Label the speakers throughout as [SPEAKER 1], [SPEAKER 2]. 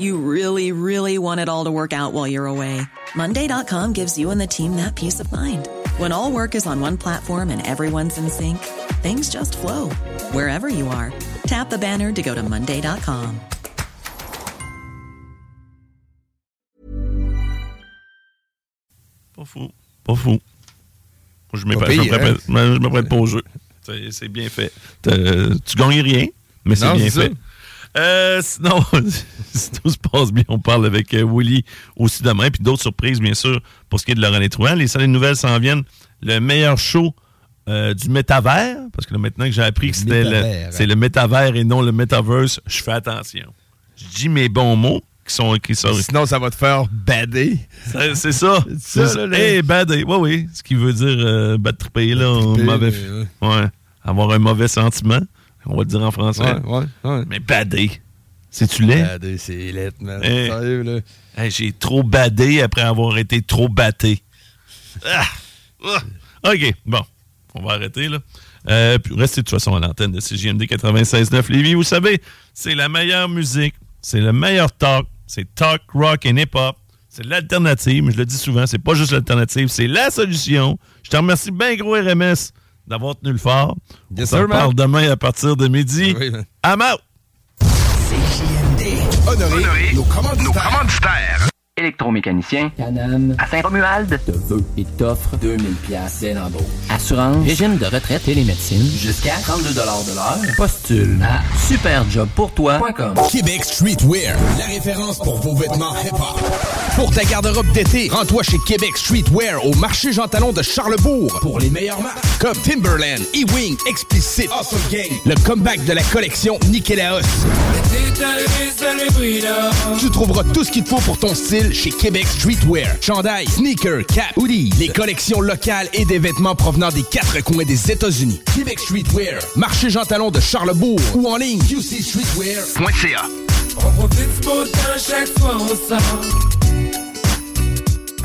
[SPEAKER 1] You really, really want it all to work out while you're away. Monday.com gives you and the team that peace of mind. When all work is on one platform and everyone's in sync, things just flow wherever you are. Tap the banner to go to Monday.com.
[SPEAKER 2] Pas fou. Pas fou. Je, me
[SPEAKER 3] Pas
[SPEAKER 2] prête- je me prête- je me prête pas au jeu. C'est c'est bien fait. Tu gagnes rien, mais c'est bien
[SPEAKER 3] c'est
[SPEAKER 2] fait. Euh, sinon, si tout se passe bien, on parle avec euh, Willy aussi demain. Puis d'autres surprises, bien sûr, pour ce qui est de Laurent Trouin. Les salles nouvelles s'en viennent. Le meilleur show euh, du métavers, parce que là, maintenant que j'ai appris que c'était le,
[SPEAKER 3] métavers, hein.
[SPEAKER 2] c'est le métavers et non le metaverse, je fais attention. Je dis mes bons mots qui sont qui sont
[SPEAKER 3] Sinon, ça va te faire bader.
[SPEAKER 2] c'est c'est ça.
[SPEAKER 3] C'est ça,
[SPEAKER 2] C'est
[SPEAKER 3] là.
[SPEAKER 2] Hey, bad day. Oui, oui. Ce qui veut dire euh, bad tripper, là. mauvais, ouais. Avoir un mauvais sentiment. On va le dire en français.
[SPEAKER 3] Ouais, ouais, ouais.
[SPEAKER 2] Mais badé. C'est-tu laid?
[SPEAKER 3] Bader, c'est lettre, man.
[SPEAKER 2] Hey.
[SPEAKER 3] Sérieux, là.
[SPEAKER 2] Hey, J'ai trop badé après avoir été trop batté. Ah! Ah! OK, bon. On va arrêter, là. Euh, puis restez de toute façon à l'antenne de CJMD 96.9 Lévis. Vous savez, c'est la meilleure musique, c'est le meilleur talk, c'est talk, rock et hip-hop. C'est l'alternative, je le dis souvent, c'est pas juste l'alternative, c'est la solution. Je te remercie bien gros RMS d'avoir tenu le fort.
[SPEAKER 3] Yes,
[SPEAKER 2] On s'en
[SPEAKER 3] sir, man.
[SPEAKER 2] parle demain à partir de midi.
[SPEAKER 3] Oui.
[SPEAKER 2] I'm out!
[SPEAKER 4] Honorer, nos commanditaires.
[SPEAKER 5] Électromécanicien
[SPEAKER 6] Canam
[SPEAKER 5] à Saint-Romuald.
[SPEAKER 6] te veut et t'offre 2000 pièces dès l'embauche. Assurance, régime de retraite et les médecines jusqu'à 32 de l'heure. Postule à superjobpourtoi.com.
[SPEAKER 4] Québec Streetwear, la référence pour vos vêtements hip-hop. Pour ta garde-robe d'été, rends-toi chez Québec Streetwear au marché Jean Talon de Charlebourg pour les meilleures marques comme Timberland, E-Wing, Explicit, Awesome Gang, le comeback de la collection Nikélaos. Tu trouveras tout ce qu'il te faut pour ton style chez Québec Streetwear. Chandail, sneakers, cap, hoodies, les collections locales et des vêtements provenant des quatre coins des États-Unis. Québec Streetwear, marché Jean Talon de Charlebourg ou en ligne qcstreetwear.ca.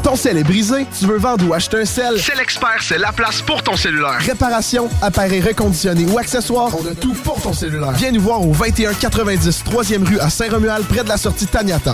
[SPEAKER 7] Ton sel est brisé, tu veux vendre ou acheter un sel?
[SPEAKER 8] C'est l'expert, c'est la place pour ton cellulaire.
[SPEAKER 7] Réparation, appareil reconditionné ou accessoires, on a tout pour ton cellulaire. Viens nous voir au 2190 3e rue à Saint-Romuald, près de la sortie Taniata.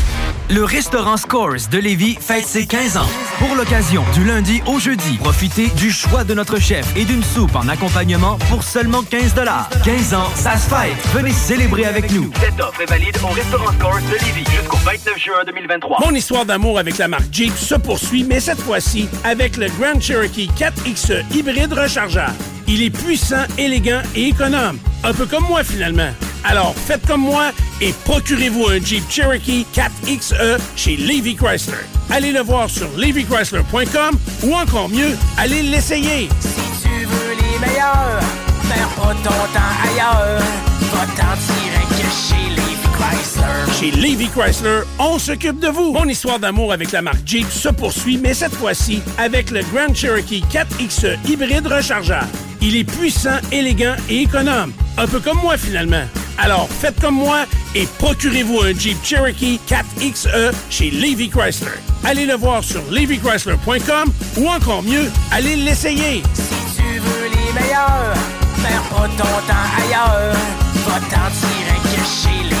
[SPEAKER 9] le restaurant Scores de Lévis fête ses 15 ans. Pour l'occasion, du lundi au jeudi, profitez du choix de notre chef et d'une soupe en accompagnement pour seulement 15 15 ans, ça se fête. Venez célébrer avec nous.
[SPEAKER 5] Cette offre est valide au restaurant Scores de Lévis jusqu'au 29 juin 2023.
[SPEAKER 10] Mon histoire d'amour avec la marque Jeep se poursuit, mais cette fois-ci avec le Grand Cherokee 4XE hybride rechargeable. Il est puissant, élégant et économe. Un peu comme moi finalement. Alors faites comme moi et procurez-vous un Jeep Cherokee 4XE chez Levy Chrysler. Allez le voir sur levychrysler.com ou encore mieux, allez l'essayer.
[SPEAKER 11] Si tu veux les meilleurs, perds pas ton temps ailleurs. Va t'en tirer que chez Levi Chrysler.
[SPEAKER 10] Chez Levy Chrysler, on s'occupe de vous. Mon histoire d'amour avec la marque Jeep se poursuit, mais cette fois-ci avec le Grand Cherokee 4XE hybride rechargeable. Il est puissant, élégant et économe. Un peu comme moi finalement. Alors faites comme moi et procurez-vous un Jeep Cherokee 4XE chez Levy Chrysler. Allez le voir sur levychrysler.com ou encore mieux, allez l'essayer.
[SPEAKER 11] Si tu veux les meilleurs, pas ailleurs. Va t'en Levi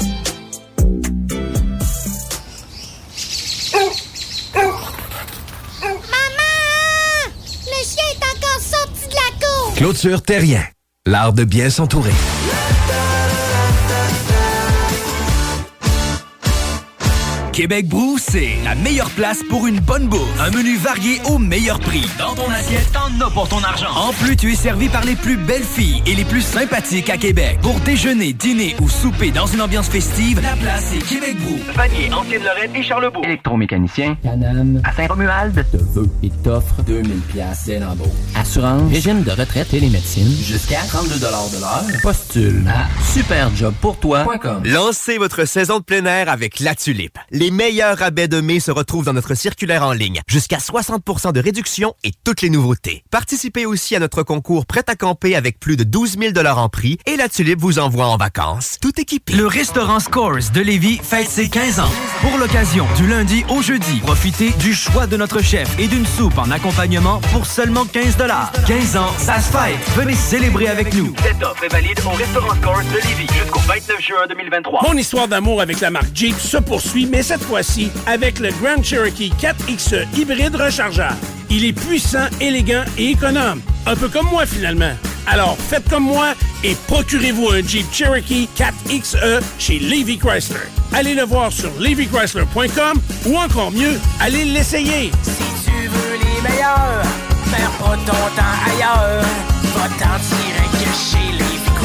[SPEAKER 12] Clôture Terrien. L'art de bien s'entourer.
[SPEAKER 9] Québec Brou, c'est la meilleure place pour une bonne bouffe. Un menu varié au meilleur prix. Dans ton assiette, t'en as pour ton argent. En plus, tu es servi par les plus belles filles et les plus sympathiques à Québec. Pour déjeuner, dîner ou souper dans une ambiance festive, la place est Québec Brou.
[SPEAKER 3] Vanier, Ancienne-Lorraine et Charlebourg.
[SPEAKER 6] Électromécanicien, Canam, à Saint-Romuald, te veut et t'offre 2000 pièces dès l'embauche. Assurance, régime de retraite et les médecines, jusqu'à 32 de l'heure. Postule à superjobpourtoi.com.
[SPEAKER 13] Lancez votre saison de plein air avec La Tulipe. Les meilleurs rabais de mai se retrouvent dans notre circulaire en ligne. Jusqu'à 60% de réduction et toutes les nouveautés. Participez aussi à notre concours Prêt à camper avec plus de 12 000 en prix et La Tulipe vous envoie en vacances. Tout équipé.
[SPEAKER 9] Le restaurant Scores de Lévis fête ses 15 ans. Pour l'occasion, du lundi au jeudi, profitez du choix de notre chef et d'une soupe en accompagnement pour seulement 15 15 ans, ça se fête. Venez célébrer avec nous.
[SPEAKER 3] Cette offre est valide au restaurant Scores de Lévis jusqu'au 29 juin 2023.
[SPEAKER 10] Mon histoire d'amour avec la marque Jeep se poursuit, mais cette fois-ci avec le Grand Cherokee 4XE hybride rechargeable. Il est puissant, élégant et économe. Un peu comme moi finalement. Alors faites comme moi et procurez-vous un Jeep Cherokee 4XE chez Levy Chrysler. Allez le voir sur levychrysler.com ou encore mieux, allez l'essayer.
[SPEAKER 11] Si tu veux les meilleurs, pas ton temps ailleurs.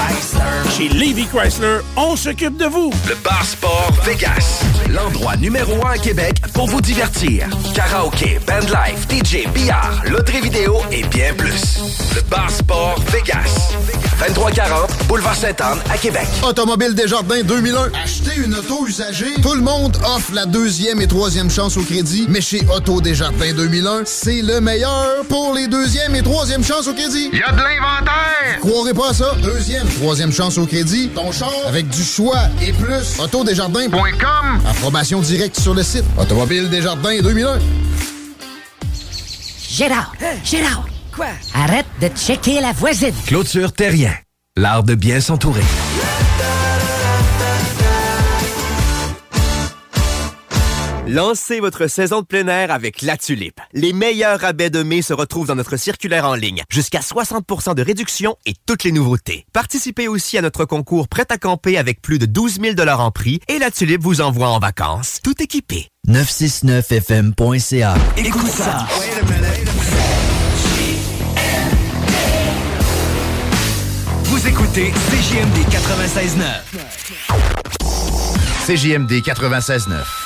[SPEAKER 11] Chrysler.
[SPEAKER 10] Chez Levy Chrysler, on s'occupe de vous.
[SPEAKER 12] Le Bar Sport Vegas. L'endroit numéro un à Québec pour vous divertir. Karaoke, bandlife, DJ, billard, loterie vidéo et bien plus. Le Bar Sport Vegas. 2340 Boulevard Sainte-Anne à Québec.
[SPEAKER 14] Automobile Desjardins 2001. Acheter une auto usagée. Tout le monde offre la deuxième et troisième chance au crédit. Mais chez Auto Desjardins 2001, c'est le meilleur pour les deuxième et troisième chances au crédit.
[SPEAKER 15] Il y a de l'inventaire!
[SPEAKER 14] Croirez pas à ça. Deuxième, troisième chance au crédit. Ton char avec du choix et plus. Autodesjardins.com. Approbation directe sur le site. Automobile Desjardins 2001.
[SPEAKER 16] Gérard! Gérard! Quoi? Arrête de checker la voisine!
[SPEAKER 12] Clôture Terrien. L'art de bien s'entourer.
[SPEAKER 13] Lancez votre saison de plein air avec La Tulipe. Les meilleurs rabais de mai se retrouvent dans notre circulaire en ligne. Jusqu'à 60% de réduction et toutes les nouveautés. Participez aussi à notre concours Prêt à camper avec plus de 12 000 en prix et La Tulipe vous envoie en vacances. Tout équipé.
[SPEAKER 17] 969fm.ca.
[SPEAKER 9] Écoute ça. Vous écoutez CJMD 96.9.
[SPEAKER 17] CJMD 96.9.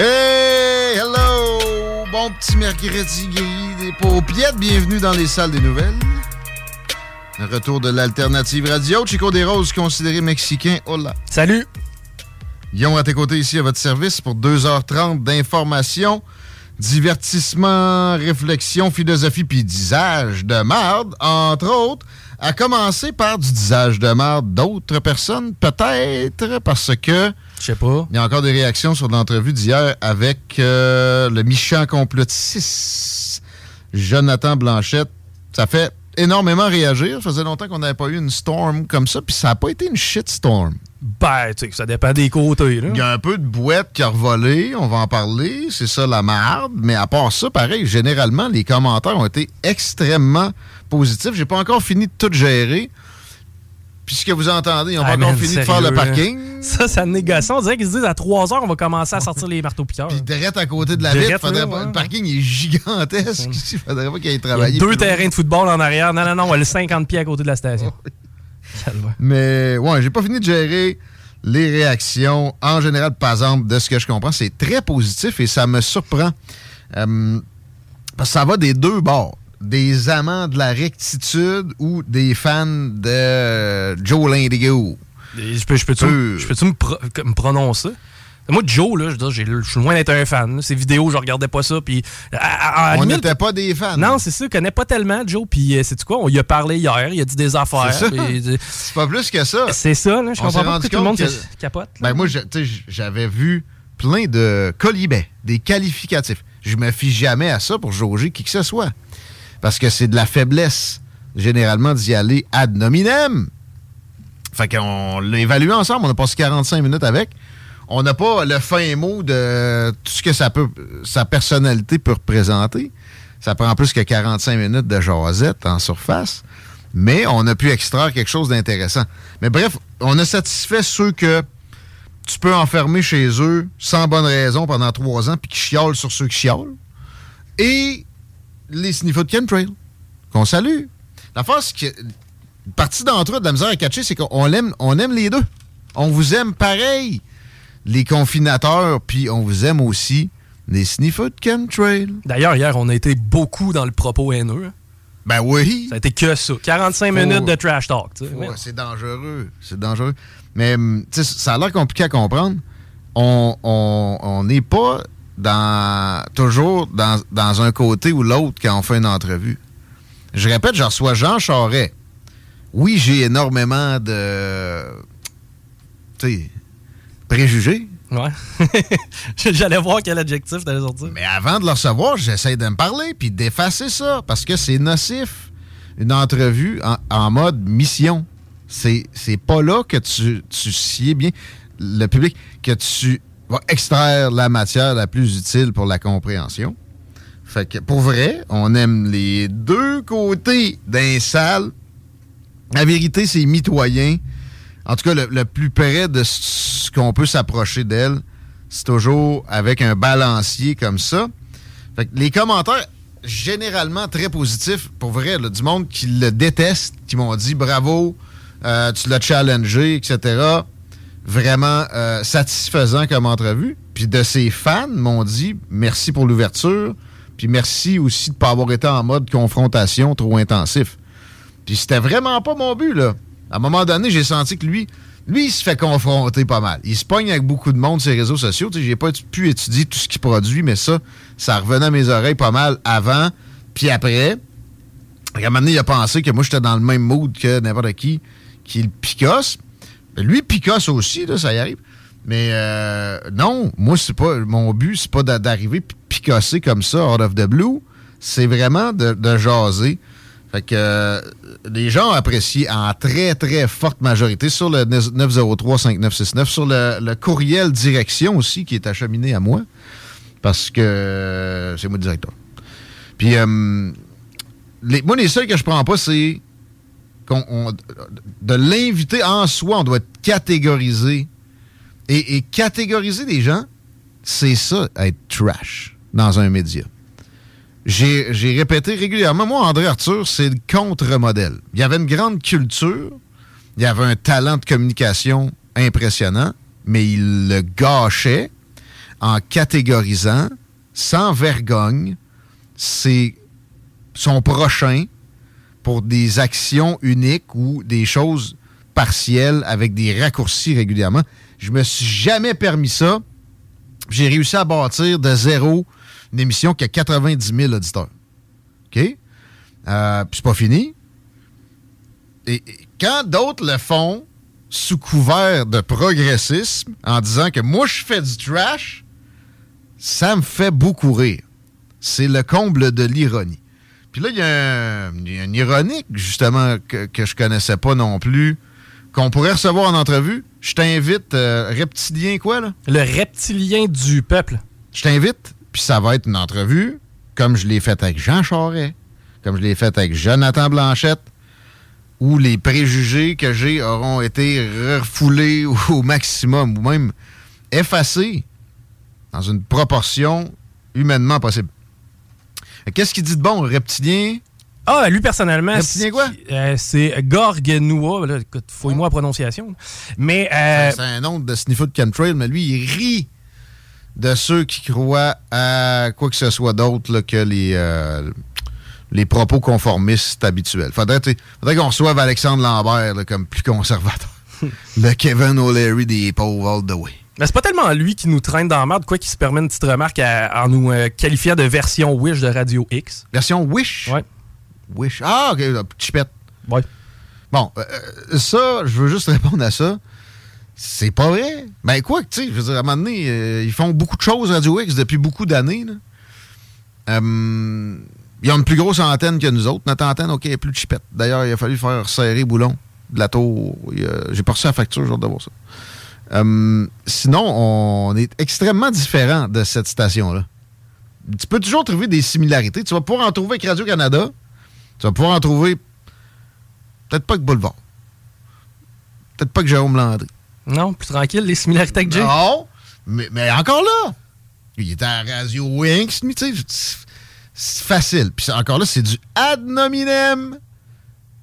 [SPEAKER 14] Hey, hello! Bon petit mercredi gris des paupiettes. Bienvenue dans les salles des nouvelles. Le retour de l'alternative radio. Chico des Roses, considéré mexicain. Hola.
[SPEAKER 18] Salut!
[SPEAKER 14] Guillaume à tes côtés ici à votre service pour 2h30 d'informations, divertissement, réflexion, philosophie puis disage de marde, entre autres, À commencer par du disage de merde d'autres personnes, peut-être, parce que.
[SPEAKER 18] Je sais pas.
[SPEAKER 14] Il y a encore des réactions sur l'entrevue d'hier avec euh, le méchant complotiste Jonathan Blanchette. Ça fait énormément réagir. Ça faisait longtemps qu'on n'avait pas eu une storm comme ça, puis ça n'a pas été une shitstorm.
[SPEAKER 18] Ben, tu sais, ça dépend des côtés, là.
[SPEAKER 14] Il y a un peu de bouette qui a revolé, on va en parler, c'est ça la merde, mais à part ça, pareil, généralement, les commentaires ont été extrêmement positifs. J'ai pas encore fini de tout gérer. Puis ce que vous entendez, ils n'ont
[SPEAKER 18] Ah,
[SPEAKER 14] pas encore fini de faire le
[SPEAKER 18] là.
[SPEAKER 14] parking.
[SPEAKER 18] Ça, ça négation. On dirait qu'ils se disent à 3 heures, on va commencer à sortir les marteaux piqueurs. Puis
[SPEAKER 14] direct à côté de la ville, faudrait
[SPEAKER 18] là,
[SPEAKER 14] pas-
[SPEAKER 18] ouais.
[SPEAKER 14] le parking est gigantesque. Il faudrait pas qu'il aille
[SPEAKER 18] Il y
[SPEAKER 14] travailler.
[SPEAKER 18] a deux terrains de football en arrière. Non, non, non, on a le 50 pieds à côté de la station.
[SPEAKER 14] Mais ouais, j'ai pas fini de gérer les réactions. En général, par exemple, de ce que je comprends, c'est très positif et ça me surprend. Euh, parce que ça va des deux bords. Des amants de la rectitude ou des fans de Joe Lindigo?
[SPEAKER 18] Je peux, je peux-tu me- je peux-tu me, pro- me prononcer? Moi, Joe, là, je je suis loin d'être un fan. là. Ces vidéos, je regardais pas ça. Puis, à- à- à la
[SPEAKER 14] On n'était pas des fans.
[SPEAKER 18] Non, c'est ça. Je connais pas tellement Joe. Puis, euh, sais-tu quoi? On y a parlé hier. Il a dit des affaires.
[SPEAKER 14] C'est C'est pas plus que ça.
[SPEAKER 18] C'est ça, là. Je
[SPEAKER 14] On
[SPEAKER 18] comprends pas pourquoi tout le monde se
[SPEAKER 14] que-
[SPEAKER 18] capote.
[SPEAKER 14] Ben moi, je- tu sais, j'avais vu plein de colibets, des qualificatifs. Je me fie jamais à ça pour jauger qui que ce soit. Parce que c'est de la faiblesse, généralement, d'y aller ad nominem. Fait qu'on l'a évalué ensemble, on a passé 45 minutes avec. On n'a pas le fin mot de tout ce que ça peut, sa personnalité peut représenter. Ça prend plus que 45 minutes de jasette en surface. Mais on a pu extraire quelque chose d'intéressant. Mais bref, on a satisfait ceux que tu peux enfermer chez eux sans bonne raison pendant trois ans puis qui chiolent sur ceux qui chiolent. Et les sniffers de chemtrail, qu'on salue. La force, que une partie d'entre eux de la misère à catcher, c'est qu'on l'aime, on aime les deux. On vous aime pareil, les confinateurs, puis on vous aime aussi les sniffers de chemtrail.
[SPEAKER 18] D'ailleurs, hier, on a été beaucoup dans le propos haineux. hein.
[SPEAKER 14] Ben oui.
[SPEAKER 18] Ça a été que ça. 45
[SPEAKER 14] Faut-
[SPEAKER 18] minutes de trash talk.
[SPEAKER 14] Ouais, c'est dangereux. C'est dangereux. Mais hum, ça a l'air compliqué à comprendre. On on- on n'est pas dans toujours dans, dans un côté ou l'autre quand on fait une entrevue. Je répète, je reçois Jean Charret. Oui, j'ai énormément de tu sais, préjugés.
[SPEAKER 18] Ouais. J'allais voir quel adjectif t'allais sortir.
[SPEAKER 14] Mais avant de le recevoir, j'essaie de me parler puis d'effacer ça parce que c'est nocif. Une entrevue en, en mode mission. C'est, c'est pas là que tu, tu sieds bien le public, que tu vas extraire la matière la plus utile pour la compréhension. Fait que pour vrai, on aime les deux côtés d'un salle. La vérité, c'est mitoyen. En tout cas, le, plus près de ce qu'on peut s'approcher d'elle, c'est toujours avec un balancier comme ça. Fait que les commentaires, généralement très positifs, pour vrai, du monde qui le déteste, qui m'ont dit bravo, euh, tu l'as challengé, etc. Vraiment euh, satisfaisant comme entrevue. Puis de ses fans m'ont dit merci pour l'ouverture, puis merci aussi de ne pas avoir été en mode confrontation trop intensif. Puis c'était vraiment pas mon but, là. À un moment donné, j'ai senti que lui, lui, il se fait confronter pas mal. Il se pogne avec beaucoup de monde sur les réseaux sociaux. J'ai pas pu étudier tout ce qu'il produit, mais ça, ça revenait à mes oreilles pas mal avant, puis après. À un moment donné, il a pensé que moi, j'étais dans le même mood que n'importe qui, qui le picosse. Lui, picosse aussi, là, ça y arrive. Mais euh, non, moi, c'est pas. Mon but, c'est pas d'a- d'arriver picosser comme ça, out of the blue. C'est vraiment de, jaser. Fait que euh, les gens apprécié en très, très forte majorité sur le 903-5969, sur le, courriel direction aussi qui est acheminé à moi, parce que euh, c'est moi le directeur. Puis, les, moi, les seuls que je prends pas, c'est de l'inviter en soi, on doit être catégorisé. Et, catégoriser des gens, c'est ça, être trash dans un média. J'ai répété régulièrement, moi, André Arthur, c'est le contre-modèle. Il avait une grande culture, il avait un talent de communication impressionnant, mais il le gâchait en catégorisant, sans vergogne, son prochain pour des actions uniques ou des choses partielles avec des raccourcis régulièrement. Je me suis jamais permis ça. J'ai réussi à bâtir de zéro une émission qui a 90 000 auditeurs. OK? Euh, Puis c'est pas fini. Et, et quand d'autres le font sous couvert de progressisme, en disant que moi, je fais du trash, ça me fait beaucoup rire. C'est le comble de l'ironie. Puis là, il y, a y une ironique, justement, que, que je connaissais pas non plus, qu'on pourrait recevoir en entrevue. Je t'invite, euh, reptilien quoi, là?
[SPEAKER 18] Le reptilien du peuple.
[SPEAKER 14] Je t'invite, puis ça va être une entrevue, comme je l'ai faite avec Jean Charest, comme je l'ai faite avec Jonathan Blanchette, où les préjugés que j'ai auront été refoulés au maximum, ou même effacés dans une proportion humainement possible. Qu'est-ce qu'il dit de bon, reptilien?
[SPEAKER 18] Ah, lui, personnellement,
[SPEAKER 14] Reptilien
[SPEAKER 18] c'est-
[SPEAKER 14] quoi?
[SPEAKER 18] euh, c'est Gorgenua. Là, écoute, fouille-moi la prononciation. Mais. euh,
[SPEAKER 14] C'est un nom de sniffer de chemtrail, mais lui, il rit de ceux qui croient à quoi que ce soit d'autre que les, euh, les propos conformistes habituels. Faudrait, faudrait qu'on reçoive Alexandre Lambert là, comme plus conservateur. le Kevin O'Leary des pauvres all the way.
[SPEAKER 18] Mais c'est pas tellement lui qui nous traîne dans la merde, quoi qu'il se permet une petite remarque à- en nous euh, qualifiant de version Wish de Radio X.
[SPEAKER 14] Version Wish?
[SPEAKER 18] Ouais.
[SPEAKER 14] Wish. Ah, ok, chipette.
[SPEAKER 18] Ouais.
[SPEAKER 14] Bon, euh, euh, ça, je veux juste répondre à ça. C'est pas vrai. Ben quoi, que, tu sais, je veux dire, à un moment donné, euh, ils font beaucoup de choses Radio X depuis beaucoup d'années. Euh, ils ont une plus grosse antenne que nous autres. Notre antenne, OK, est plus chipette. D'ailleurs, il a fallu faire serrer boulon de la tour. J'ai pas reçu la facture, j'ai hâte de voir ça. Euh, sinon, on est extrêmement différent de cette station-là. Tu peux toujours trouver des similarités. Tu vas pouvoir en trouver avec Radio-Canada. Tu vas pouvoir en trouver peut-être pas avec Boulevard. Peut-être pas que Jérôme Landry.
[SPEAKER 18] Non, plus tranquille, les similarités avec Jay.
[SPEAKER 14] Non, mais, mais encore là. Il était à Radio Winx, mais tu sais, c'est- facile. Puis encore là, c'est du ad nominem.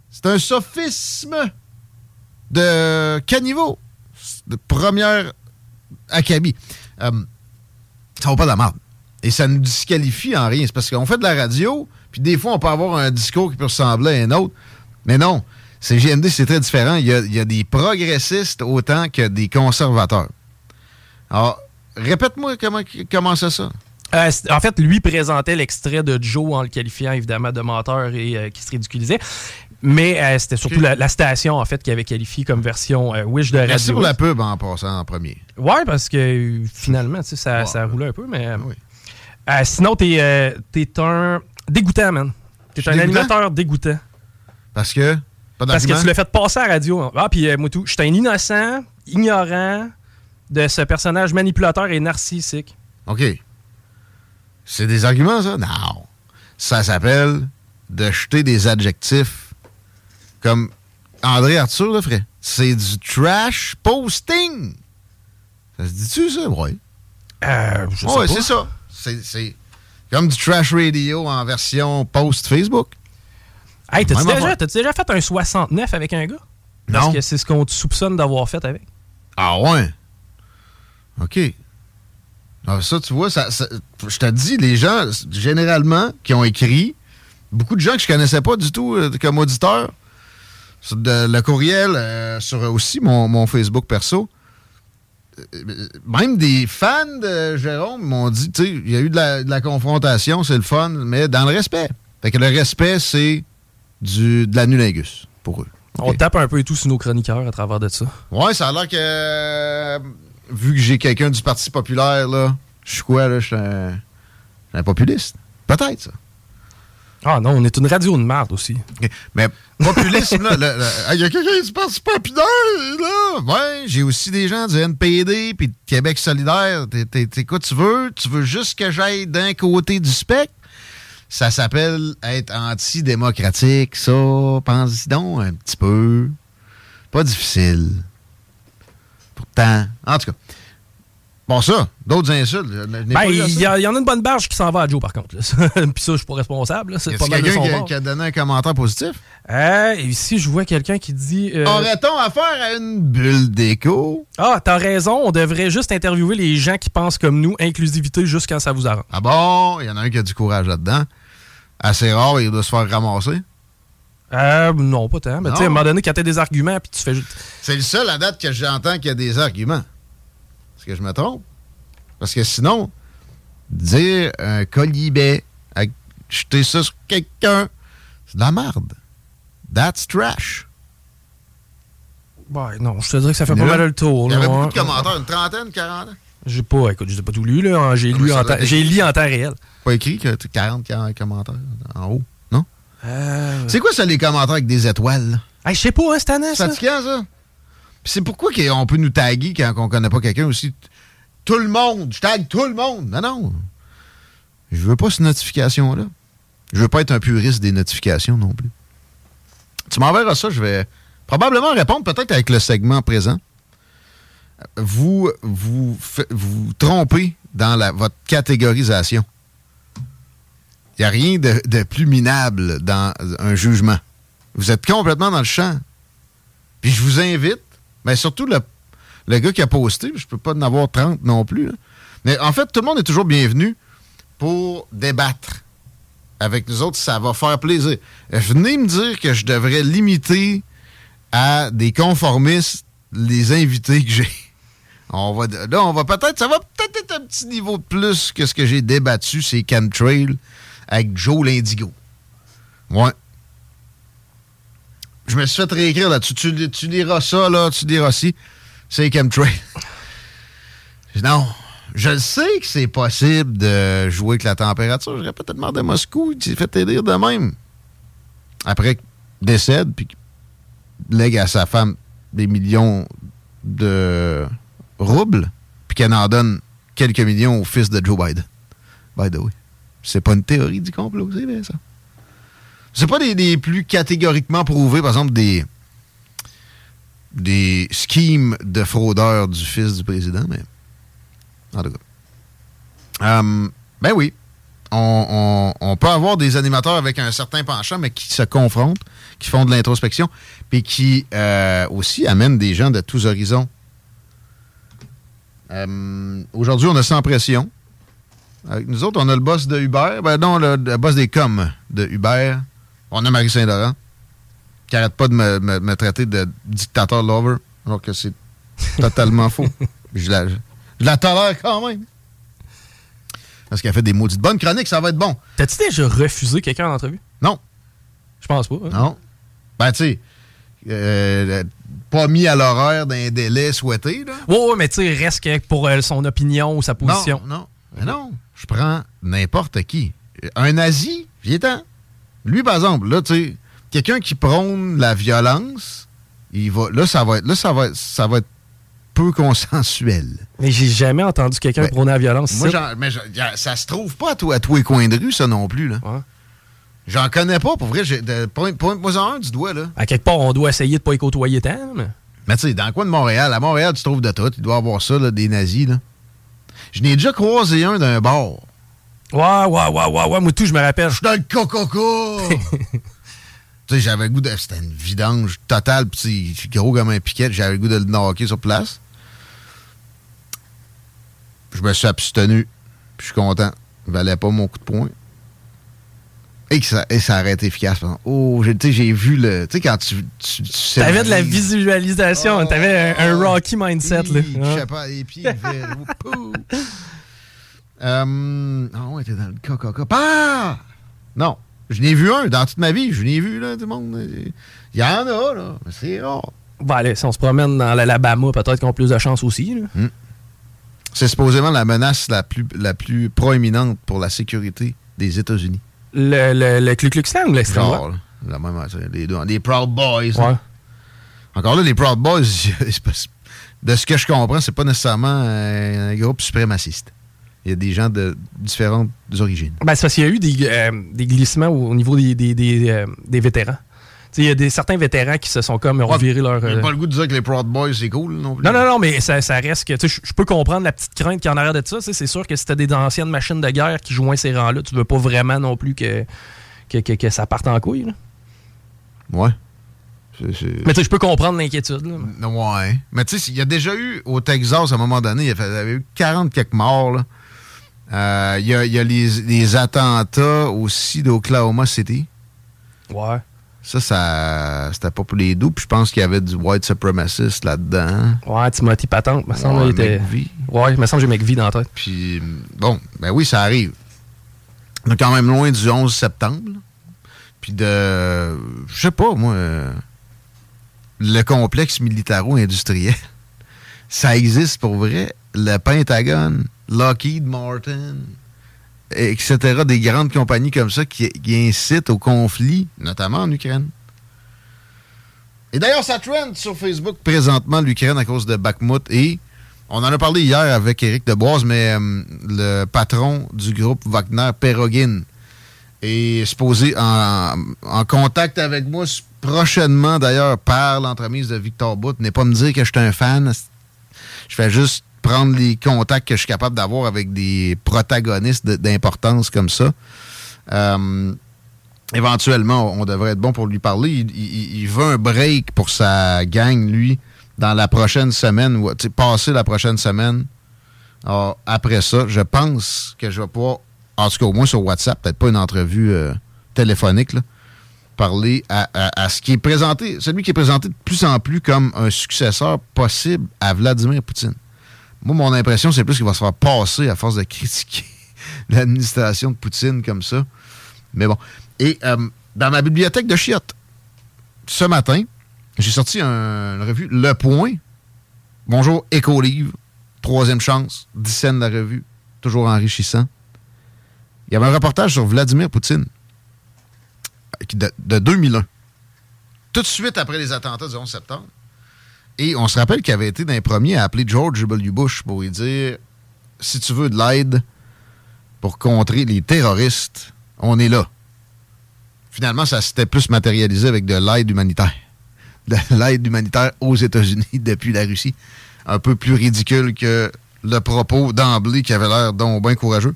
[SPEAKER 14] C'est un sophisme de caniveau. De première acabit. Euh, ça vaut pas de la merde. Et ça nous disqualifie en rien. C'est parce qu'on fait de la radio, puis des fois, on peut avoir un discours qui peut ressembler à un autre. Mais non, c'est GMD, c'est très différent. Il y, a, des progressistes autant que des conservateurs. Alors, répète-moi comment, comment c'est ça?
[SPEAKER 18] Euh, c'est- en fait, lui présentait l'extrait de Joe en le qualifiant évidemment de menteur et euh, qui se ridiculisait. Mais euh, c'était surtout la, la station en fait qui avait qualifié comme version euh, Wish de radio.
[SPEAKER 14] Merci pour la pub en passant en premier.
[SPEAKER 18] Ouais, parce que finalement, tu sais, ça, ça roulait un peu, mais. euh, euh, sinon, t'es un dégoûtant, man. T'es un
[SPEAKER 14] dégoûtant?
[SPEAKER 18] animateur dégoûtant.
[SPEAKER 14] Parce que? Pas
[SPEAKER 18] Parce que tu l'as fait passer à la radio. Ah, puis moi, tout, je suis un innocent, ignorant de ce personnage manipulateur et narcissique.
[SPEAKER 14] OK. C'est des arguments, ça? Non. Ça s'appelle de jeter des adjectifs comme André Arthur le ferait. C'est du trash posting. Ça se dit-tu, ça? Oui.
[SPEAKER 18] Euh, je sais
[SPEAKER 14] Ouais,
[SPEAKER 18] pas.
[SPEAKER 14] c'est ça. C'est- comme du trash radio en version post Facebook.
[SPEAKER 18] Hey, t'as-tu déjà, déjà fait un 69 avec un gars? Parce
[SPEAKER 14] Non.
[SPEAKER 18] que c'est ce qu'on te soupçonne d'avoir fait avec.
[SPEAKER 14] Ah ouais? OK. Ah, ça, tu vois, ça, ça- je te dis, les gens, généralement, qui ont écrit, beaucoup de gens que je connaissais pas du tout euh, comme auditeurs, sur de- le courriel, euh, sur aussi mon, mon Facebook perso, euh, même des fans de Jérôme m'ont dit, tu sais, il y a eu de la, de la confrontation, c'est le fun, mais dans le respect. Fait que le respect, c'est du, de l'anulingus pour eux.
[SPEAKER 18] On tape un peu et tout sur nos chroniqueurs à travers de ça.
[SPEAKER 14] Ouais, ça a l'air que. euh, vu que j'ai quelqu'un du Parti populaire, là, je suis quoi, là? Je suis un, je suis un populiste. Peut-être, ça.
[SPEAKER 18] Ah non, on est une radio de merde aussi.
[SPEAKER 14] Mais populisme, là, ah, il y a quelqu'un du Parti populaire, là. Ouais, j'ai aussi des gens du NPD puis de Québec solidaire. T'es quoi tu veux? Tu veux juste que j'aille d'un côté du spectre? Ça s'appelle être antidémocratique, ça. Pense-y donc un petit peu. Pas difficile. Pourtant, en tout cas. Bon, ça, d'autres insultes.
[SPEAKER 18] Ben, il y, y en a une bonne barge qui s'en va à Joe, par contre. là. Puis ça, je suis pas responsable. C'est
[SPEAKER 14] Y
[SPEAKER 18] pas
[SPEAKER 14] quelqu'un qui, a-
[SPEAKER 18] bord.
[SPEAKER 14] qui a donné un commentaire positif?
[SPEAKER 18] Euh, ici, je vois quelqu'un qui dit... euh,
[SPEAKER 14] Aurait-on affaire à une bulle d'écho?
[SPEAKER 18] Ah, t'as raison, on devrait juste interviewer les gens qui pensent comme nous, inclusivité juste quand ça vous arrange.
[SPEAKER 14] Ah bon? Il y en a un qui a du courage là-dedans. Assez rare, il doit se faire ramasser.
[SPEAKER 18] Euh, non, pas tant. Mais tu sais, à un moment donné, quand t'as des arguments, puis tu fais juste...
[SPEAKER 14] C'est le seul à date que j'entends qu'il y a des arguments. Est-ce que je me trompe? Parce que sinon, dire un colibet, jeter ça sur quelqu'un, c'est de la merde. That's trash.
[SPEAKER 18] Ouais, non, je te dirais que ça fait pas mal le tour.
[SPEAKER 14] Il y avait beaucoup
[SPEAKER 18] ouais.
[SPEAKER 14] de commentaires, une trentaine, quarantaine.
[SPEAKER 18] J'ai pas, écoute, je l'ai pas tout lu, là. J'ai lu, en j'ai lu en temps réel.
[SPEAKER 14] Pas écrit que tu 40, 40 commentaires en haut, non?
[SPEAKER 18] Euh,
[SPEAKER 14] C'est quoi ça, les commentaires avec des étoiles?
[SPEAKER 18] Hey, je sais pas, hein, cette année,
[SPEAKER 14] C'est
[SPEAKER 18] ça.
[SPEAKER 14] fatigant, ça? C'est pourquoi qu'on peut nous taguer quand on connaît pas quelqu'un aussi? Tout le monde! Je tag tout le monde! Non, non. Je veux pas cette notification-là. Je veux pas être un puriste des notifications non plus. Tu m'enverras ça, je vais probablement répondre peut-être avec le segment présent. Vous vous, trompez dans votre catégorisation. Il n'y a rien de, de plus minable dans un jugement. Vous êtes complètement dans le champ. Puis je vous invite, mais surtout le, le gars qui a posté, je peux pas en avoir 30 non plus. Mais en fait, tout le monde est toujours bienvenu pour débattre avec nous autres. Ça va faire plaisir. Venez me dire que je devrais limiter à des conformistes les invités que j'ai. On va, là, on va peut-être, ça va peut-être être un petit niveau de plus que ce que j'ai débattu, c'est Chemtrail avec Joe l'Indigo. Ouais. Je me suis fait réécrire là-dessus. Tu, tu liras ça, là, tu liras ci. C'est Chemtrail. non. Je le sais que c'est possible de jouer avec la température. J'aurais peut-être demandé à Moscou. Il s'est fait aider de même. Après, qu'il décède, puis qu'il lègue à sa femme des millions de roubles, puis qu'elle en donne quelques millions au fils de Joe Biden. By the way. C'est pas une théorie du complot, c'est vrai, ça. C'est pas des, plus catégoriquement prouvés, par exemple, des des schemes de fraudeurs du fils du président, mais en tout cas. Euh, ben oui, on peut avoir des animateurs avec un certain penchant, mais qui se confrontent, qui font de l'introspection, puis qui euh, aussi amènent des gens de tous horizons. Euh, Aujourd'hui, on a sans pression. Avec nous autres, on a le boss de Uber. Ben non, le, le boss des coms de Uber. On a Marie Saint-Laurent, qui arrête pas de me, me- me traiter de dictateur lover, alors que c'est totalement faux. Je la, je la tolère quand même. Parce qu'elle fait des maudites bonnes chroniques, ça va être bon.
[SPEAKER 18] T'as-tu déjà refusé quelqu'un en entrevue?
[SPEAKER 14] Non.
[SPEAKER 18] Je pense pas. hein.
[SPEAKER 14] Non. Ben, tu sais, euh, pas mis à l'horaire d'un délai souhaité, là.
[SPEAKER 18] Ouais, ouais, mais tu sais, reste que pour euh, son opinion ou sa position.
[SPEAKER 14] Non, non. Mais non, je prends n'importe qui. Un nazi, viens Lui, par exemple, là, tu sais, quelqu'un qui prône la violence, il va, là, ça va être, là, ça va être, ça va être peu consensuel.
[SPEAKER 18] Mais j'ai jamais entendu quelqu'un
[SPEAKER 14] Ben,
[SPEAKER 18] prôner la violence.
[SPEAKER 14] Moi, mais ça se trouve pas à, tous- à tous les coins de rue, ça non plus, là. J'en connais pas, pour vrai. Pointe-moi en un du doigt, là.
[SPEAKER 18] À quelque part, on doit essayer de pas y côtoyer tant. Mais...
[SPEAKER 14] Mais tu sais, dans le coin de Montréal, à Montréal, tu trouves de tout. Il doit y avoir ça, là, des nazis, là. Je n'ai déjà croisé un d'un bar.
[SPEAKER 18] Ouais, ouais, ouais, ouais, ouais. Moi, tout, je me rappelle. Je
[SPEAKER 14] suis dans le coca tu sais, j'avais le goût de. C'était une vidange totale, puis gros comme un piquet. J'avais le goût de le knocker sur place. Je me suis abstenu, puis je suis content. Il valait pas mon coup de poing. Et, que ça, et ça aurait été efficace. Oh, tu sais, j'ai vu le. Tu sais, quand tu. tu, tu
[SPEAKER 18] T'avais de la
[SPEAKER 14] visualisation.
[SPEAKER 18] visualisation. T'avais un, un Rocky mindset. là.
[SPEAKER 14] Je sais pas, les pieds verts. Euh, ah ouais, t'es dans le coca Ah! Non. Je n'ai vu un dans toute ma vie. Je n'ai vu, là, tout le monde. Il y en a, là. Mais c'est rare.
[SPEAKER 18] Allez, si on se promène dans l'Alabama, peut-être qu'on a plus de chance aussi.
[SPEAKER 14] Hmm. C'est supposément la menace la plus, la plus proéminente pour la sécurité des États-Unis.
[SPEAKER 18] Le, le, le Ku Klux Klan ou l'extrême
[SPEAKER 14] la même les, deux, les Proud Boys. Encore là, les Proud Boys, de ce que je comprends, c'est pas nécessairement un, un groupe suprémaciste. Il y a des gens de différentes origines.
[SPEAKER 18] Ben, c'est parce qu'il y a eu des, euh, des glissements au, au niveau des, des, des, euh, des vétérans. Il y a des, certains vétérans qui se sont comme revirés leur.
[SPEAKER 14] J'ai
[SPEAKER 18] euh,
[SPEAKER 14] pas le goût de dire que les Proud Boys, c'est cool non plus.
[SPEAKER 18] Non, non, non, mais ça, ça reste que. Je peux comprendre la petite crainte qui en arrière de ça. C'est sûr que si t'as des anciennes machines de guerre qui joignent ces rangs-là, tu veux pas vraiment non plus que, que, que- que ça parte en couille. là.
[SPEAKER 14] Ouais.
[SPEAKER 18] Mais tu sais, je peux comprendre l'inquiétude.
[SPEAKER 14] Ouais. Mais tu sais, il y a déjà eu au Texas, à un moment donné, il y avait- il y avait eu 40 quelques morts. là. Euh, Il y a, y a les, les attentats aussi d'Oklahoma City.
[SPEAKER 18] Ouais.
[SPEAKER 14] Ça, ça c'était pas pour les doux. Puis je pense qu'il y avait du white supremacist là-dedans.
[SPEAKER 18] Ouais, Timothy Patente, me semble.
[SPEAKER 14] Ouais,
[SPEAKER 18] il était...
[SPEAKER 14] McVie.
[SPEAKER 18] Ouais, il me semble que j'ai McVie dans la tête.
[SPEAKER 14] Puis, bon, ben oui, ça arrive. On est quand même loin du 11 septembre. là. Puis de. Je sais pas, moi. euh, le complexe militaro-industriel. Ça existe pour vrai? Le Pentagone, Lockheed Martin, etc. Des grandes compagnies comme ça qui, incitent au conflit, notamment en Ukraine. Et d'ailleurs, ça trend sur Facebook présentement l'Ukraine à cause de Bakhmut et on en a parlé hier avec Éric Deboise, mais euh, le patron du groupe Wagner, Perogin, est supposé en, en contact avec moi prochainement, d'ailleurs, par l'entremise de Victor Bout. N'est pas me dire que je suis un fan. Je fais juste prendre les contacts que je suis capable d'avoir avec des protagonistes d'importance comme ça. Euh, éventuellement, on devrait être bon pour lui parler. Il, veut un break pour sa gang, lui, dans la prochaine semaine, ou passer la prochaine semaine. Alors, après ça, je pense que je vais pouvoir, en tout cas au moins sur WhatsApp, peut-être pas une entrevue euh, téléphonique, parler à, à- à ce qui est présenté, celui qui est présenté de plus en plus comme un successeur possible à Vladimir Poutine. Moi, mon impression, c'est plus qu'il va se faire passer à force de critiquer l'administration de Poutine comme ça. Mais bon. Et euh, dans ma bibliothèque de chiottes, ce matin, j'ai sorti un- une revue Le Point. Bonjour, Éco-Livre. Troisième chance. 10 cents de la revue. Toujours enrichissant. Il y avait un reportage sur Vladimir Poutine euh, de, de 2001. Tout de suite après les attentats du 11 septembre. Et on se rappelle qu'il avait été d'un premier à appeler George W. Bush pour lui dire si tu veux de l'aide pour contrer les terroristes, on est là. Finalement, ça s'était plus matérialisé avec de l'aide humanitaire. De l'aide humanitaire aux États-Unis depuis la Russie. Un peu plus ridicule que le propos d'emblée qui avait l'air donc bien courageux.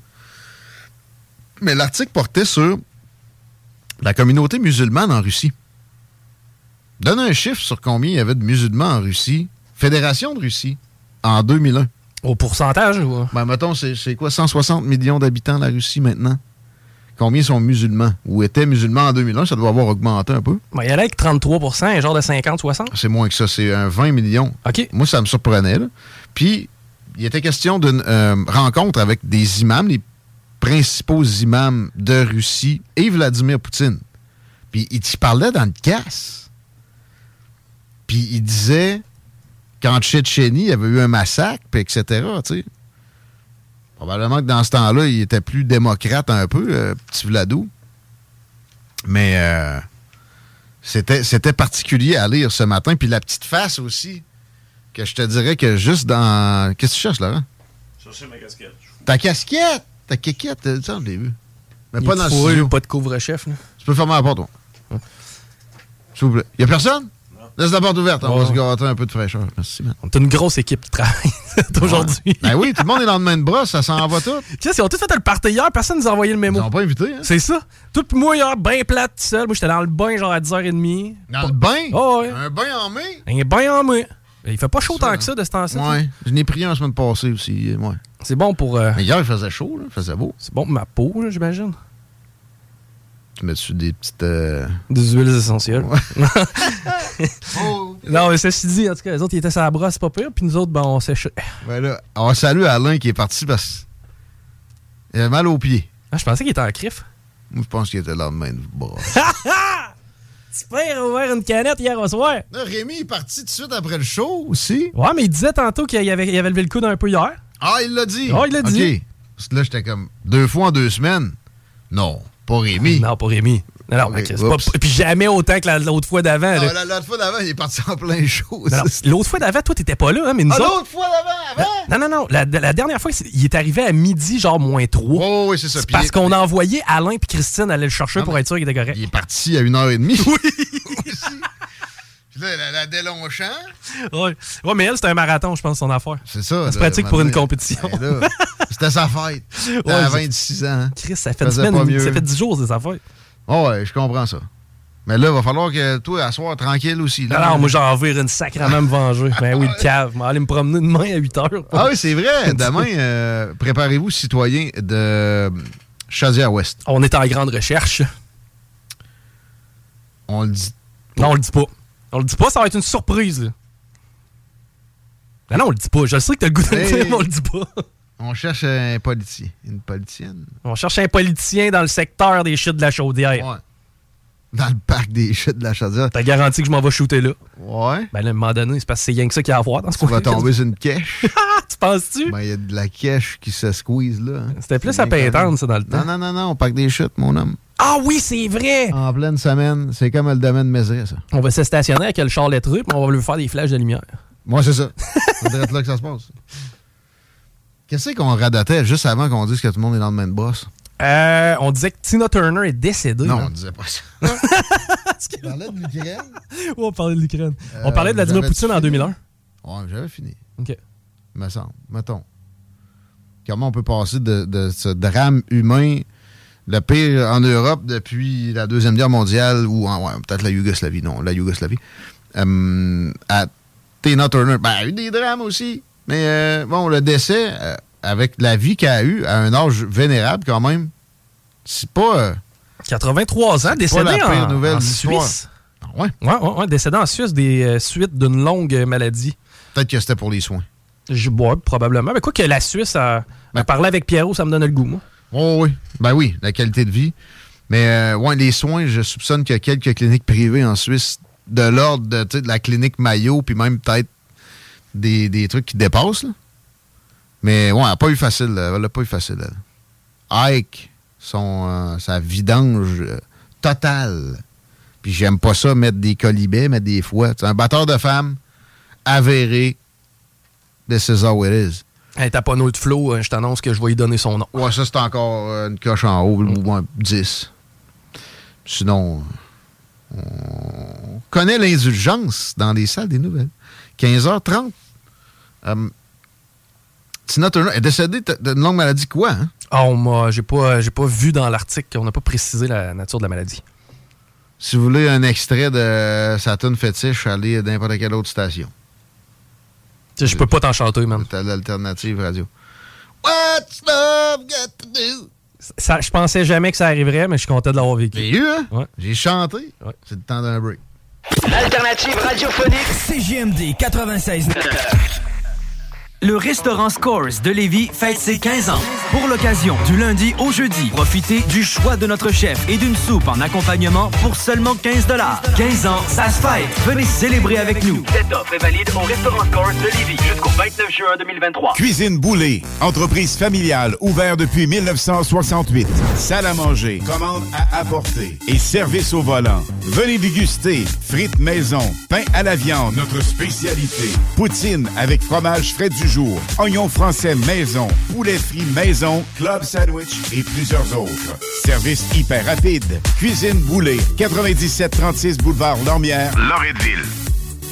[SPEAKER 14] Mais l'article portait sur la communauté musulmane en Russie. Donne un chiffre sur combien il y avait de musulmans en Russie, Fédération de Russie, en 2001.
[SPEAKER 18] Au pourcentage ou?
[SPEAKER 14] Ben, mettons, c'est quoi, 160 millions d'habitants la Russie maintenant? Combien sont musulmans? Ou étaient musulmans en 2001? Ça doit avoir augmenté un peu.
[SPEAKER 18] Ben, il y allait avec 33 un genre de 50-60.
[SPEAKER 14] C'est moins que ça, c'est un 20 millions.
[SPEAKER 18] OK.
[SPEAKER 14] Moi, ça me surprenait. là. Puis, il était question d'une euh, rencontre avec des imams, les principaux imams de Russie et Vladimir Poutine. Puis, il t'y parlait dans le casse. Puis, il disait qu'en Tchétchénie, il y avait eu un massacre, puis etc. Probablement que dans ce temps-là, il était plus démocrate un peu, euh, petit Vladou. Mais euh, c'était, c'était particulier à lire ce matin. Puis la petite face aussi, que je te dirais que juste dans... Qu'est-ce que tu cherches, Laurent?
[SPEAKER 2] Chercher ma casquette.
[SPEAKER 14] Ta casquette! Ta euh, ça, je l'ai vu. Mais
[SPEAKER 18] Il
[SPEAKER 14] pas dans le studio.
[SPEAKER 18] Pas de couvre-chef. là.
[SPEAKER 14] Tu peux fermer la porte, toi. S'il vous plaît. Y a personne? Laisse la porte ouverte. On va se gâter un peu de fraîcheur. Merci, man.
[SPEAKER 18] On est une grosse équipe qui travaille aujourd'hui.
[SPEAKER 14] Ben oui, tout le monde est dans le même bras, ça s'en va tout.
[SPEAKER 18] Qu'est-ce qu'ils ont tous fait le party hier, personne nous a envoyé le mémo.
[SPEAKER 14] Ils n'ont pas invité, hein?
[SPEAKER 18] C'est ça. Tout moi hier, bien plate tout seul. Moi j'étais dans le bain genre à 10h30.
[SPEAKER 14] Dans le bain?
[SPEAKER 18] Oh, ouais.
[SPEAKER 14] Un bain en mai?
[SPEAKER 18] Un bain en mai. Il fait pas chaud tant que ça de ce temps-ci.
[SPEAKER 14] Ouais. Je n'ai pris un la semaine passée aussi. Ouais.
[SPEAKER 18] C'est bon pour. euh,
[SPEAKER 14] Mais hier, il faisait chaud, là. Il faisait beau.
[SPEAKER 18] C'est bon pour ma peau, j'imagine.
[SPEAKER 14] Tu mets dessus des petites. euh,
[SPEAKER 18] Des huiles essentielles.
[SPEAKER 14] Oh.
[SPEAKER 18] non, mais ceci dit, en tout cas, les autres, ils étaient sur la brosse, pas pire. Puis nous autres, ben, on séchait.
[SPEAKER 14] Ben là, on salue Alain qui est parti parce qu'il avait mal aux pieds.
[SPEAKER 18] Ah, je pensais qu'il était en crif.
[SPEAKER 14] Moi, je pense qu'il était le lendemain de bras.
[SPEAKER 18] Super, a ouvert une canette hier au soir.
[SPEAKER 14] Là, Rémi est parti tout de suite après le show aussi.
[SPEAKER 18] Ouais, mais il disait tantôt qu'il avait, il avait levé le coude un peu hier.
[SPEAKER 14] Ah, il l'a dit.
[SPEAKER 18] Ah, il l'a dit.
[SPEAKER 14] OK. Parce que là, j'étais comme deux fois en deux semaines. Non, pas Rémi.
[SPEAKER 18] Non, pas Rémi. Non, non,
[SPEAKER 14] Ok,
[SPEAKER 18] mais c'est pas- puis jamais autant que la- l'autre fois d'avant.
[SPEAKER 14] L'autre fois d'avant, il est parti en plein show.
[SPEAKER 18] L'autre fois d'avant, toi, t'étais pas là, hein, mais nous
[SPEAKER 14] Ah,
[SPEAKER 18] autres.
[SPEAKER 14] l'autre fois d'avant, avant?
[SPEAKER 18] Non, non, non. La, la dernière fois, il est arrivé à midi, genre moins 3.
[SPEAKER 14] Oh, oui, c'est ça.
[SPEAKER 18] Parce
[SPEAKER 14] il-
[SPEAKER 18] qu'on a envoyé Alain et Christine aller le chercher
[SPEAKER 14] Non,
[SPEAKER 18] pour être sûr qu'il était correct.
[SPEAKER 14] Il est parti à une heure et demie. Oui. Là, la, la Delonchamp.
[SPEAKER 18] Ouais. ouais, mais elle, c'était un marathon, je pense, son affaire.
[SPEAKER 14] C'est ça.
[SPEAKER 18] Elle se pratique pour une compétition.
[SPEAKER 14] Ben C'était sa fête.
[SPEAKER 18] Ouais,
[SPEAKER 14] à
[SPEAKER 18] c'est-
[SPEAKER 14] 26 ans. hein.
[SPEAKER 18] Chris, ça fait une
[SPEAKER 14] Faisait
[SPEAKER 18] semaine,
[SPEAKER 14] pas mieux.
[SPEAKER 18] ça fait 10 jours, c'est sa fête.
[SPEAKER 14] Oh, ouais, je comprends ça. Mais là, il va falloir que toi, à soir, tranquille aussi. là.
[SPEAKER 18] Alors, moi, j'en veux une sacrément me venger. Ben oui, le cave. Je vais aller me promener demain à 8 heures.
[SPEAKER 14] Ah oui, c'est vrai. Demain, euh, préparez-vous, citoyens de Chaudière-Ouest.
[SPEAKER 18] On est en grande recherche.
[SPEAKER 14] On le dit.
[SPEAKER 18] Non, on le dit pas. On le dit pas, ça va être une surprise. là. Ben non, on le dit pas. Je sais que t'as le goût de le dire, mais on le dit pas.
[SPEAKER 14] On cherche un politicien. Une politicienne.
[SPEAKER 18] On cherche un politicien dans le secteur des chutes de la chaudière.
[SPEAKER 14] Ouais. Dans le parc des chutes de la chaudière.
[SPEAKER 18] T'as garanti que je m'en vais shooter là?
[SPEAKER 14] Ouais.
[SPEAKER 18] Ben, là, à un moment donné, c'est parce que c'est rien que ça qu'il y a à voir dans ce
[SPEAKER 14] Tu vas
[SPEAKER 18] coin.
[SPEAKER 14] tomber sur une cache.
[SPEAKER 18] tu penses-tu?
[SPEAKER 14] Ben, il y a de la cache qui se squeeze là. hein.
[SPEAKER 18] C'était plus à Pintante, ça, dans le temps.
[SPEAKER 14] Non, non, non, non, au parc des chutes, mon homme.
[SPEAKER 18] Ah oui, c'est vrai!
[SPEAKER 14] En pleine semaine, c'est comme le domaine Mézeret, ça.
[SPEAKER 18] On va se stationner avec le char lettré, puis on va lui faire des flashs de lumière.
[SPEAKER 14] Moi, c'est ça. C'est là que ça se passe. Qu'est-ce qu'on radotait juste avant qu'on dise que tout le monde est dans le même boss?
[SPEAKER 18] Euh, on disait que Tina Turner est décédée.
[SPEAKER 14] Non,
[SPEAKER 18] man.
[SPEAKER 14] on disait pas ça.
[SPEAKER 18] on
[SPEAKER 14] parlait de l'Ukraine?
[SPEAKER 18] Ouais, on parlait de l'Ukraine.
[SPEAKER 14] Euh,
[SPEAKER 18] on parlait de Vladimir Poutine en
[SPEAKER 14] fini?
[SPEAKER 18] 2001.
[SPEAKER 14] Ouais, j'avais fini.
[SPEAKER 18] OK.
[SPEAKER 14] Me semble. Mettons. Comment on peut passer de, de ce drame humain, le pire en Europe depuis la Deuxième Guerre mondiale, ou en- ouais, peut-être la Yougoslavie, non, la Yougoslavie, euh, à Tina Turner. Ben, elle a eu des drames aussi. Mais euh, bon, le décès, euh, avec la vie qu'elle a eue, à un âge vénérable quand même, c'est pas. euh,
[SPEAKER 18] 83 ans, décédé
[SPEAKER 14] la pire
[SPEAKER 18] en,
[SPEAKER 14] nouvelle
[SPEAKER 18] en. Suisse.
[SPEAKER 14] ouais?
[SPEAKER 18] Ouais, ouais, ouais, décédé en Suisse des euh, suites d'une longue euh, maladie.
[SPEAKER 14] Peut-être que c'était pour les soins.
[SPEAKER 18] Je bois probablement. Mais quoi que la Suisse a, a parlé avec Pierrot, ça me donne le goût, moi.
[SPEAKER 14] Oh oui. Ben oui, la qualité de vie. Mais euh, ouais, les soins, je soupçonne qu'il y a quelques cliniques privées en Suisse de l'ordre de, de la clinique Mayo, puis même peut-être des, des trucs qui dépassent. là. Mais ouais, elle n'a pas eu facile. là. Elle n'a pas eu facile. elle. Ike, son, euh, sa vidange euh, totale. Puis j'aime pas ça, mettre des colibets, mettre des. C'est un batteur de femmes avéré. This is how it is.
[SPEAKER 18] Hey, T'as pas un autre flow, euh, je t'annonce que je vais lui donner son nom.
[SPEAKER 14] Ouais, ça, c'est encore euh, une coche en haut, ou moins 10. Sinon, euh, on connaît l'indulgence dans les salles des nouvelles. 15h30. Euh, Tina Turner est décédée d'une longue maladie, quoi? Hein?
[SPEAKER 18] Oh, moi, j'ai pas, j'ai pas vu dans l'article, on n'a pas précisé la nature de la maladie.
[SPEAKER 14] Si vous voulez un extrait de sa tune fétiche, allez à n'importe quelle autre station.
[SPEAKER 18] Je peux pas t'en chanter, man.
[SPEAKER 14] T'as l'alternative radio. What's love got to do?
[SPEAKER 18] Ça, je pensais jamais que ça arriverait, mais je suis content de l'avoir vécu.
[SPEAKER 14] J'ai eu, hein?
[SPEAKER 18] Ouais.
[SPEAKER 14] J'ai chanté. C'est le temps d'un break.
[SPEAKER 9] L'alternative radiophonique
[SPEAKER 19] CGMD 96.
[SPEAKER 9] Le restaurant Scores de Lévis fête ses 15 ans. Pour l'occasion, du lundi au jeudi, profitez du choix de notre chef et d'une soupe en accompagnement pour seulement 15 15 ans, ça se fête. Venez célébrer avec nous.
[SPEAKER 3] Cette offre est valide au restaurant Scores de Lévis jusqu'au 29 juin 2023.
[SPEAKER 20] Cuisine Boulée, entreprise familiale ouverte depuis 1968. Salle à manger, commande à apporter et service au volant. Venez déguster frites maison, pain à la viande, notre spécialité. Poutine avec fromage frais du oignons français maison, poulet frit maison, club sandwich et plusieurs autres. Service hyper rapide. Cuisine Boulée, 9736 boulevard Lormière, Loretteville.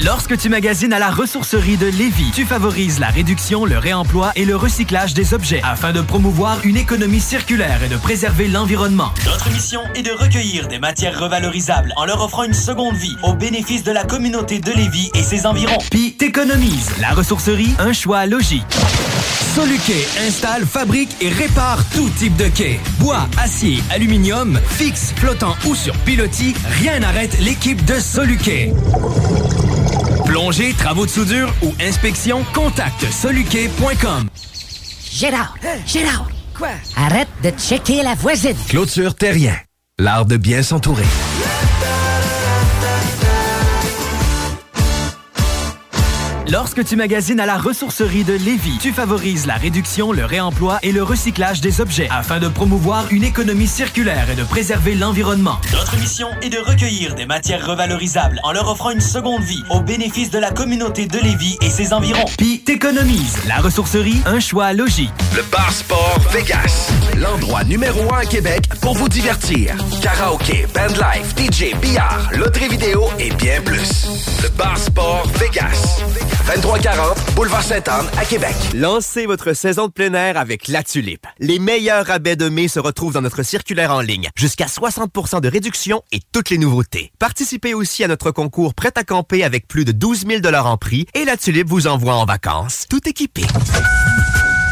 [SPEAKER 9] Lorsque tu magasines à la ressourcerie de Lévis, tu favorises la réduction, le réemploi et le recyclage des objets afin de promouvoir une économie circulaire et de préserver l'environnement. Notre mission est de recueillir des matières revalorisables en leur offrant une seconde vie au bénéfice de la communauté de Lévis et ses environs. Puis t'économises. La ressourcerie, un choix logique. Soluquet installe, fabrique et répare tout type de quai. Bois, acier, aluminium, fixe, flottant ou sur pilotis, rien n'arrête l'équipe de Soluquet. Plongée, travaux de soudure ou inspection, contacte soluquet.com.
[SPEAKER 21] Gérard, Gérard. Quoi? Arrête de checker la voisine.
[SPEAKER 22] Clôture Terrien, l'art de bien s'entourer.
[SPEAKER 9] Lorsque tu magasines à la ressourcerie de Lévis, tu favorises la réduction, le réemploi et le recyclage des objets afin de promouvoir une économie circulaire et de préserver l'environnement. Notre mission est de recueillir des matières revalorisables en leur offrant une seconde vie au bénéfice de la communauté de Lévis et ses environs. Puis t'économises. La ressourcerie, un choix logique.
[SPEAKER 22] Le Bar Sport Vegas, l'endroit numéro un à Québec pour vous divertir. Karaoke, bandlife, DJ, billard, loterie vidéo et bien plus. Le Bar Sport Vegas, 2340
[SPEAKER 13] boulevard Sainte-Anne à Québec. Lancez votre saison de plein air avec La Tulipe. Les meilleurs rabais de mai se retrouvent dans notre circulaire en ligne. Jusqu'à 60% de réduction et toutes les nouveautés. Participez aussi à notre concours Prêt à camper avec plus de 12 000 en prix et La Tulipe vous envoie en vacances, tout équipé.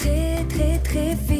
[SPEAKER 20] très très très vite.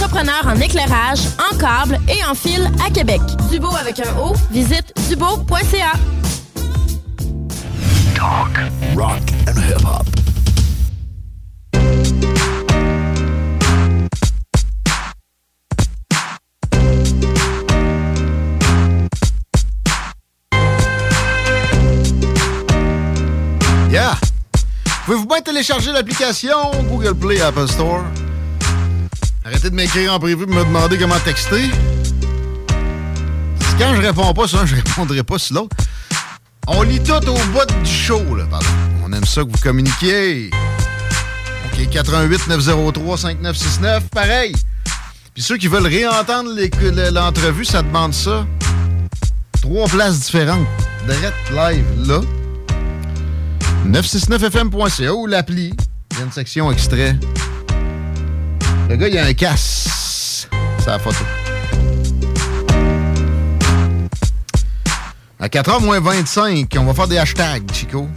[SPEAKER 23] d'entrepreneur en éclairage, en câble et en fil à Québec. Dubo avec un O, visite dubo.ca.
[SPEAKER 24] Talk, rock and hip-hop.
[SPEAKER 14] Yeah! Pouvez-vous bien télécharger l'application Google Play Apple Store? Arrêtez de m'écrire en privé pour me demander comment texter. Quand je réponds pas sur un, je répondrai pas sur l'autre. On lit tout au bout du show, là, pardon. On aime ça que vous communiquiez. OK, 88 903 5969, pareil. Puis ceux qui veulent réentendre l'entrevue, ça demande ça. Trois places différentes. Direct live, là. 969fm.ca ou l'appli. Il y a une section extrait. Le gars, il a un casse. C'est la photo. À 4h moins 25, on va faire des hashtags, Chico.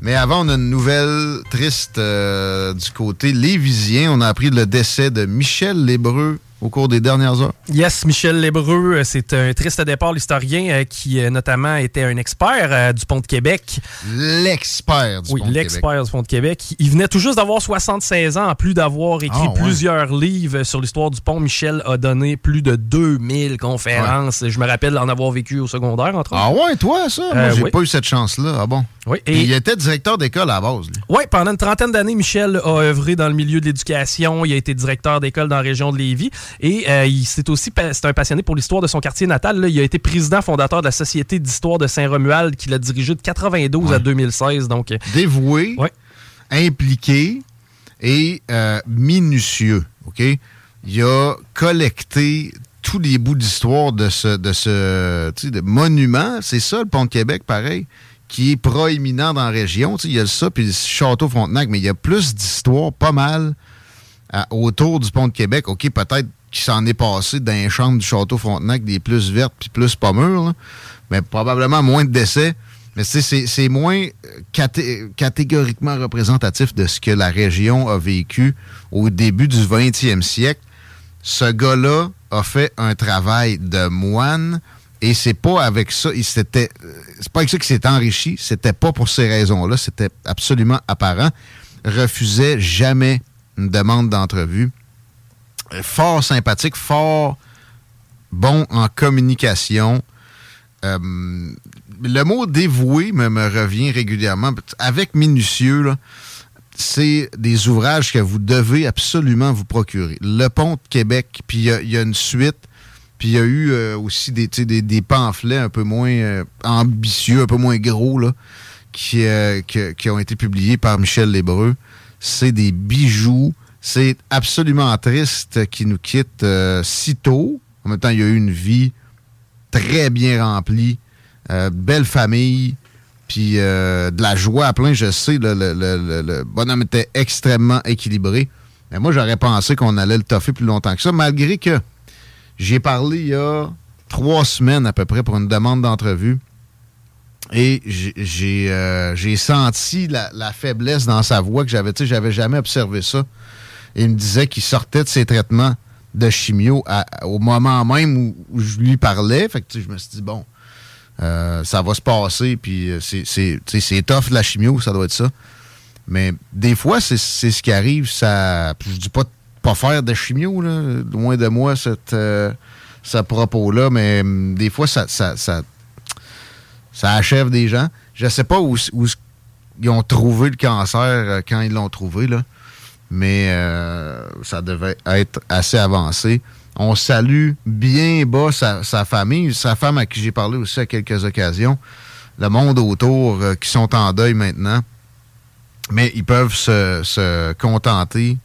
[SPEAKER 14] Mais avant, on a une nouvelle triste euh, du côté lévisien. On a appris le décès de Michel Lébreux au cours des dernières heures.
[SPEAKER 18] Yes, Michel Lébreux, euh, c'est un triste départ, l'historien euh, qui euh, notamment était un expert du Pont de Québec.
[SPEAKER 14] L'expert du
[SPEAKER 18] oui,
[SPEAKER 14] Pont de
[SPEAKER 18] l'expert du Pont de Québec. Il venait tout juste d'avoir 76 ans, en plus d'avoir écrit
[SPEAKER 14] Ah, ouais.
[SPEAKER 18] plusieurs livres sur l'histoire du pont. Michel a donné plus de 2000 conférences. Je me rappelle en avoir vécu au secondaire, entre autres.
[SPEAKER 14] Ah ouais, toi, ça? Moi, j'ai
[SPEAKER 18] oui.
[SPEAKER 14] pas eu cette chance-là. Ah bon?
[SPEAKER 18] Oui,
[SPEAKER 14] Et... Il était directeur d'école à la base, lui.
[SPEAKER 18] Oui, pendant une trentaine d'années, Michel a œuvré dans le milieu de l'éducation. Il a été directeur d'école dans la région de Lévis. Et euh, il c'est aussi c'est un passionné pour l'histoire de son quartier natal. là. Il a été président fondateur de la Société d'histoire de Saint-Romuald qu'il a dirigé de 92 à 2016. Donc, euh,
[SPEAKER 14] Dévoué, impliqué et euh, minutieux. OK? Il a collecté tous les bouts d'histoire de ce, de ce de monument. C'est ça, le Pont de Québec, pareil, qui est proéminent dans la région. Il y a ça, puis le Château Frontenac, mais il y a plus d'histoire, pas mal, à- autour du Pont de Québec. OK, peut-être qu'il s'en est passé dans les chambres du Château Frontenac des plus vertes puis plus pas mûres, mais probablement moins de décès. Mais c'est moins euh, caté- catégoriquement représentatif de ce que la région a vécu au début du 20e siècle. Ce gars-là a fait un travail de moine et c'est pas avec ça, il s'était euh, c'est pas avec ça qu'il s'est enrichi, c'était pas pour ces raisons-là, c'était absolument apparent. Refusait jamais une demande d'entrevue. Fort sympathique, fort bon en communication. Euh, le mot dévoué me, me revient régulièrement. Avec minutieux, c'est des ouvrages que vous devez absolument vous procurer. Le Pont de Québec, puis il y a- une suite, puis il y a eu euh, aussi des, des, des pamphlets un peu moins euh, ambitieux, un peu moins gros, là, qui, que- qui ont été publiés par Michel Lébreux. C'est des bijoux. C'est absolument triste qu'il nous quitte euh, si tôt. En même temps, il y a eu une vie très bien remplie, euh, belle famille, puis euh, de la joie à plein, je sais. Le, bonhomme était extrêmement équilibré. Mais moi, j'aurais pensé qu'on allait le toffer plus longtemps que ça, malgré que j'ai parlé il y a trois semaines à peu près pour une demande d'entrevue. Et j'ai- euh, senti la, la faiblesse dans sa voix que j'avais, tu sais, j'avais jamais observé ça. Il me disait qu'il sortait de ses traitements de chimio au moment même où, je lui parlais. Fait je me suis dit, bon, euh, ça va se passer, puis euh, c'est- tough la chimio, ça doit être ça. Mais des fois, c'est ce qui arrive. Ça, je dis pas pas faire de chimio, loin de moi, euh, ce propos-là, mais hum, des fois, ça, ça, ça, achève des gens. Je sais pas où, ils ont trouvé le cancer quand ils l'ont trouvé, là, mais euh, ça devait être assez avancé. On salue bien bas sa, sa famille, sa femme à qui j'ai parlé aussi à quelques occasions, le monde autour euh, qui sont en deuil maintenant, mais ils peuvent se, se contenter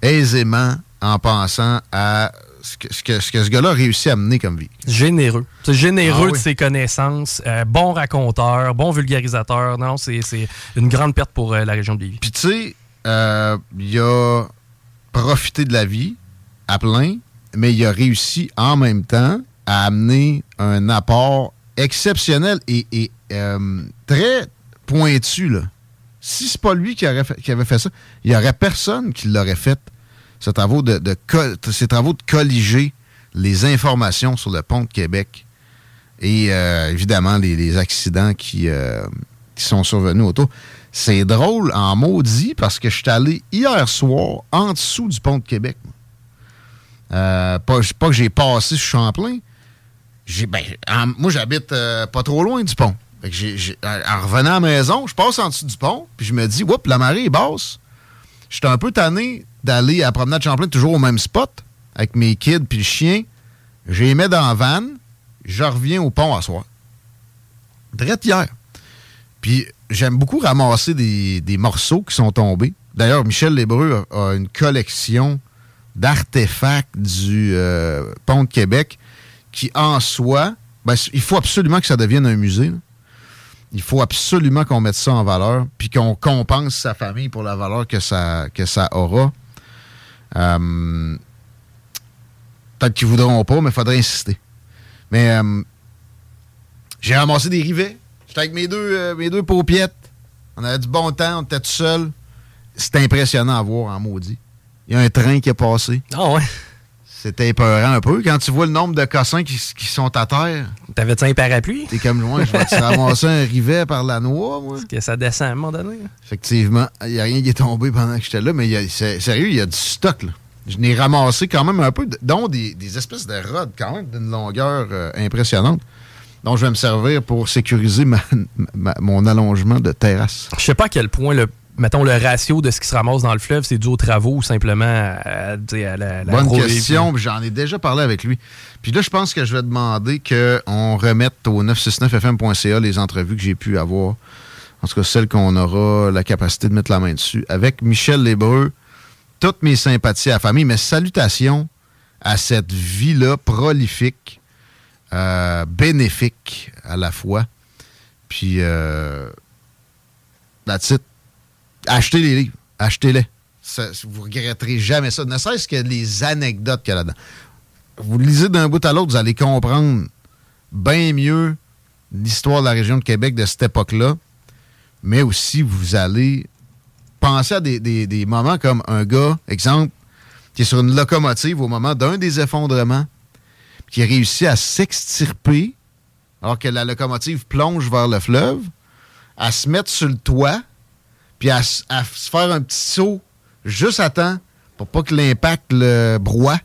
[SPEAKER 14] aisément en pensant à ce que ce, que, ce, que ce gars-là a réussi à mener comme vie.
[SPEAKER 18] Généreux. C'est généreux
[SPEAKER 14] Ah oui.
[SPEAKER 18] de ses connaissances, euh, bon raconteur, bon vulgarisateur. Non, c'est c'est une grande perte pour euh, la région de Lévis.
[SPEAKER 14] Puis tu sais, euh, il a profité de la vie à plein, mais il a réussi en même temps à amener un apport exceptionnel et, euh, très pointu. Là. Si c'est pas lui qui, avait fait ça, il n'y aurait personne qui l'aurait fait. Ces travaux de, ces travaux de colliger les informations sur le pont de Québec et euh, évidemment les, accidents qui sont survenus autour. C'est drôle en maudit parce que je suis allé hier soir en dessous du pont de Québec. Euh, pas, que j'ai passé sur Champlain. Ben, en- moi, j'habite euh, pas trop loin du pont. En revenant à la maison, je passe en dessous du pont, puis je me dis, oups, la marée est basse. J'étais un peu tanné d'aller à la promenade Champlain toujours au même spot, avec mes kids puis le chien. J'ai les mets dans la van, je reviens au pont à soir. Drette hier. Puis j'aime beaucoup ramasser des, des morceaux qui sont tombés. D'ailleurs, Michel Lébreux a, une collection d'artefacts du euh, pont de Québec qui, en soi, ben, il faut absolument que ça devienne un musée. Il faut absolument qu'on mette ça en valeur, puis qu'on compense sa famille pour la valeur que ça, que ça aura. Euh, Peut-être qu'ils voudront pas, mais il faudrait insister. Mais euh, j'ai ramassé des rivets. J'étais avec mes deux, euh, mes deux paupiettes. On avait du bon temps, on était tout seul. C'était impressionnant à voir en maudit. Il y a un train qui est passé.
[SPEAKER 18] Ah ouais?
[SPEAKER 14] C'était épeurant un peu. Quand tu vois le nombre de cossins qui, qui sont à terre.
[SPEAKER 18] T'avais-tu un parapluie?
[SPEAKER 14] T'es comme loin, je vais te ramasser un rivet par la noix, moi.
[SPEAKER 18] que ça descend à un moment donné.
[SPEAKER 14] Effectivement, il n'y a rien qui est tombé pendant que j'étais là, mais y a- sérieux, il y a du stock. Là. Je n'ai ramassé quand même un peu, dont des, des espèces de rods quand même d'une longueur euh, impressionnante, dont je vais me servir pour sécuriser ma- ma- mon allongement de terrasse.
[SPEAKER 18] Je sais pas à quel point le mettons le ratio de ce qui se ramasse dans le fleuve, c'est dû aux travaux ou simplement à, la, la
[SPEAKER 14] Bonne question, puis j'en ai déjà parlé avec lui. Puis là, je pense que je vais demander qu'on remette au 969fm.ca les entrevues que j'ai pu avoir. En tout cas, celles qu'on aura la capacité de mettre la main dessus. Avec Michel Lébreux, toutes mes sympathies à la famille, mais salutations à cette vie-là prolifique, euh, bénéfique à la fois. Puis, euh, that's it. Achetez les livres. Achetez-les. Vous regretterez jamais ça. Ne serait-ce que les anecdotes qu'il y a là-dedans. Vous lisez d'un bout à l'autre, vous allez comprendre bien mieux l'histoire de la région de Québec de cette époque-là. Mais aussi, vous allez penser à des, des- des moments comme un gars, exemple, qui est sur une locomotive au moment d'un des effondrements, qui a réussi à s'extirper alors que la locomotive plonge vers le fleuve, à se mettre sur le toit, puis à, se faire un petit saut juste à temps pour pas que l'impact le broie.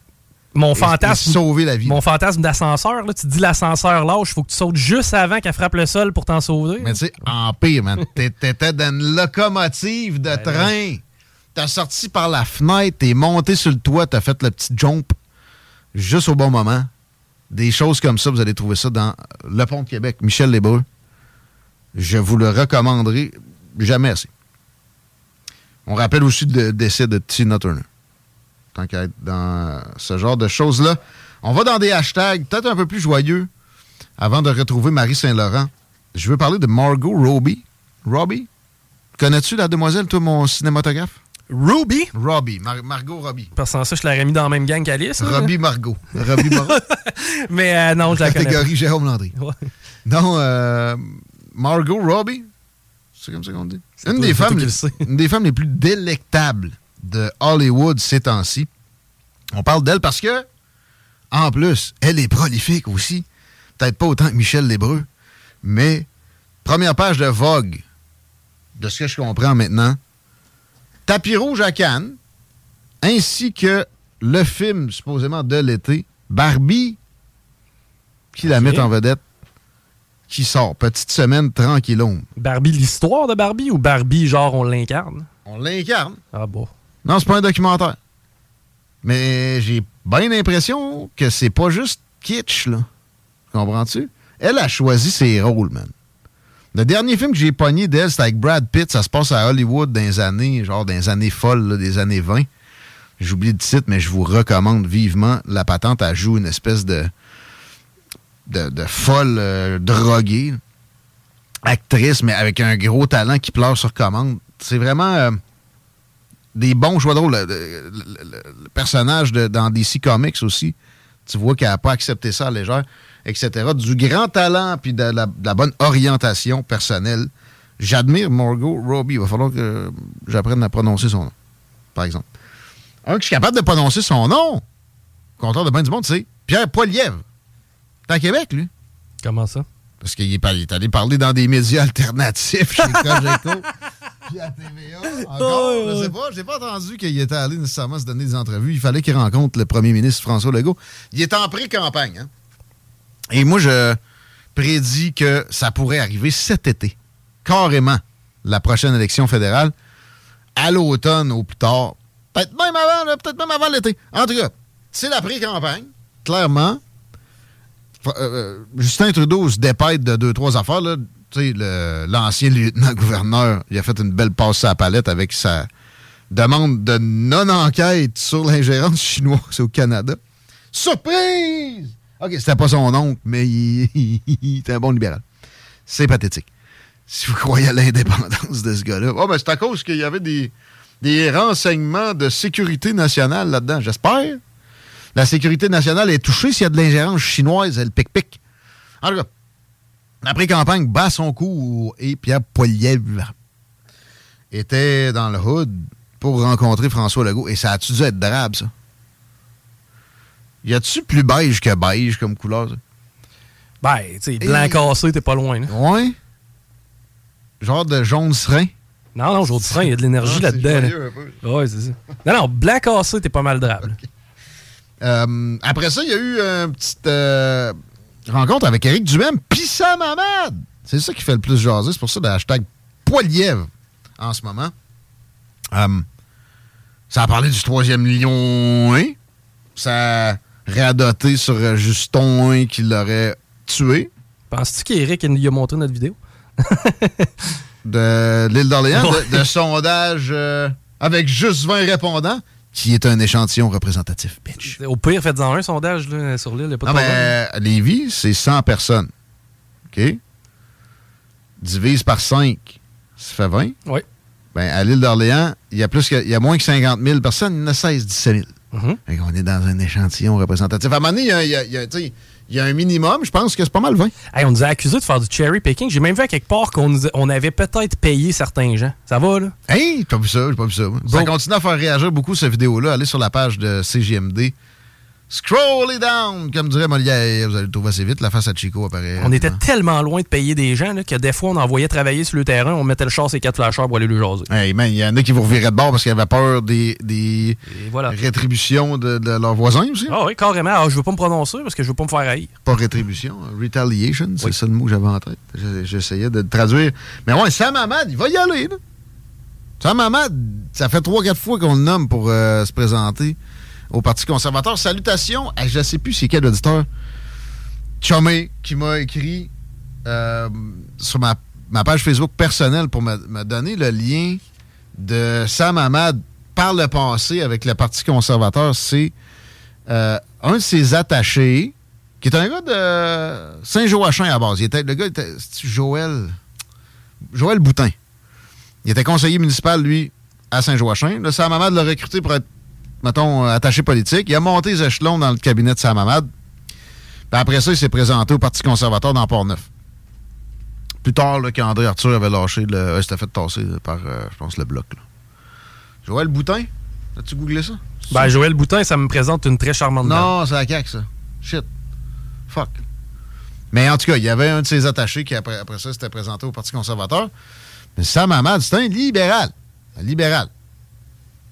[SPEAKER 18] Mon fantasme.
[SPEAKER 14] sauver la vie.
[SPEAKER 18] Mon fantasme d'ascenseur, là, tu te dis l'ascenseur lâche, faut que tu sautes juste avant qu'elle frappe le sol pour t'en sauver.
[SPEAKER 14] Mais tu sais, en pire, man. T'é- T'étais dans une locomotive
[SPEAKER 18] Ben
[SPEAKER 14] de train. T'as sorti par la fenêtre, t'es monté sur le toit, t'as fait le petit jump juste au bon moment. Des choses comme ça, vous allez trouver ça dans Le Pont de Québec. Michel Lébreux. Je vous le recommanderai jamais assez. On rappelle aussi le de Tina Turner. Tant qu'à être dans ce genre de choses-là. On va dans des hashtags peut-être un peu plus joyeux avant de retrouver Marie Saint-Laurent. Je veux parler de Margot Robbie. Robbie? Connais-tu la demoiselle, toi, mon cinématographe?
[SPEAKER 18] Ruby?
[SPEAKER 14] Robbie. Mar- Margot Robbie.
[SPEAKER 18] Parce que ça, je l'aurais mis dans la même gang qu'Alice.
[SPEAKER 14] Robbie Margot. Robbie Margot.
[SPEAKER 18] Mais euh, non, je la connais.
[SPEAKER 14] Catégorie Jérôme Landry. Non, euh, Margot Robbie. C'est comme ça qu'on dit?
[SPEAKER 18] C'est
[SPEAKER 14] Une des, femmes,
[SPEAKER 18] toi qui le sais.
[SPEAKER 14] une des femmes les plus délectables de Hollywood ces temps-ci. On parle d'elle parce que, en plus, elle est prolifique aussi. Peut-être pas autant que Michel Lébreux, mais première page de Vogue, de ce que je comprends maintenant, Tapis rouge à Cannes, ainsi que le film supposément de l'été, Barbie, qui la met en vedette, qui sort. Petite semaine tranquillon.
[SPEAKER 18] Barbie, l'histoire de Barbie ou Barbie, genre on l'incarne?
[SPEAKER 14] On l'incarne.
[SPEAKER 18] Ah bon.
[SPEAKER 14] Non, c'est pas un documentaire. Mais j'ai bien l'impression que c'est pas juste kitsch, là. Comprends-tu? Elle a choisi ses rôles, man. Le dernier film que j'ai pogné d'elle, c'était avec Brad Pitt. Ça se passe à Hollywood dans les années, genre dans les années folles, des années 20. J'oublie le titre, mais je vous recommande vivement. La patente, elle joue une espèce de, de, folle euh, droguée. Actrice, mais avec un gros talent qui pleure sur commande. C'est vraiment euh, des bons choix de rôle. Le, personnage dans DC Comics aussi, tu vois qu'elle n'a pas accepté ça à légère, etc. Du grand talent puis de la, de la bonne orientation personnelle. J'admire Margot Robbie. Il va falloir que j'apprenne à prononcer son nom, par exemple. Un que je suis capable de prononcer son nom, compteur de bien du monde, c'est Pierre Poilievre. T'es à Québec, lui.
[SPEAKER 18] Comment ça?
[SPEAKER 14] Parce qu'il est, est allé parler dans des médias alternatifs chez Cogeco. puis à TVA. Encore, je sais pas. J'ai pas entendu qu'il était allé nécessairement se donner des entrevues. Il fallait qu'il rencontre le premier ministre François Legault. Il est en pré-campagne. hein. Et moi, je prédis que ça pourrait arriver cet été. Carrément. La prochaine élection fédérale. À l'automne au plus tard. Peut-être même avant, peut-être même avant l'été. En tout cas, c'est la pré-campagne. Clairement. Euh, euh, Justin Trudeau se dépête de deux, trois affaires. l'ancien lieutenant-gouverneur, il a fait une belle passe à la palette avec sa demande de non-enquête sur l'ingérence chinoise au Canada. Surprise! OK, c'était pas son oncle, mais il, était un bon libéral. C'est pathétique. Si vous croyez à l'indépendance de ce gars-là. Oh, ben c'est à cause qu'il y avait des, renseignements de sécurité nationale là-dedans, j'espère. La sécurité nationale est touchée s'il y a de l'ingérence chinoise, elle pique-pique. En tout cas, l'après-campagne bat son coup et Pierre Poilievre était dans le hood pour rencontrer François Legault. Et ça a-tu dû être drabe, ça? Y a-tu plus beige que beige comme couleur, ça?
[SPEAKER 18] Ben, tu sais, blanc cassé, t'es pas loin. Là.
[SPEAKER 14] Ouais. Genre de jaune serein?
[SPEAKER 18] Non, non, jour du frein, il y a de l'énergie
[SPEAKER 14] Ah,
[SPEAKER 18] là-dedans. là. Ouais, c'est ça. Non, non, blanc cassé, t'es pas mal drable.
[SPEAKER 14] Euh, après ça, il y a eu une petite euh, rencontre avec Éric Duhem pis Sam Hamad. C'est ça qui fait le plus jaser. C'est pour ça le hashtag Poilièvre en ce moment. Euh, ça a parlé du troisième lion 1. Ça radoté sur euh, Juston 1 qui l'aurait tué.
[SPEAKER 18] Penses-tu qu'Éric il a montré notre vidéo?
[SPEAKER 14] de l'île d'Orléans,
[SPEAKER 18] Ouais.
[SPEAKER 14] de, de sondage euh, avec juste 20 répondants, qui est un échantillon représentatif. bitch.
[SPEAKER 18] Au pire, faites-en un sondage là, sur l'île. y a pas de
[SPEAKER 14] Non, mais
[SPEAKER 18] problème.
[SPEAKER 14] euh, à Lévis, c'est 100 personnes. OK? Divise par 5, ça fait 20.
[SPEAKER 18] Oui.
[SPEAKER 14] Ben, à l'île d'Orléans, il y, a plus que- il y a moins que 50 000 personnes, il y en a 16 17 000. Fait qu'on est dans un échantillon représentatif. À un moment donné, il y a, il y a- il y a, tu sais, il y a un minimum, je pense que c'est pas mal 20.
[SPEAKER 18] Hey, on nous a accusé de faire du cherry picking. J'ai même vu à quelque part qu'on on avait peut-être payé certains gens. Ça va, là?
[SPEAKER 14] Hey, t'as vu ça? J'ai pas vu ça.
[SPEAKER 18] Bon.
[SPEAKER 14] continue à faire réagir beaucoup, cette vidéo-là. Allez sur la page de CGMD. Scroll it down, comme dirait Molière. Vous allez le trouver assez vite. La face à Chico apparaît.
[SPEAKER 18] On était tellement loin de payer des gens là, que des fois, on envoyait travailler sur le terrain, on mettait le char et quatre flasheurs pour aller lui jaser.
[SPEAKER 14] Hey, man, il y en a qui vous reviraient de bord parce qu'ils avaient peur des, des
[SPEAKER 18] voilà.
[SPEAKER 14] rétributions de, de leurs voisins aussi.
[SPEAKER 18] Ah oui, carrément. Ah, je veux pas me prononcer parce que je veux pas me faire haïr.
[SPEAKER 14] Pas rétribution, hein, retaliation, c'est ça le mot que j'avais en tête. J'essayais de le traduire. Mais ouais, Sam Hamad, il va y aller. Là. Sam Hamad, ça fait 3-4 fois qu'on le nomme pour euh, se présenter au Parti conservateur. Salutations à je sais plus c'est quel auditeur. Chomé qui m'a écrit euh, sur ma, page Facebook personnelle pour me, donner le lien de Sam Hamad par le passé avec le Parti conservateur. C'est euh, un de ses attachés, qui est un gars de Saint-Joachim à base. Il était, le gars était Joël? Joël Boutin. Il était conseiller municipal, lui, à Saint-Joachim. Là, Sam Hamad l'a recruté pour être, mettons, euh, attaché politique. Il a monté les échelons dans le cabinet de Sam Hamad. Puis après ça, il s'est présenté au Parti conservateur dans Port-Neuf. Plus tard là, qu'André Arthur avait lâché le. euh, C'était fait tasser par, euh, je pense, le bloc. là. Joël Boutin, as-tu googlé ça?
[SPEAKER 18] Ben, Joël Boutin, ça me présente une très charmante.
[SPEAKER 14] Non, c'est la CAQ, ça. Shit. Fuck. Mais en tout cas, il y avait un de ses attachés qui, après, après ça, s'était présenté au Parti conservateur. Mais Sam Hamad, c'est un libéral. Un libéral.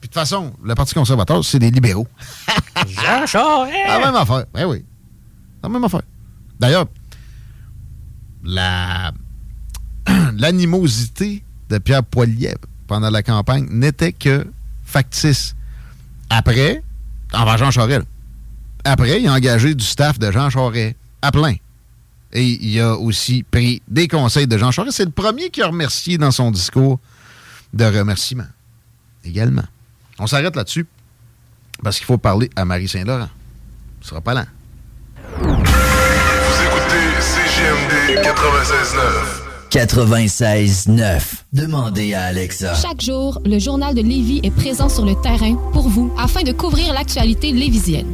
[SPEAKER 14] Puis de toute façon, le Parti conservateur, c'est des libéraux.
[SPEAKER 18] Jean Charest!
[SPEAKER 14] La même affaire. Ben oui. La même affaire. D'ailleurs, la l'animosité de Pierre Poilievre pendant la campagne n'était que factice. Après, envers Jean Charest. Après, il a engagé du staff de Jean Charest à plein. Et il a aussi pris des conseils de Jean Charest. C'est le premier qui a remercié dans son discours de remerciement. Également. On s'arrête là-dessus parce qu'il faut parler à Marie Saint-Laurent. Ce sera pas lent.
[SPEAKER 25] Vous écoutez CGMD 96.9.
[SPEAKER 17] 96.9. Demandez à Alexa.
[SPEAKER 26] Chaque jour, le journal de Lévis est présent sur le terrain pour vous afin de couvrir l'actualité lévisienne.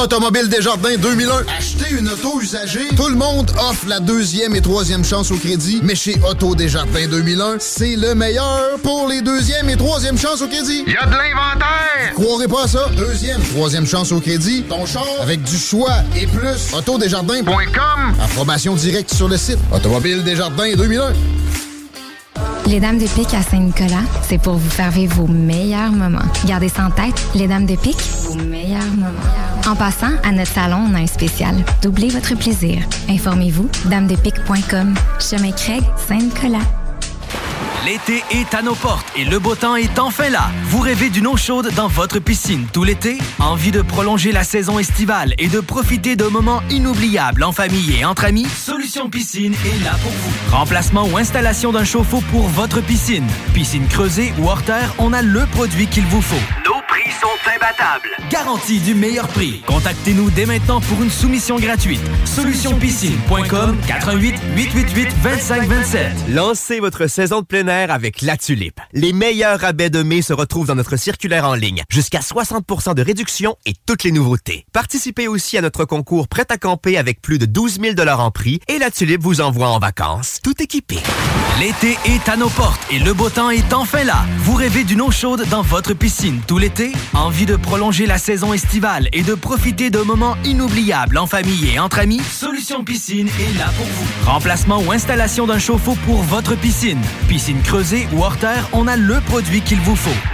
[SPEAKER 27] Automobile Desjardins 2001. Acheter une auto usagée. Tout le monde offre la deuxième et troisième chance au crédit. Mais chez Auto Desjardins 2001, c'est le meilleur pour les deuxième et troisième chances au crédit.
[SPEAKER 7] Il y a de l'inventaire!
[SPEAKER 27] Croirez pas à ça. Deuxième, troisième chance au crédit. Ton char avec du choix et plus. Autodesjardins.com. Approbation directe sur le site. Automobile Desjardins 2001.
[SPEAKER 28] Les Dames de Pique à Saint-Nicolas, c'est pour vous faire vivre vos meilleurs moments. Gardez ça en tête, les Dames de Pique, vos meilleurs moments. En passant, à notre salon, on a un spécial. Doublez votre plaisir. Informez-vous, damedepique.com. Chemin Craig, Saint-Nicolas.
[SPEAKER 9] L'été est à nos portes et le beau temps est enfin là. Vous rêvez d'une eau chaude dans votre piscine tout l'été? Envie de prolonger la saison estivale et de profiter de moments inoubliables en famille et entre amis? Solution Piscine est là pour vous. Remplacement ou installation d'un chauffe-eau pour votre piscine. Piscine creusée ou hors terre, on a le produit qu'il vous faut. Garantie du meilleur prix. Contactez-nous dès maintenant pour une soumission gratuite. Solutionpiscine.com 88 888 2527.
[SPEAKER 13] Lancez votre saison de plein air avec La Tulipe. Les meilleurs rabais de mai se retrouvent dans notre circulaire en ligne. Jusqu'à 60% de réduction et toutes les nouveautés. Participez aussi à notre concours Prêt à camper avec plus de 12 000 en prix et La Tulipe vous envoie en vacances, tout équipé.
[SPEAKER 9] L'été est à nos portes et le beau temps est enfin là. Vous rêvez d'une eau chaude dans votre piscine tout l'été? Envie de prolonger la saison estivale et de profiter de moments inoubliables en famille et entre amis? Solution Piscine est là pour vous. Remplacement ou installation d'un chauffe-eau pour votre piscine. Piscine creusée ou hors terre, on a le produit qu'il vous faut.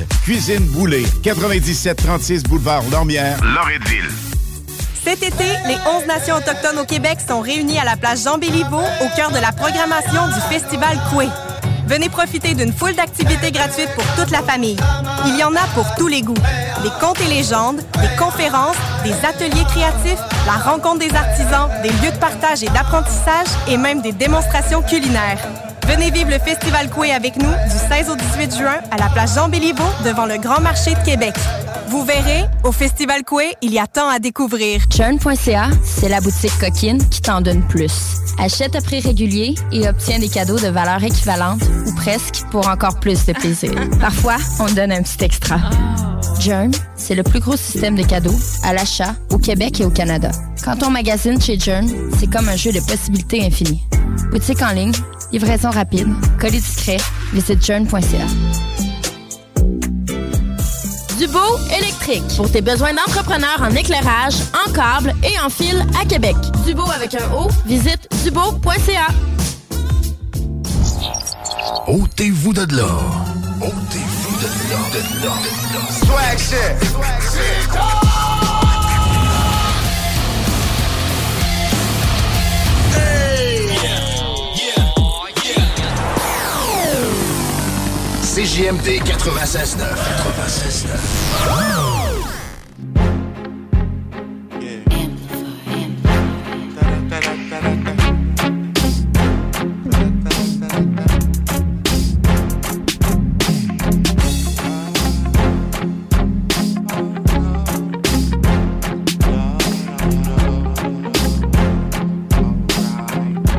[SPEAKER 20] Cuisine Boulée, 9736 boulevard Lormière, Loretteville.
[SPEAKER 29] Cet été, les 11 nations autochtones au Québec sont réunies à la place Jean Béliveau au cœur de la programmation du Festival Coué. Venez profiter d'une foule d'activités gratuites pour toute la famille. Il y en a pour tous les goûts. Des contes et légendes, des conférences, des ateliers créatifs, la rencontre des artisans, des lieux de partage et d'apprentissage et même des démonstrations culinaires. Venez vivre le Festival Coué avec nous du 16 au 18 juin à la place Jean Béliveau devant le Grand Marché de Québec. Vous verrez, au Festival Coué, il y a tant à découvrir.
[SPEAKER 23] Churn.ca, c'est la boutique coquine qui t'en donne plus. Achète à prix régulier et obtiens des cadeaux de valeur équivalente ou presque pour encore plus de plaisir. Parfois, on donne un petit extra. Journ, c'est le plus gros système de cadeaux à l'achat au Québec et au Canada. Quand on magasine chez Journ, c'est comme un jeu de possibilités infinies. Boutique en ligne, livraison rapide, colis discret, visite journ.ca. Dubo électrique. Pour tes besoins d'entrepreneurs en éclairage, en câble et en fil à Québec. Dubo avec un O, visite dubo.ca.
[SPEAKER 24] Ôtez-vous de là. Ôtez-vous
[SPEAKER 30] Swag shit. Swag shit.
[SPEAKER 24] CJMD 96.9. 96.9.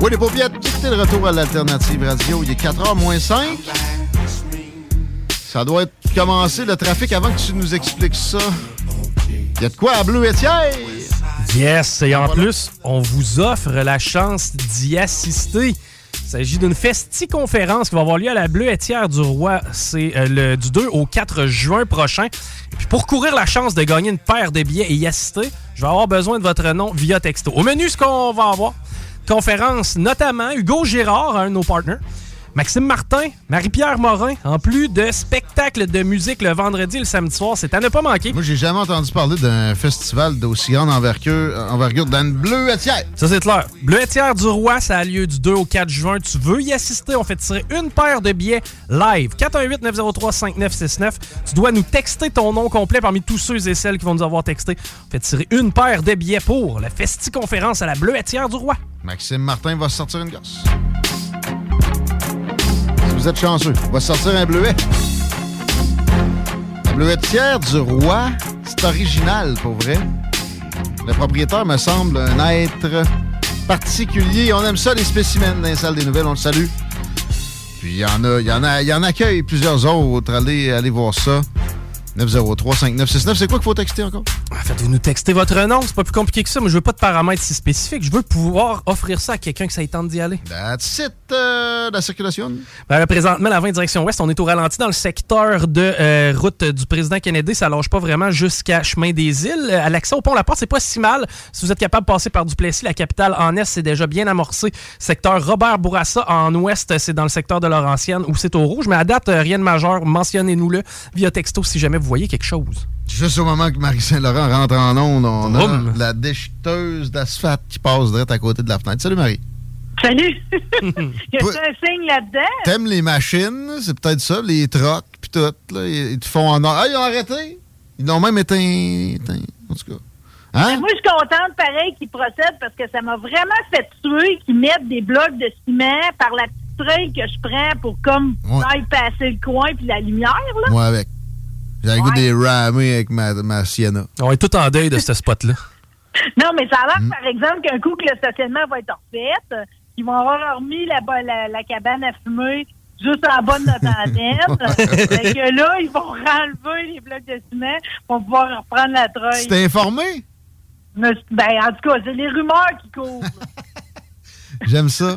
[SPEAKER 14] Oui, les paupiètes, c'était le retour à l'alternative radio. Il est 4h moins 5. Ça doit être commencé le trafic avant que tu nous expliques ça. Il y a de quoi à bleu étière?
[SPEAKER 18] Yes, et en plus, on vous offre la chance d'y assister. Il s'agit d'une festi-conférence qui va avoir lieu à la Bleuetière du Roi. C'est euh, le, du 2 au 4 juin prochain. Et puis pour courir la chance de gagner une paire de billets et y assister, je vais avoir besoin de votre nom via texto. Au menu, ce qu'on va avoir, conférence notamment Hugo Girard, un de nos partners, Maxime Martin, Marie-Pierre Morin, en plus de spectacles de musique le vendredi et le samedi soir. C'est à ne pas manquer.
[SPEAKER 14] Moi, j'ai jamais entendu parler d'un festival d'aussi grande envergure, envergure dans une bleuetière.
[SPEAKER 18] Ça, c'est clair. Bleuetière du Roi, ça a lieu du 2 au 4 juin. Tu veux y assister? On fait tirer une paire de billets live. 418-903-5969. Tu dois nous texter ton nom complet parmi tous ceux et celles qui vont nous avoir texté. On fait tirer une paire de billets pour la Festi-conférence à la Bleuetière du Roi.
[SPEAKER 14] Maxime Martin va sortir une gosse. Vous êtes chanceux, va sortir un bleuet. La bleuetière du roi, c'est original pour vrai. Le propriétaire me semble un être particulier. On aime ça, les spécimens dans les salles des nouvelles. On le salue. Puis il y en a, il y en a, il y en accueille plusieurs autres. Allez, allez voir ça. 903-5969. C'est quoi qu'il faut texter encore?
[SPEAKER 18] Faites-vous nous texter votre nom. C'est pas plus compliqué que ça. Moi, je veux pas de paramètres si spécifiques. Je veux pouvoir offrir ça à quelqu'un que ça tente d'y aller.
[SPEAKER 14] That's it, euh, la circulation.
[SPEAKER 18] Ben, là, présentement, la 20 direction ouest, on est au ralenti dans le secteur de euh, route du président Kennedy. Ça lâche pas vraiment jusqu'à Chemin des Îles. À l'accès au pont La Porte, c'est pas si mal. Si vous êtes capable de passer par Duplessis, la capitale en est, c'est déjà bien amorcé. Secteur Robert Bourassa en ouest, c'est dans le secteur de Laurentienne où c'est au rouge. Mais à date, euh, rien de majeur. Mentionnez-nous-le via texto si jamais vous voyez quelque chose.
[SPEAKER 14] Juste au moment que Marie-Saint-Laurent rentre en onde, on a la déchiteuse d'asphalte qui passe direct à côté de la fenêtre. Salut Marie.
[SPEAKER 31] Salut! y a un signe là-dedans?
[SPEAKER 14] T'aimes les machines, c'est peut-être ça, les trocs, puis tout. Là, ils, ils te font en or. Ah, ils ont arrêté! Ils l'ont même éteint, éteint, En tout cas. Hein?
[SPEAKER 31] Moi, je suis contente, pareil, qu'ils procèdent parce que ça m'a vraiment fait tuer qu'ils mettent des blocs de ciment par la petite trail que je prends pour comme
[SPEAKER 14] Ouais.
[SPEAKER 31] passer le coin puis la lumière, là.
[SPEAKER 14] Moi avec. J'ai le goût des ramer avec ma, ma Sienna.
[SPEAKER 18] On est tout en deuil de ce spot-là.
[SPEAKER 31] Non, mais ça a l'air, par exemple, qu'un coup que le stationnement va être refait, euh, ils vont avoir remis la, la, la cabane à fumer juste en bas de notre antenne. fait que là, ils vont renlever les blocs de ciment pour pouvoir reprendre la trail.
[SPEAKER 14] Tu t'es informé?
[SPEAKER 31] Mais, Ben, en tout cas, c'est les rumeurs qui courent.
[SPEAKER 14] J'aime ça.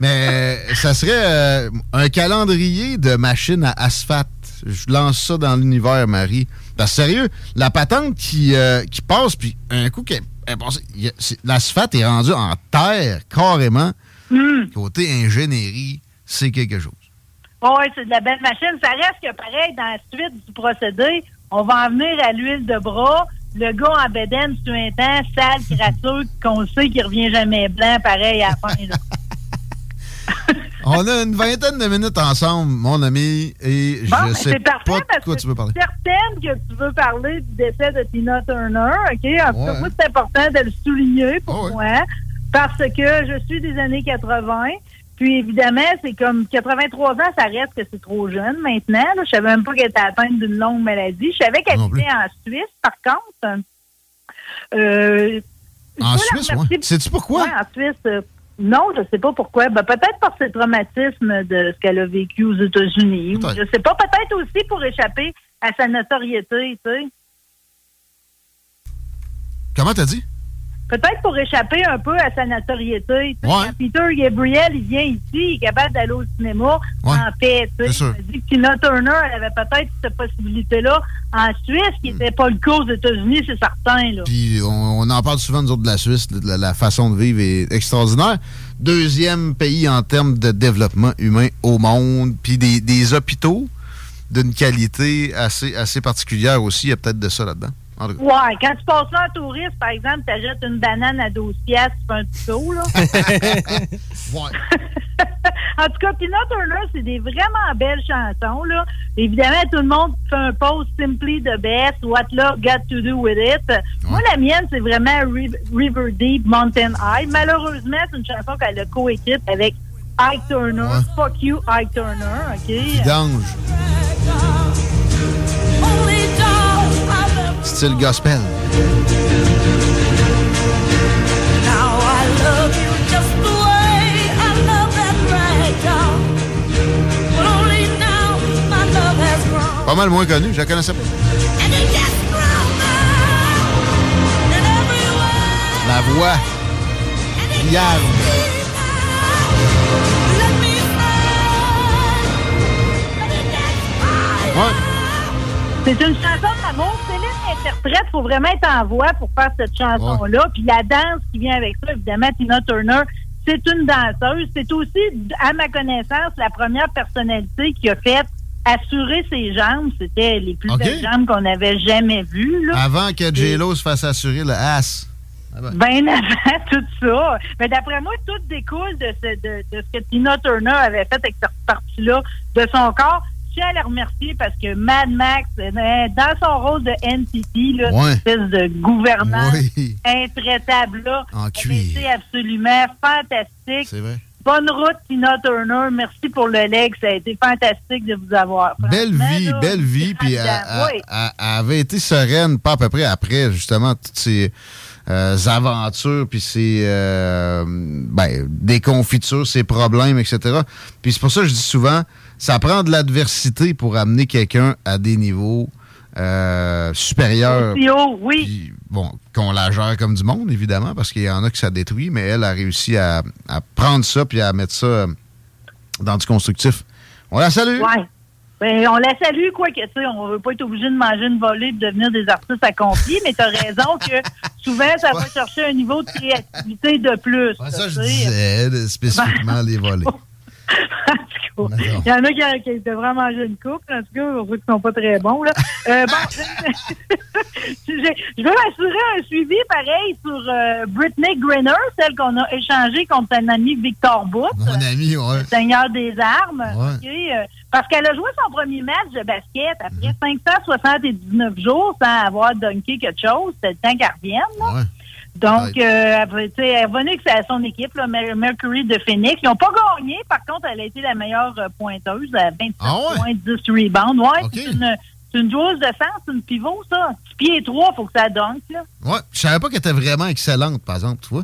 [SPEAKER 14] Mais ça serait euh, un calendrier de machines à asphalte. Je lance ça dans l'univers, Marie. Parce que sérieux, la patente qui, euh, qui passe, puis un coup c'est- l'asphalte est rendu en terre, carrément. Côté ingénierie, c'est quelque chose.
[SPEAKER 31] Oui, c'est de la belle machine. Ça reste que pareil, dans la suite du procédé, on va en venir à l'huile de bras. Le gars en bédaine, sur un temps, sale, crasseux, qu'on sait qu'il revient jamais blanc, pareil, à la fin. là.
[SPEAKER 14] On a une vingtaine de minutes ensemble, mon ami, et
[SPEAKER 31] Bon,
[SPEAKER 14] je sais pas de quoi
[SPEAKER 31] que
[SPEAKER 14] tu veux parler.
[SPEAKER 31] certaine que tu veux parler du décès de Tina Turner, OK? En tout cas, moi, c'est important de le souligner pour moi, parce que je suis des années 80. Puis, évidemment, c'est comme 83 ans, ça reste que c'est trop jeune maintenant. là. Je savais même pas qu'elle était atteinte d'une longue maladie. Je savais qu'elle était en Suisse, par contre. Euh,
[SPEAKER 14] En Suisse, ouais. Sais-tu pourquoi?
[SPEAKER 31] Ouais, en Suisse. Non, je sais pas pourquoi. Ben, peut-être par ce traumatisme de ce qu'elle a vécu aux États-Unis. Je sais pas. Peut-être aussi pour échapper à sa notoriété, tu sais.
[SPEAKER 14] Comment t'as dit?
[SPEAKER 31] Peut-être pour échapper un peu à sa notoriété. Quand Peter Gabriel, il vient ici, il est capable d'aller au cinéma en paix. me dis que Tina Turner, elle avait peut-être cette possibilité-là en Suisse, qui n'était pas le cas aux États-Unis, c'est certain. Là.
[SPEAKER 14] Puis on, on en parle souvent, nous autres, de la Suisse. la façon de vivre est extraordinaire. Deuxième pays en termes de développement humain au monde. Puis des, des hôpitaux d'une qualité assez, assez particulière aussi. Il y a peut-être de ça là-dedans. En tout cas.
[SPEAKER 31] Ouais, quand tu passes là en touriste, par exemple, tu achètes une banane à 12 piastres, tu fais un petit saut, là. en tout cas, Tina Turner, c'est des vraiment belles chansons, là. Évidemment, tout le monde fait un post Simply the Best, What Love Got to Do With It. Moi, la mienne, c'est vraiment Ri- River Deep, Mountain High. Malheureusement, c'est une chanson qu'elle a coécrite avec Ike Turner. Fuck you, Ike Turner, OK?
[SPEAKER 14] Vidange. Style gospel.
[SPEAKER 30] Now I love you just the way I love that ragdoll. But only now my love has grown.
[SPEAKER 14] Pas mal moins connu, je la connaissais pas. La voix.
[SPEAKER 30] Gets higher.
[SPEAKER 31] C'est une chanson d'amour. Interprète, faut vraiment être en voix pour faire cette chanson-là. Puis la danse qui vient avec ça, évidemment, Tina Turner, c'est une danseuse. C'est aussi, à ma connaissance, la première personnalité qui a fait assurer ses jambes. C'était les plus belles jambes qu'on avait jamais vues. Là.
[SPEAKER 14] Avant que J-Lo se fasse assurer le ass. Ah ben.
[SPEAKER 31] Ben avant tout ça. Mais d'après moi, tout découle de ce, de, de ce que Tina Turner avait fait avec cette partie-là de son corps. Je tiens à la remercier parce que Mad Max, euh, dans son rôle de NTT, là,
[SPEAKER 14] Ouais.
[SPEAKER 31] espèce de gouvernant
[SPEAKER 14] Oui.
[SPEAKER 31] intraitable, là, été absolument fantastique.
[SPEAKER 14] C'est vrai.
[SPEAKER 31] Bonne route, Tina Turner. Merci pour le leg. Ça a été fantastique de vous avoir.
[SPEAKER 14] Belle vie,
[SPEAKER 31] là,
[SPEAKER 14] belle vie. Puis elle,
[SPEAKER 31] Oui.
[SPEAKER 14] avait été sereine, pas à peu près après, justement, toutes ces euh, aventures, puis ces euh, ben, déconfitures, ces problèmes, etc. Puis c'est pour ça que je dis souvent, ça prend de l'adversité pour amener quelqu'un à des niveaux euh, supérieurs.
[SPEAKER 31] Oui.
[SPEAKER 14] Bon, qu'on la gère comme du monde, évidemment, parce qu'il y en a que ça détruit, mais elle a réussi à, à prendre ça puis à mettre ça euh, dans du constructif. On la salue!
[SPEAKER 31] Ouais. Ben, on la salue, quoi que, tu sais, on veut pas être obligé de manger une volée et de devenir des artistes accomplis, mais t'as raison que souvent, ça va chercher un niveau de créativité de plus.
[SPEAKER 14] Ça, je
[SPEAKER 31] tu sais.
[SPEAKER 14] disais euh, spécifiquement les volets.
[SPEAKER 31] Il y en a qui, qui devraient manger une coupe, en tout cas, on voit qu'ils sont pas très bons, là. Euh, bon, je, veux m'assurer un suivi pareil sur euh, Britney Griner, celle qu'on a échangée contre un ami Victor Booth.
[SPEAKER 14] Mon ami, ouais.
[SPEAKER 31] le Seigneur des armes.
[SPEAKER 14] Ouais.
[SPEAKER 31] euh, parce qu'elle a joué son premier match de basket après
[SPEAKER 14] Mhm.
[SPEAKER 31] 579 jours sans avoir dunké quelque chose. C'était le temps qu'elle revienne. là. Donc, euh, sais, elle revenue avec sa- son équipe, là, Mer- Mercury de Phoenix. Ils n'ont pas gagné. Par contre, elle a été la meilleure euh, pointeuse à 27
[SPEAKER 14] Ah
[SPEAKER 31] points, 10 rebounds. Ouais, c'est une, une joueuse de centre, c'est une pivot, ça. 6 pieds 3, il faut que ça dunk. Là.
[SPEAKER 14] Ouais, je savais pas qu'elle était vraiment excellente, par exemple, tu vois.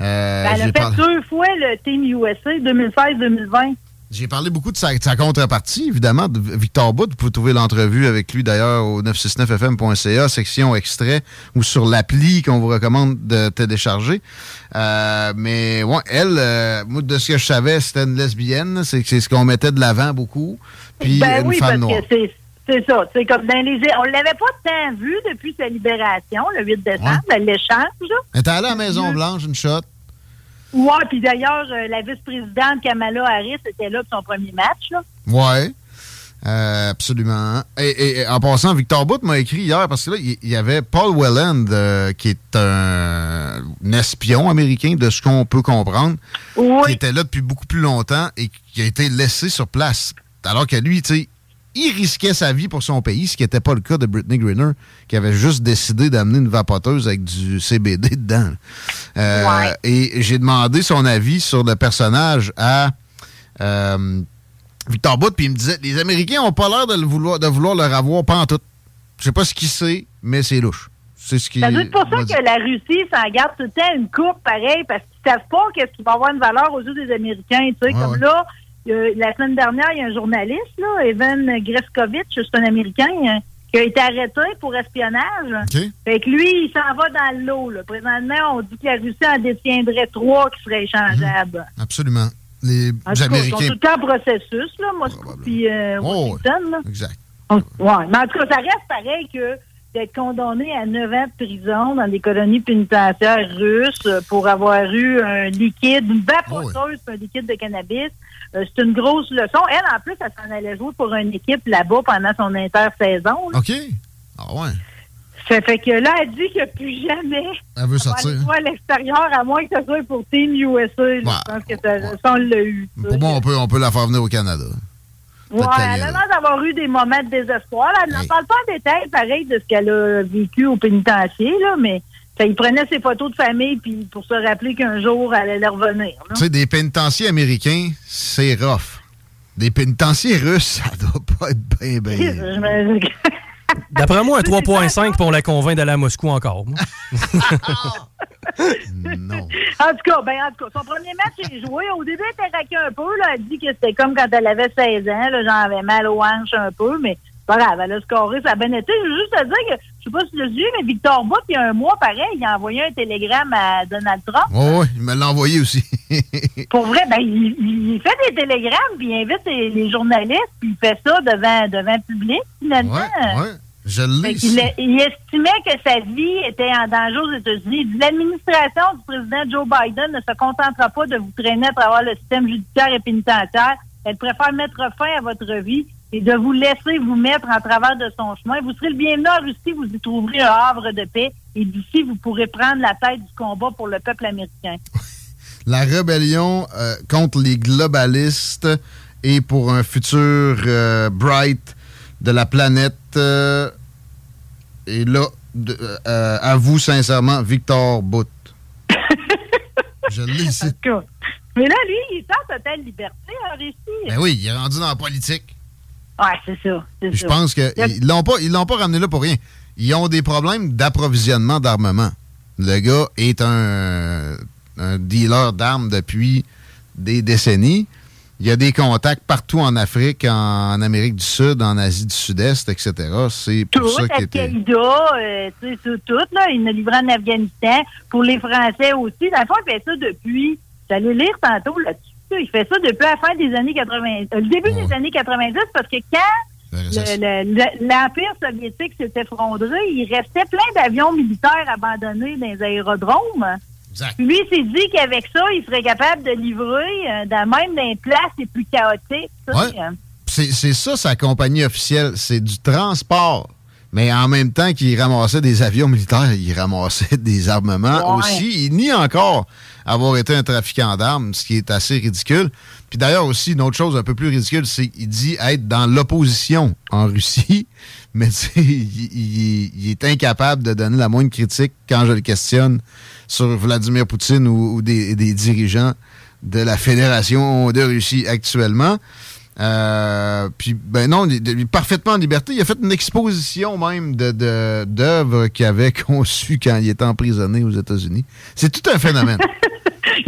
[SPEAKER 14] Euh,
[SPEAKER 31] Ben, elle a fait
[SPEAKER 14] parlé-
[SPEAKER 31] deux fois le Team USA 2016-2020.
[SPEAKER 14] J'ai parlé beaucoup de sa, de sa contrepartie, évidemment, de Victor Bout. Vous pouvez trouver l'entrevue avec lui, d'ailleurs, au 969fm.ca, section extrait, ou sur l'appli qu'on vous recommande de télécharger. Euh, mais, ouais, elle, euh, moi, de ce que je savais, c'était une lesbienne. C'est c'est ce qu'on mettait de l'avant beaucoup. Puis,
[SPEAKER 31] ben
[SPEAKER 14] une
[SPEAKER 31] oui,
[SPEAKER 14] femme
[SPEAKER 31] parce
[SPEAKER 14] noire.
[SPEAKER 31] que c'est ça. C'est comme dans les on l'avait pas tant vu depuis sa libération, le 8 décembre, l'échange. là.
[SPEAKER 14] Elle était allée à la Maison-Blanche, une shot.
[SPEAKER 31] Ouais, puis d'ailleurs, euh, la vice-présidente Kamala Harris était là pour son premier match. Là.
[SPEAKER 14] Ouais. Euh, absolument. Et, en passant, Victor Bout m'a écrit hier parce que là, il y avait Paul Welland, euh, qui est un, un espion américain, de ce qu'on peut comprendre, qui était là depuis beaucoup plus longtemps et qui a été laissé sur place. Alors que lui, tu sais, il risquait sa vie pour son pays, ce qui n'était pas le cas de Britney Greener, qui avait juste décidé d'amener une vapoteuse avec du CBD dedans. Euh, Et j'ai demandé son avis sur le personnage à euh, Victor Bout, puis il me disait les Américains ont pas l'air de, le vouloir, de vouloir leur avoir pas en tout. Je sais pas ce qu'il sait, mais c'est louche. C'est ce qui
[SPEAKER 31] être pour ça que la Russie s'en garde tout le temps une coupe pareil, parce qu'ils savent pas qu'est-ce qui va avoir une valeur aux yeux des Américains. Tu sais,
[SPEAKER 14] Ouais,
[SPEAKER 31] comme
[SPEAKER 14] ouais.
[SPEAKER 31] là, euh, la semaine dernière, il y a un journaliste, là, Evan Greskovitch, c'est un Américain, hein, qui a été arrêté pour espionnage. Fait que lui, il s'en va dans l'eau. Présentement, on dit que la Russie en détiendrait trois qui seraient échangeables.
[SPEAKER 14] Absolument. Les
[SPEAKER 31] En tout cas, ils sont
[SPEAKER 14] Américains.
[SPEAKER 31] tout le temps en processus, là, Moscou puis euh,
[SPEAKER 14] Oh,
[SPEAKER 31] Washington. là.
[SPEAKER 14] Exact.
[SPEAKER 31] Ouais, mais en tout cas, ça reste pareil que d'être condamné à 9 ans de prison dans des colonies pénitentiaires russes pour avoir eu un liquide, une vapoteuse, un liquide de cannabis. Euh, c'est une grosse leçon. Elle, en plus, elle s'en allait jouer pour une équipe là-bas pendant son intersaison.
[SPEAKER 14] OK. Ah ouais.
[SPEAKER 31] Ça fait que là, elle dit que plus jamais
[SPEAKER 14] Elle veut sortir.
[SPEAKER 31] aller à l'extérieur, à moins que ce soit pour Team USA. là. Je pense que ça, ça, on l'a eu. ça.
[SPEAKER 14] Pour moi, on peut, on peut la faire venir au Canada.
[SPEAKER 31] Ouais, elle a l'air d'avoir eu des moments de désespoir. là. Elle n'en parle pas en détail, pareil, de ce qu'elle a vécu au pénitencier, là, mais ça, il prenait ses photos de famille puis pour se rappeler qu'un jour, elle allait revenir.
[SPEAKER 14] Tu sais, des pénitenciers américains, c'est rough. Des pénitenciers russes, ça doit pas être bien, bien.
[SPEAKER 18] D'après moi, un 3.5 pour on la convainc d'aller à Moscou encore.
[SPEAKER 14] non.
[SPEAKER 31] En tout cas, ben, en tout cas, son premier match est joué. Au début, elle était raquée un peu. Là. Elle dit que c'était comme quand elle avait 16 ans. J'en avais mal aux hanches un peu, mais pas grave. Elle a scoré, ça a bien été. Je veux juste te dire que, je sais pas si tu l'as vu, mais Victor Bout, il y a un mois, pareil, il a envoyé un télégramme à Donald Trump.
[SPEAKER 14] Ouais, ouais, il me l'a envoyé aussi.
[SPEAKER 31] Pour vrai, ben, il, il fait des télégrammes, puis il invite les, les journalistes, puis il fait ça devant, devant le public, finalement.
[SPEAKER 14] ouais, ouais. Je l'ai.
[SPEAKER 31] A- il estimait que sa vie était en danger aux États-Unis. Il dit, L'administration du président Joe Biden ne se contentera pas de vous traîner à travers le système judiciaire et pénitentiaire. Elle préfère mettre fin à votre vie et de vous laisser vous mettre en travers de son chemin. Vous serez le bienvenu en Russie, vous y trouverez un havre de paix et d'ici, vous pourrez prendre la tête du combat pour le peuple américain.
[SPEAKER 14] La rébellion euh, contre les globalistes et pour un futur euh, bright de la planète. euh, et là, de- euh, à vous sincèrement, Victor Bout. Je l'ai ici.
[SPEAKER 31] Mais là, lui, il est en totale liberté en Russie.
[SPEAKER 14] Ben oui, il est rendu dans la politique.
[SPEAKER 31] Ouais, c'est ça.
[SPEAKER 14] Je pense qu'ils l'ont pas, ils l'ont pas ramené là pour rien. Ils ont des problèmes d'approvisionnement d'armement. Le gars est un, un dealer d'armes depuis des décennies. Il y a des contacts partout en Afrique, en Amérique du Sud, en Asie du Sud-Est, etc. C'est pour
[SPEAKER 31] tout,
[SPEAKER 14] ça qu'il était.
[SPEAKER 31] Al-Qaïda, euh, tu sais, tout, tout, là. Il a livré en Afghanistan. Pour les Français aussi. Dans le fond, il fait ça depuis, j'allais lire tantôt là-dessus. Il fait ça depuis la fin des années 80, euh, le début des années 90, parce que quand le- le- l'Empire soviétique s'est effondré, il restait plein d'avions militaires abandonnés dans les aérodromes. Puis lui, il s'est dit qu'avec ça, il serait capable de livrer, euh, dans, même dans les places les plus chaotiques.
[SPEAKER 14] Ouais. c'est ça sa compagnie officielle. C'est du transport. Mais en même temps qu'il ramassait des avions militaires, il ramassait des armements
[SPEAKER 31] Ouais.
[SPEAKER 14] aussi. Il nie encore avoir été un trafiquant d'armes, ce qui est assez ridicule. Puis d'ailleurs aussi, une autre chose un peu plus ridicule, c'est qu'il dit être dans l'opposition en Russie, mais tu sais, il, il- il est incapable de donner la moindre critique quand je le questionne sur Vladimir Poutine ou, ou des, des dirigeants de la Fédération de Russie actuellement. Euh, puis, ben non, est parfaitement en liberté. Il a fait une exposition même de- de- d'œuvres qu'il avait conçues quand il était emprisonné aux États-Unis. C'est tout un phénomène.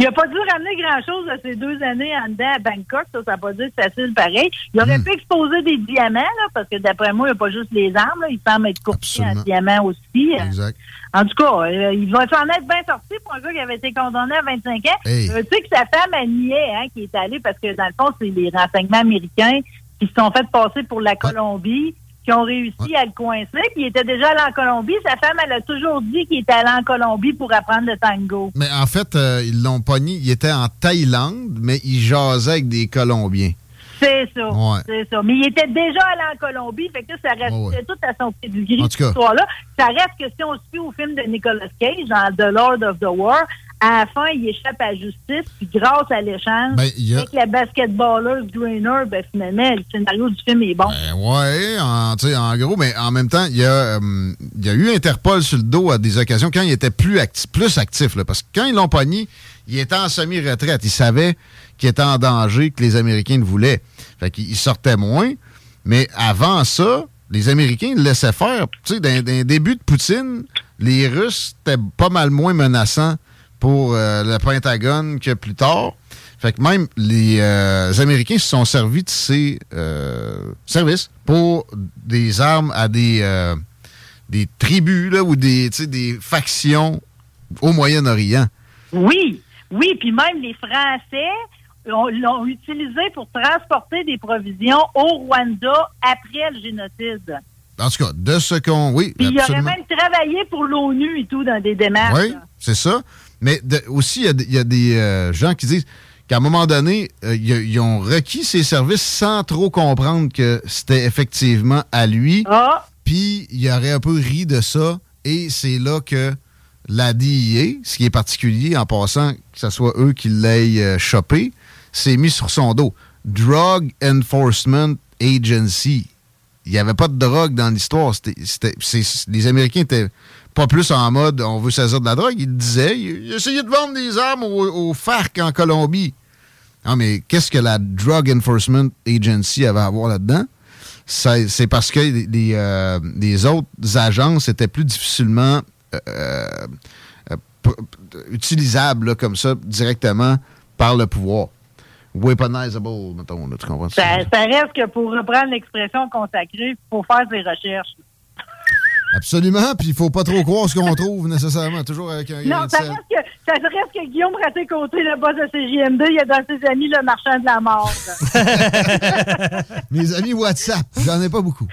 [SPEAKER 31] Il n'a pas dû ramener grand-chose de ces deux années en dedans à Bangkok. Ça, ça n'a pas dû être facile pareil. Il aurait
[SPEAKER 14] Hmm.
[SPEAKER 31] pu exposer des diamants, là, parce que d'après moi, il n'y a pas juste les armes. Là. Il semble être courtier en diamants aussi.
[SPEAKER 14] Exact.
[SPEAKER 31] En tout cas, euh, il va s'en être bien sorti pour un gars qui avait été condamné à 25 ans.
[SPEAKER 14] Hey.
[SPEAKER 31] Euh, tu sais que sa femme, elle niait hein, qui est allée, parce que dans le fond, c'est les renseignements américains qui se sont fait passer pour la Colombie, qui ont réussi à le coincer. Puis il était déjà allé en Colombie. Sa femme, elle a toujours dit qu'il était allé en Colombie pour apprendre le tango.
[SPEAKER 14] Mais en fait, euh, ils l'ont pogné. Il était en Thaïlande, mais il jasait avec des Colombiens.
[SPEAKER 31] C'est ça.
[SPEAKER 14] Ouais.
[SPEAKER 31] C'est ça. Mais il était déjà allé en Colombie, fait que ça reste
[SPEAKER 14] Ouais, ouais.
[SPEAKER 31] tout à son pedigree,
[SPEAKER 14] En tout
[SPEAKER 31] cette histoire-là. Ça reste que si on suit au film de Nicolas Cage, dans The Lord of the War, à la fin, il échappe à la justice, puis grâce à l'échange
[SPEAKER 14] Ben, a-
[SPEAKER 31] avec la basketballeuse Grainer, ben finalement, le scénario du film est bon.
[SPEAKER 14] Ben ouais, en, en gros, mais en même temps, il y, a, euh, il y a eu Interpol sur le dos à des occasions quand il était plus, acti- plus actif. là, parce que quand ils l'ont pogné, il était en semi-retraite. Il savait qu'il était en danger, que les Américains le voulaient. Fait qu'il sortait moins. Mais avant ça, les Américains le laissaient faire. Tu sais, les débuts de Poutine, les Russes étaient pas mal moins menaçants pour euh, le Pentagone que plus tard. Fait que même les euh, Américains se sont servis de ces euh, services pour des armes à des, des tribus là, ou des, des factions au Moyen-Orient.
[SPEAKER 31] Oui, oui, puis même les Français l'ont utilisé pour transporter des provisions au Rwanda après le génocide.
[SPEAKER 14] En tout cas, de ce qu'on. Oui,
[SPEAKER 31] Puis il aurait même travaillé pour l'ONU et tout dans des démarches.
[SPEAKER 14] Oui, c'est ça. Mais de- aussi, il y a des- il y, a des euh, gens qui disent qu'à un moment donné, euh, ils ont requis ses services sans trop comprendre que c'était effectivement à lui.
[SPEAKER 31] Ah.
[SPEAKER 14] Puis il aurait un peu ri de ça. Et c'est là que la DIA, ce qui est particulier en passant que ce soit eux qui l'aient euh, chopé, s'est mis sur son dos. Drug Enforcement Agency. Il n'y avait pas de drogue dans l'histoire. Les Américains étaient pas plus en mode on veut saisir de la drogue. Disaient. Ils, ils essayaient de vendre des armes aux, aux FARC en Colombie. Non, mais qu'est-ce que la Drug Enforcement Agency avait à voir là-dedans? C'est parce que les, les, euh, les autres agences étaient plus difficilement euh, euh, utilisables là, comme ça directement par le pouvoir. Weaponizable, mettons, là, tu comprends ça?
[SPEAKER 31] Ça, ça reste que pour reprendre l'expression consacrée, il faut faire ses recherches.
[SPEAKER 14] Absolument, puis il faut pas trop croire ce qu'on trouve nécessairement, toujours avec un
[SPEAKER 31] Non, ça reste, que, ça reste que Guillaume Raté-Côté, le boss de CJMD, il a dans ses amis le marchand de la mort.
[SPEAKER 14] Mes amis WhatsApp, j'en ai pas beaucoup.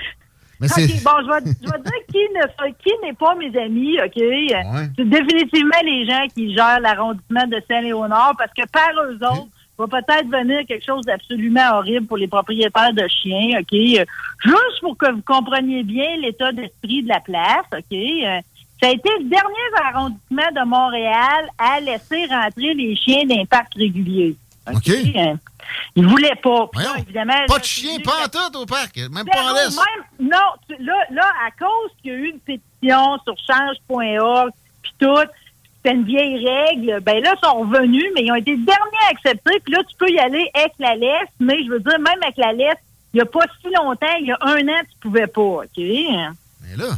[SPEAKER 14] Mais c'est.
[SPEAKER 31] OK, bon, je vais, je vais dire qui ne- qui n'est pas mes amis, OK? C'est définitivement les gens qui gèrent l'arrondissement de Saint-Léonard parce que par eux autres, va peut-être venir quelque chose d'absolument horrible pour les propriétaires de chiens, OK? Juste pour que vous compreniez bien l'état d'esprit de la place, OK? Euh, Ça a été le dernier arrondissement de Montréal à laisser rentrer les chiens d'un parc régulier. OK? Euh, Ils voulaient pas. Puis là, évidemment,
[SPEAKER 14] Pas
[SPEAKER 31] là,
[SPEAKER 14] de chien, pas en tout au parc, même pas en laisse.
[SPEAKER 31] même- non, tu- là, là, à cause qu'il y a eu une pétition sur change.org, puis tout, c'était une vieille règle, ben là, ils sont revenus, mais ils ont été derniers à accepter, puis là, tu peux y aller avec la laisse, mais je veux dire, même avec la laisse, il n'y a pas si longtemps, il y a un an, tu pouvais pas, OK?
[SPEAKER 14] Mais là...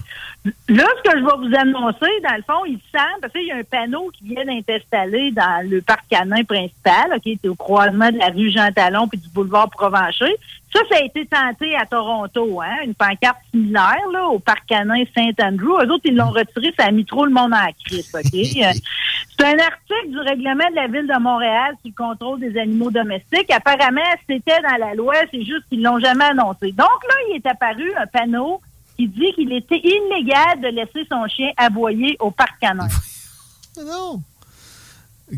[SPEAKER 31] Là, ce que je vais vous annoncer, dans le fond, il semble, parce qu'il y a un panneau qui vient d'être installé dans le parc canin principal, OK, c'est au croisement de la rue Jean-Talon puis du boulevard Provencher. Ça, ça a été tenté à Toronto, hein, une pancarte similaire, là, au parc canin Saint-Andrew. Eux autres, ils l'ont retiré, ça a mis trop le monde en crise, OK? Euh, c'est un article du règlement de la Ville de Montréal le contrôle des animaux domestiques. Apparemment, c'était dans la loi, c'est juste qu'ils l'ont jamais annoncé. Donc là, il est apparu un panneau qui dit qu'il était illégal de laisser son chien aboyer au parc canin.
[SPEAKER 14] Non.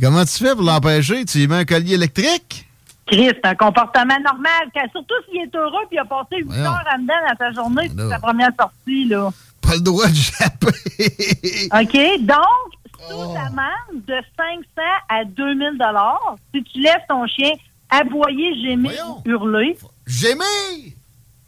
[SPEAKER 14] Comment tu fais pour l'empêcher? Tu lui mets un collier électrique?
[SPEAKER 31] Chris, c'est un comportement normal. Surtout s'il est heureux puis il a passé 8
[SPEAKER 14] Voyons.
[SPEAKER 31] heures dedans dans sa journée, c'est sa première sortie, là.
[SPEAKER 14] Pas le droit de japper.
[SPEAKER 31] OK? Donc, sous amende de 500 à 2000 dollars si tu laisses ton chien aboyer, gémir, hurler.
[SPEAKER 14] Gémir!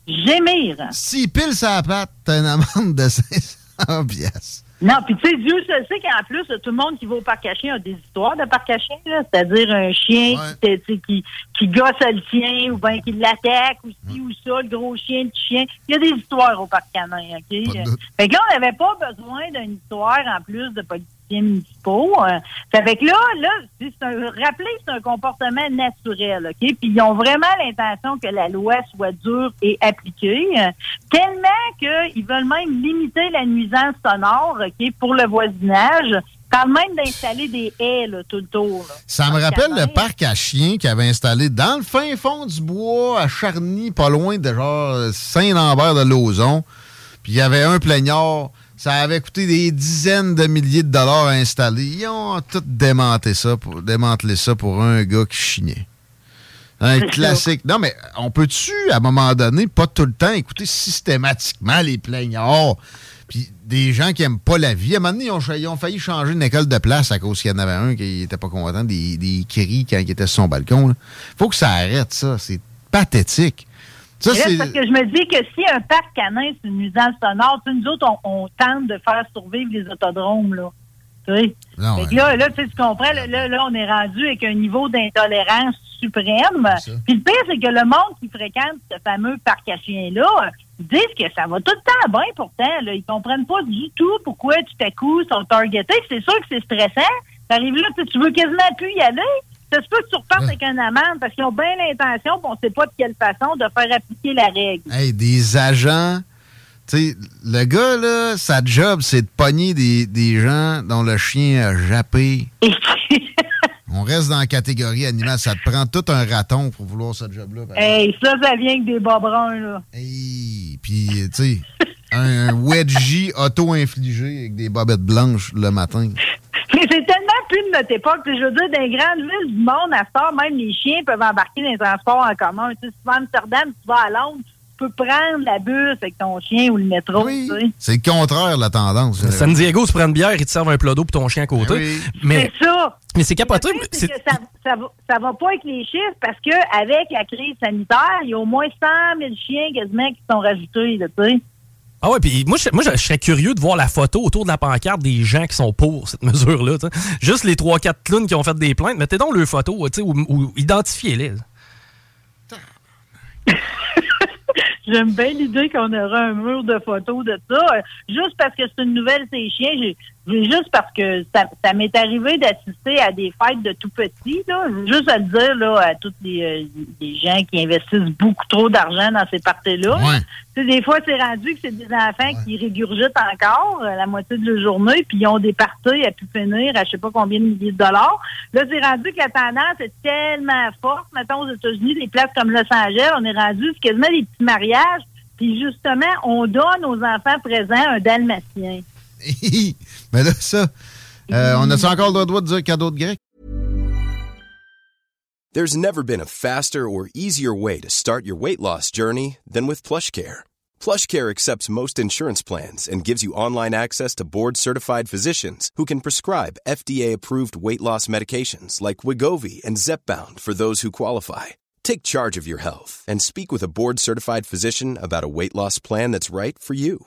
[SPEAKER 31] Gémir.
[SPEAKER 14] S'il pile sa patte, t'as une amende de 500 piastres.
[SPEAKER 31] Non, puis tu sais, Dieu sait qu'en plus, tout le monde qui va au parc à chiens a des histoires de parc à chiens, là. C'est-à-dire un chien qui, qui, qui gosse le tien ou bien qui l'attaque ou ci ou ça, le gros chien, le petit chien. Il y a des histoires au parc canin, OK? Fait que là, on n'avait pas besoin d'une histoire en plus de policiers municipaux. Euh, Ça fait que là, là, c'est un, rappelez, c'est un comportement naturel, OK? Puis ils ont vraiment l'intention que la loi soit dure et appliquée, euh, tellement qu'ils veulent même limiter la nuisance sonore, OK, pour le voisinage, quand même d'installer des haies, là, tout le tour, là.
[SPEAKER 14] Ça me rappelle le parc à chiens qu'ils avaient installé dans le fin fond du bois, à Charny, pas loin de genre Saint-Lambert de Lauzon. Puis il y avait un plaignard. Ça avait coûté des dizaines de milliers de dollars à installer. Ils ont tout démantelé ça pour, démantelé ça pour un gars qui chignait. Un classique. Non, mais on peut-tu, à un moment donné, pas tout le temps écouter systématiquement les plaignards? Puis des gens qui aiment pas la vie? À un moment donné, ils ont, ils ont failli changer une école de place à cause qu'il y en avait un qui était pas content des, des cris quand il était sur son balcon. là. Faut que ça arrête, ça. C'est pathétique. Ça, c'est...
[SPEAKER 31] parce que je me dis que si un parc canin, c'est une nuisance sonore, tu sais, nous autres, on, on tente de faire survivre les autodromes, là. Tu sais?
[SPEAKER 14] Non,
[SPEAKER 31] Fait que là, là, tu sais, tu comprends, là, là, là, on est rendu avec un niveau d'intolérance suprême. Puis le pire, c'est que le monde qui fréquente ce fameux parc à chiens-là, ils disent que ça va tout le temps bien pourtant. Là. Ils comprennent pas du tout pourquoi tout à coup ils sont targetés. C'est sûr que c'est stressant. T'arrives là, tu veux quasiment plus y aller. Ça se peut que tu repartes avec un amende parce qu'ils ont bien l'intention, puis on sait pas de quelle façon, de faire appliquer la règle.
[SPEAKER 14] Hey, des agents. Tu sais, le gars, là, sa job, c'est de pogner des, des gens dont le chien a jappé. On reste dans la catégorie animale. Ça te prend tout un raton pour vouloir ce job-là.
[SPEAKER 31] Hey, ça, ça vient avec des bas bruns, là.
[SPEAKER 14] Puis, tu sais, Un wedgie auto-infligé avec des bobettes blanches le matin.
[SPEAKER 31] Mais c'est plus de notre époque. Je veux dire, dans les grandes villes du monde, à ce temps, même les chiens peuvent embarquer dans les transports en commun. Tu sais, si tu vas à Amsterdam, tu vas à Londres, tu peux prendre la bus avec ton chien ou le métro. tu sais.
[SPEAKER 14] C'est le contraire, la tendance.
[SPEAKER 18] À San Diego, tu prends une bière, ils te servent un plat d'eau pour ton chien à côté. Mais,
[SPEAKER 31] C'est ça.
[SPEAKER 18] mais c'est capoté.
[SPEAKER 31] C'est que ça, ça, va, ça va pas avec les chiffres parce que avec la crise sanitaire, il y a au moins 100 000 chiens quasiment qui sont rajoutés, là, tu sais.
[SPEAKER 18] Ah ouais, puis moi, je, moi, je serais curieux de voir la photo autour de la pancarte des gens qui sont pour cette mesure-là. Juste les 3-4 clowns qui ont fait des plaintes, mettez donc leurs photos, ou, identifiez-les.
[SPEAKER 31] J'aime bien l'idée qu'on aura un mur de photos de ça. Juste parce que c'est une nouvelle, ces chiens. Juste parce que ça, ça m'est arrivé d'assister à des fêtes de tout petits. Là. Juste à le dire là, à tous les, euh, les gens qui investissent beaucoup trop d'argent dans ces parties-là. Tu sais, des fois, c'est rendu que c'est des enfants qui régurgitent encore euh, la moitié de la journée, puis ils ont des parties à pu finir à je sais pas combien de milliers de dollars. Là, c'est rendu que la tendance est tellement forte. Mettons, aux États-Unis, des places comme Los Angeles, on est rendu quasiment des petits mariages. Puis justement, on donne aux enfants présents un dalmatien.
[SPEAKER 14] Mais là, ça, euh, on a-tu encore le droit de dire cadeau de grec?
[SPEAKER 32] There's never been a faster or easier way to start your weight loss journey than with PlushCare. PlushCare accepts most insurance plans and gives you online access to board-certified physicians who can prescribe FDA-approved weight loss medications like Wigovi and Zepbound for those who qualify. Take charge of your health and speak with a board-certified physician about a weight loss plan that's right for you.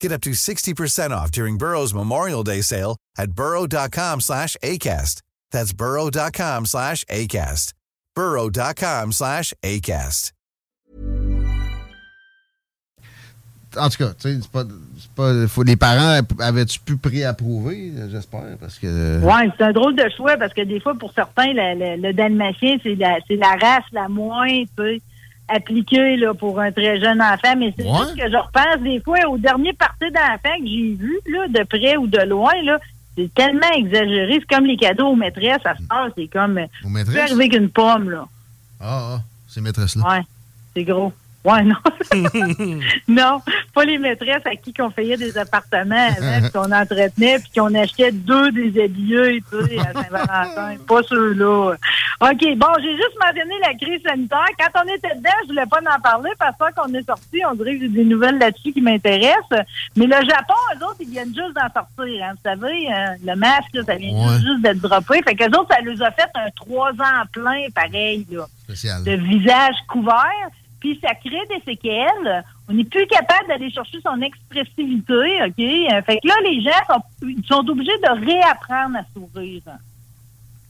[SPEAKER 33] Get up to 60% off during Burrow's Memorial Day sale at burrow.com slash ACAST. That's burrow.com slash ACAST. burrow.com slash ACAST.
[SPEAKER 14] En tout cas, tu sais, c'est pas. c'est pas faut, les parents avaient-tu pu préapprouver, j'espère, parce que.
[SPEAKER 31] Ouais, c'est un drôle de choix parce que des fois, pour certains, le, le, le dalmatien, c'est la, c'est la race la moins, tu sais, appliquée là, pour un très jeune enfant. Mais c'est juste que je repense des fois au dernier parti d'enfant que j'ai vu, là, de près ou de loin, là. C'est tellement exagéré. C'est comme les cadeaux aux maîtresses à ce temps. C'est comme.
[SPEAKER 14] Aux maîtresses?
[SPEAKER 31] arriver qu'une pomme, là.
[SPEAKER 14] Ah, ah, ces maîtresses-là.
[SPEAKER 31] Ouais, c'est gros. Ouais, non. non, pas les maîtresses à qui qu'on payait des appartements avant, qu'on entretenait, puis qu'on achetait deux des habillés, tu sais, à Saint-Valentin. pas ceux-là. OK, bon, j'ai juste mentionné la crise sanitaire. Quand on était dedans, je voulais pas en parler parce que qu'on est sorti, on dirait que j'ai des nouvelles là-dessus qui m'intéressent. Mais le Japon, eux autres, ils viennent juste d'en sortir. Hein. Vous savez, euh, le masque, là, ça vient
[SPEAKER 14] Ouais.
[SPEAKER 31] juste, d'être droppé. Fait qu'eux autres, ça les a fait un trois ans plein, pareil, là
[SPEAKER 14] Spécial.
[SPEAKER 31] de visage couvert, puis ça crée des séquelles. On n'est plus capable d'aller chercher son expressivité, OK? Euh, Fait que là, les gens sont, obligés de réapprendre à sourire.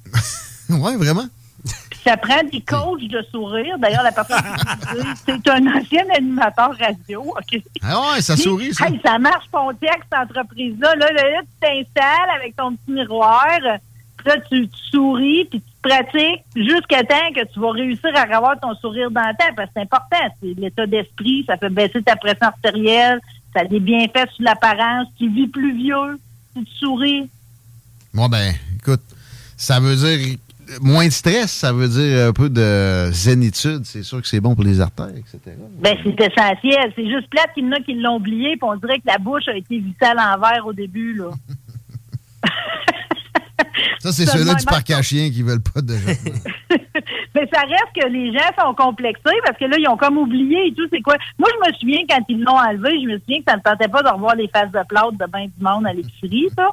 [SPEAKER 14] ouais, vraiment?
[SPEAKER 31] Puis ça prend des coachs de sourire. D'ailleurs, la personne c'est un ancien animateur radio, OK?
[SPEAKER 14] Ah ouais, ça sourit, ça.
[SPEAKER 31] hey, ça marche ton texte, cette entreprise-là. Là, là, là, tu t'installes avec ton petit miroir. Puis là, tu, tu souris, puis tu pratiques jusqu'à temps que tu vas réussir à avoir ton sourire dans le temps. Parce que c'est important. C'est l'état d'esprit. Ça fait baisser ta pression artérielle. Ça a des bienfaits sur l'apparence. Tu vis plus vieux tu souris.
[SPEAKER 14] Moi, ben, écoute, ça veut dire moins de stress, ça veut dire un peu de zénitude. C'est sûr que c'est bon pour les artères, etc.
[SPEAKER 31] Ben, c'est essentiel. C'est juste plate qu'il y en a qui l'ont oublié, puis on dirait que la bouche a été vissée à l'envers au début, là.
[SPEAKER 14] Ça, c'est ceux-là du parc à chiens qui veulent pas de
[SPEAKER 31] Mais ça reste que les gens sont complexés parce que là, ils ont comme oublié et tout. C'est quoi? Moi, je me souviens quand ils l'ont enlevé, je me souviens que ça ne tentait pas de revoir les faces de plâtre de ben du monde à l'épicerie, ça.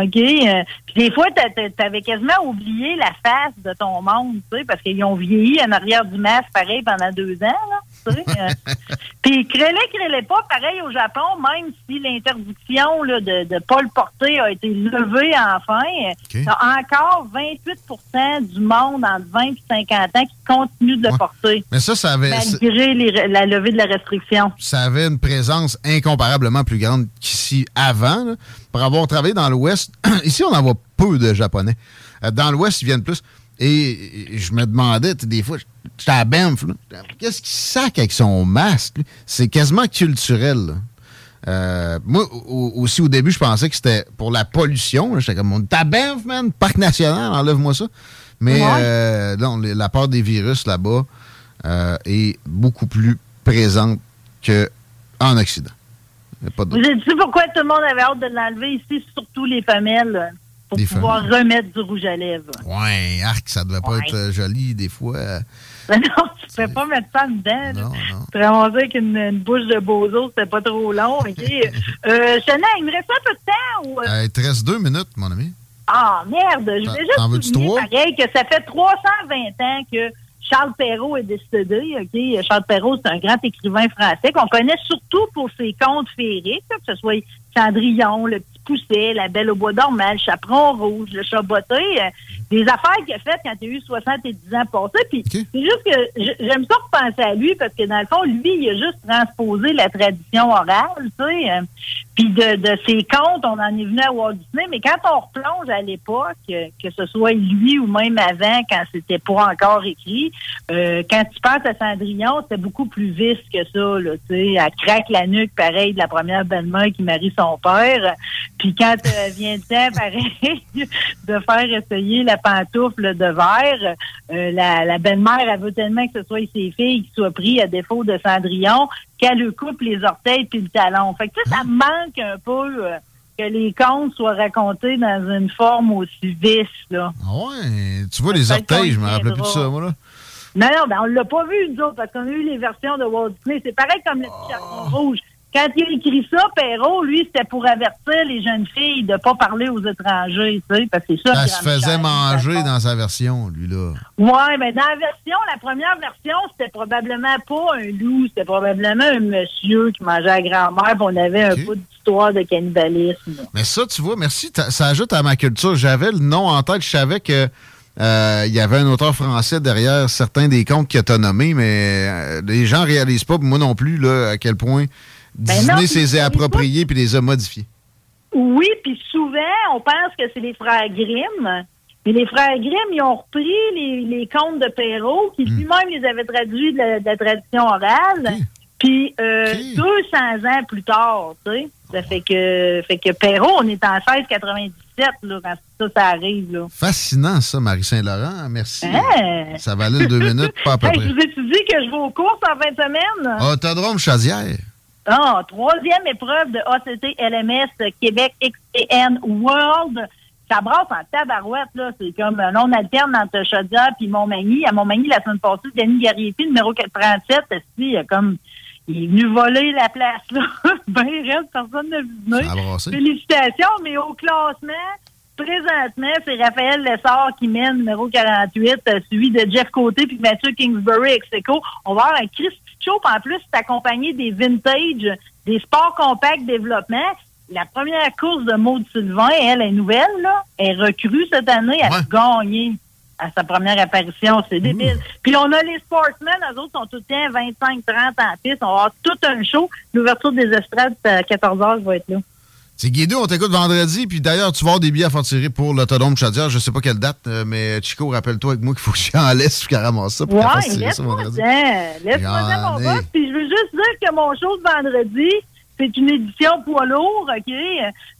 [SPEAKER 31] OK? Euh, Puis des fois, t'a- t'a- t'avais quasiment oublié la face de ton monde, tu sais, parce qu'ils ont vieilli en arrière du masque, pareil, pendant deux ans, là. Euh. Puis crélez, crélez pas, pareil au Japon, même si l'interdiction là, de ne pas le porter a été levée enfin, il y a encore 28% du monde entre 20 et 50 ans qui continue de le porter.
[SPEAKER 14] Mais ça, ça avait,
[SPEAKER 31] Malgré les- la levée de la restriction.
[SPEAKER 14] ça avait une présence incomparablement plus grande qu'ici avant. là. Pour avoir travaillé dans l'Ouest, ici, on en voit peu de Japonais. Euh, Dans l'Ouest, ils viennent plus. Et je me demandais, des fois, j'étais à Banff, qu'est-ce qu'il sac avec son masque? C'est quasiment culturel. là. Euh, moi, au- aussi, au début, je pensais que c'était pour la pollution. J'étais comme, t'as Banff, man, parc national, enlève-moi ça. Mais
[SPEAKER 31] Ouais.
[SPEAKER 14] euh, non, la part des virus là-bas euh, est beaucoup plus présente qu'en Occident. Pas de-
[SPEAKER 31] Vous avez dit pourquoi tout le monde avait hâte de l'enlever ici, surtout les femelles, pour pouvoir remettre du rouge à lèvres.
[SPEAKER 14] Ouais, arc, ça devait pas
[SPEAKER 31] Ouais.
[SPEAKER 14] être euh, joli des fois.
[SPEAKER 31] Mais non, tu peux pas mettre ça dedans. là. Tu te ramasser avec une, une bouche de bozo, c'était pas trop long. OK? euh, il me reste un peu de temps? Ou, euh,
[SPEAKER 14] Euh, il te reste deux minutes, mon ami.
[SPEAKER 31] Ah, merde! Je voulais juste souligner,
[SPEAKER 14] trois?
[SPEAKER 31] pareil, que ça fait 320 ans que Charles Perrault est décédé. OK? Charles Perrault, c'est un grand écrivain français qu'on connaît surtout pour ses contes féeriques, que ce soit Cendrillon, Le Petit Pousset, La Belle au Bois dormant, Le Chaperon Rouge, Le Chat botté. euh, des affaires qu'il a faites quand il a eu 70 ans passés. Puis c'est juste que j'aime ça repenser à lui parce que dans le fond, lui, il a juste transposé la tradition orale, tu sais. Puis de, de ses contes, on en est venu à Walt Disney, mais quand on replonge à l'époque, euh, que ce soit lui ou même avant, quand c'était pas encore écrit, euh, quand tu penses à Cendrillon, c'était beaucoup plus vif que ça, là, tu sais. Elle craque la nuque, pareil, de la première belle-mère qui marie son père. Puis quand euh, vient le temps, pareil, de faire essayer la pantoufle de verre, euh, la, la belle-mère, elle veut tellement que ce soit ses filles qui soient pris à défaut de Cendrillon qu'elle lui coupe les orteils puis le talon. Fait que tu sais, ça manque un peu euh, que les contes soient racontés dans une forme aussi vice, là.
[SPEAKER 14] Ah ouais, tu vois les orteils, je me
[SPEAKER 31] y
[SPEAKER 14] rappelais plus de ça, moi, là.
[SPEAKER 31] Non, non, ben on l'a pas vu, nous autres, parce qu'on a eu les versions de Walt Disney. C'est pareil comme le petit chaperon rouge. Quand il a écrit ça, Perrault, lui, c'était pour avertir les jeunes filles de pas parler aux étrangers, tu sais, parce que c'est ça.
[SPEAKER 14] Ça
[SPEAKER 31] le
[SPEAKER 14] se faisait manger
[SPEAKER 31] dans
[SPEAKER 14] sa version, lui, là.
[SPEAKER 31] Ouais, mais dans la version, la première version, c'était probablement pas un loup, c'était probablement un monsieur qui mangeait à grand-mère, puis on avait un peu d'histoire de cannibalisme.
[SPEAKER 14] Mais ça, tu vois, merci, ça ajoute à ma culture. J'avais le nom en tête, je savais que euh, il y avait un auteur français derrière certains des contes qu'il a nommés, mais euh, les gens réalisent pas, moi non plus, là, à quel point
[SPEAKER 31] Ben
[SPEAKER 14] Disney
[SPEAKER 31] non,
[SPEAKER 14] s'est appropriés puis les a modifiés.
[SPEAKER 31] Oui, puis souvent, on pense que c'est les frères Grimm. Mais les frères Grimm, ils ont repris les, les contes de Perrault, qui lui-même les avait traduits de la, de la tradition orale. Puis euh, 200 ans plus tard, tu sais, ça fait que fait que Perrault, on est en 1697 là, quand ça, ça arrive là.
[SPEAKER 14] Fascinant, ça, Marie-Saint-Laurent. Merci.
[SPEAKER 31] Hein?
[SPEAKER 14] Ça valait deux minutes, pas à peu
[SPEAKER 31] Hey,
[SPEAKER 14] près.
[SPEAKER 31] je vous ai dit que je vais aux courses en fin de semaine?
[SPEAKER 14] Autodrome Chaudière.
[SPEAKER 31] Ah, troisième épreuve de ACT LMS Québec XPN World. Ça brasse en tabarouette, là. C'est comme un on alterne entre Chaudière puis Montmagny. À Montmagny, la semaine passée, Denis Gariepi, numéro 437, il a comme, il est venu voler la place, là? ben, reste, personne n'a vu. Félicitations, mais au classement, présentement, c'est Raphaël Lessard qui mène numéro 48, euh, suivi de Jeff Côté puis Mathieu Kingsbury ex. On va avoir un Christy Show, puis en plus, c'est accompagné des vintage, des sports compacts développement. La première course de Maud Sylvain, elle est nouvelle, là. Elle est recrue cette année, elle a gagné à sa première apparition. C'est débile. Puis on a les sportsmen, eux autres sont tout le temps 25, 30 en piste. On va avoir tout un show. L'ouverture des estrades, à 14 h vais être là.
[SPEAKER 14] C'est Guido, on t'écoute vendredi, puis d'ailleurs, tu vas avoir des billets à faire tirer pour l'autodrome Chaudière. Je sais pas quelle date, euh, mais Chico, rappelle-toi avec moi qu'il faut que j'en laisse puis qu'elle ramasse ça pour
[SPEAKER 31] Ouais, laisse-moi. Laisse-moi mon boss. Puis je veux juste dire que mon show de vendredi, c'est une édition poids lourd, OK?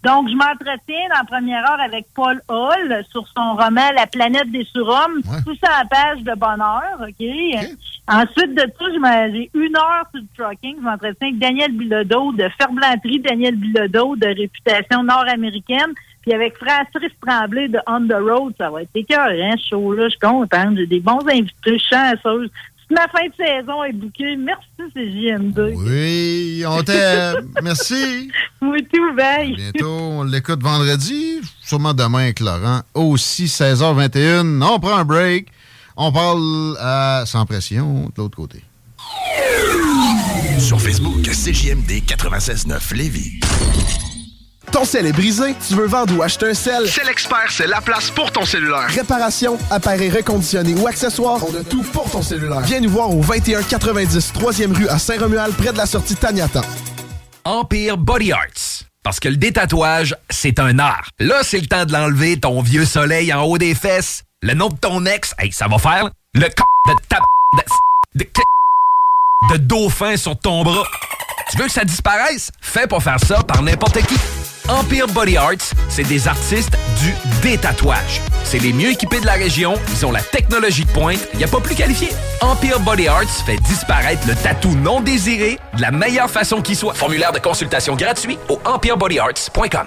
[SPEAKER 31] Donc, je m'entretiens dans la première heure avec Paul Hall sur son roman La planète des surhommes, tout ça en page de bonheur, OK? Ensuite de m'en- j'ai une heure sur le trucking. Je m'entretiens avec Daniel Bilodeau de Ferblanterie, Daniel Bilodeau de réputation nord-américaine. Puis avec Francis Tremblay de On the Road, ça va être écœurant, ce show-là. Je suis contente. J'ai des bons invités, chanceuses. Ma fin de saison est bouquée. Merci, c'est JM2.
[SPEAKER 14] Oui, on t'aime. Merci.
[SPEAKER 31] Oui, tout bye.
[SPEAKER 14] Bientôt, on l'écoute vendredi, sûrement demain avec Laurent. Aussi, 16h21. On prend un break. On parle à Sans Pression de l'autre côté.
[SPEAKER 24] Sur Facebook, CJMD 96.9 Lévis.
[SPEAKER 7] Ton sel est brisé, tu veux vendre ou acheter un sel?
[SPEAKER 4] C'est l'expert, c'est la place pour ton cellulaire.
[SPEAKER 7] Réparation, appareil reconditionné ou accessoires, on a tout pour ton cellulaire. Viens nous voir au 2190 3e rue à Saint-Romuald, près de la sortie Taniata.
[SPEAKER 12] Empire Body Arts. Parce que le détatouage, c'est un art. Là, c'est le temps de l'enlever, ton vieux soleil en haut des fesses. Le nom de ton ex, hey, ça va faire. Le c de ta... de... de... de dauphin sur ton bras. Tu veux que ça disparaisse? Fais pas faire ça par n'importe qui. Empire Body Arts, c'est des artistes du détatouage. C'est les mieux équipés de la région, ils ont la technologie de pointe, il n'y a pas plus qualifié. Empire Body Arts fait disparaître le tatou non désiré de la meilleure façon qui soit. Formulaire de consultation gratuit au empirebodyarts.com.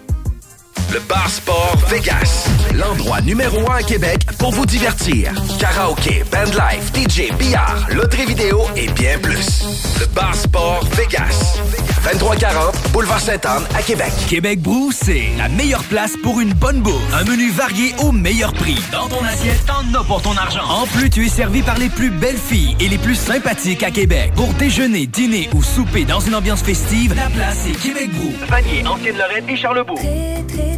[SPEAKER 12] Le Bar Sport Vegas, l'endroit numéro un à Québec pour vous divertir. Karaoke, bandlife, DJ, billard, loterie vidéo et bien plus. Le Bar Sport Vegas, 2340 Boulevard Sainte-Anne à Québec.
[SPEAKER 9] Québec Brou, c'est la meilleure place pour une bonne bouffe. Un menu varié au meilleur prix. Dans ton assiette, t'en as pour ton argent. En plus, tu es servi par les plus belles filles et les plus sympathiques à Québec. Pour déjeuner, dîner ou souper dans une ambiance festive, la place est Québec Brou. Vanier, Ancienne-Lorraine et Charlebourg.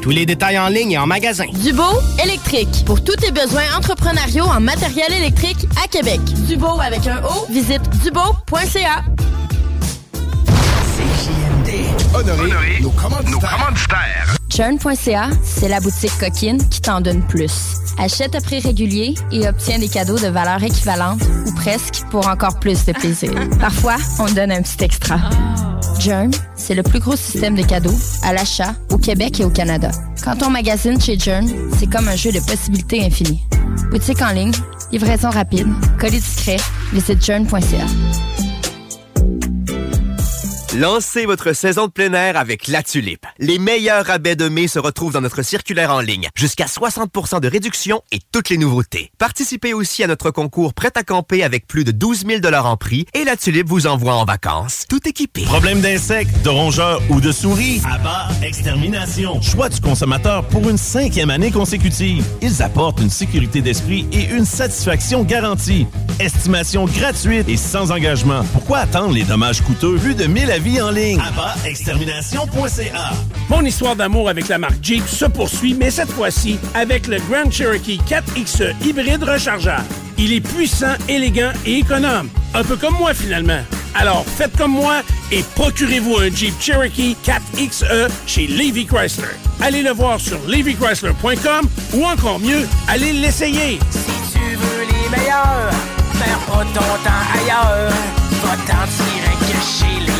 [SPEAKER 34] Tous les détails en ligne et en magasin.
[SPEAKER 23] Dubo électrique. Pour tous tes besoins entrepreneuriaux en matériel électrique à Québec. Dubo avec un O. Visite dubo.ca.
[SPEAKER 4] Honoré, nos commanditaires.
[SPEAKER 23] Churn.ca, c'est la boutique coquine qui t'en donne plus. Achète à prix régulier et obtiens des cadeaux de valeur équivalente ou presque pour encore plus de plaisir. Parfois, on donne un petit extra. Jern, c'est le plus gros système de cadeaux à l'achat au Québec et au Canada. Quand on magasine chez Jern, c'est comme un jeu de possibilités infinies. Boutique en ligne, livraison rapide, colis discret, visite jern.ca.
[SPEAKER 13] Lancez votre saison de plein air avec La Tulipe. Les meilleurs rabais de mai se retrouvent dans notre circulaire en ligne. Jusqu'à 60% de réduction et toutes les nouveautés. Participez aussi à notre concours Prêt à camper avec plus de 12 000 en prix et La Tulipe vous envoie en vacances, tout équipé.
[SPEAKER 2] Problème d'insectes, de rongeurs ou de souris? Abat Extermination. Choix du consommateur pour une cinquième année consécutive. Ils apportent une sécurité d'esprit et une satisfaction garantie. Estimation gratuite et sans engagement. Pourquoi attendre les dommages coûteux? Plus de 1000 avis en ligne. Abat-extermination.ca
[SPEAKER 10] Mon histoire d'amour avec la marque Jeep se poursuit, mais cette fois-ci avec le Grand Cherokee 4XE hybride rechargeable. Il est puissant, élégant et économe. Un peu comme moi finalement. Alors faites comme moi et procurez-vous un Jeep Cherokee 4XE chez Levy Chrysler. Allez le voir sur levychrysler.com ou encore mieux, allez l'essayer.
[SPEAKER 11] Si tu veux les meilleurs, perds pas ton temps ailleurs. Va-t'en direct chez Levi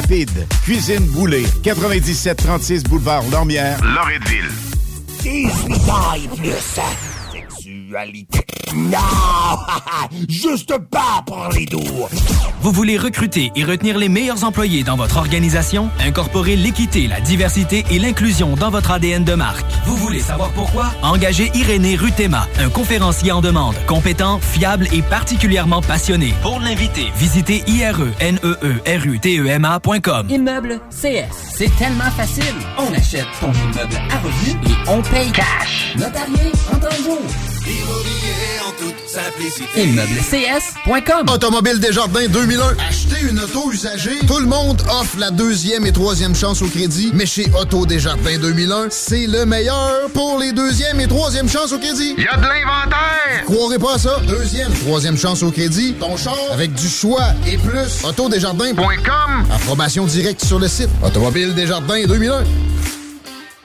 [SPEAKER 20] rapide. Cuisine Boulée, 9736 boulevard Lormière,
[SPEAKER 24] Loretteville.
[SPEAKER 35] 18 ans et plus.
[SPEAKER 24] Sexualité. Non! Juste pas pour les doux!
[SPEAKER 9] Vous voulez recruter et retenir les meilleurs employés dans votre organisation? Incorporez l'équité, la diversité et l'inclusion dans votre ADN de marque. Vous voulez savoir pourquoi? Engagez Irénée Rutema, un conférencier en demande, compétent, fiable et particulièrement passionné. Pour l'inviter, visitez ireneerutema.com.
[SPEAKER 6] Immeuble CS. C'est tellement facile. On achète ton immeuble à revenu et on paye cash. Notarié en 30 jours.
[SPEAKER 11] Immobilier en toute simplicité.
[SPEAKER 6] ImmeublesCS.com
[SPEAKER 14] Automobile Desjardins 2001. Acheter une auto usagée. Tout le monde offre la deuxième et troisième chance au crédit. Mais chez Auto Desjardins 2001, c'est le meilleur pour les deuxième et troisième chances au crédit.
[SPEAKER 36] Il y a de l'inventaire!
[SPEAKER 14] Croirez pas à ça? Deuxième, troisième chance au crédit. Ton char avec du choix et plus. Autodesjardins.com. Approbation directe sur le site. Automobile Desjardins 2001.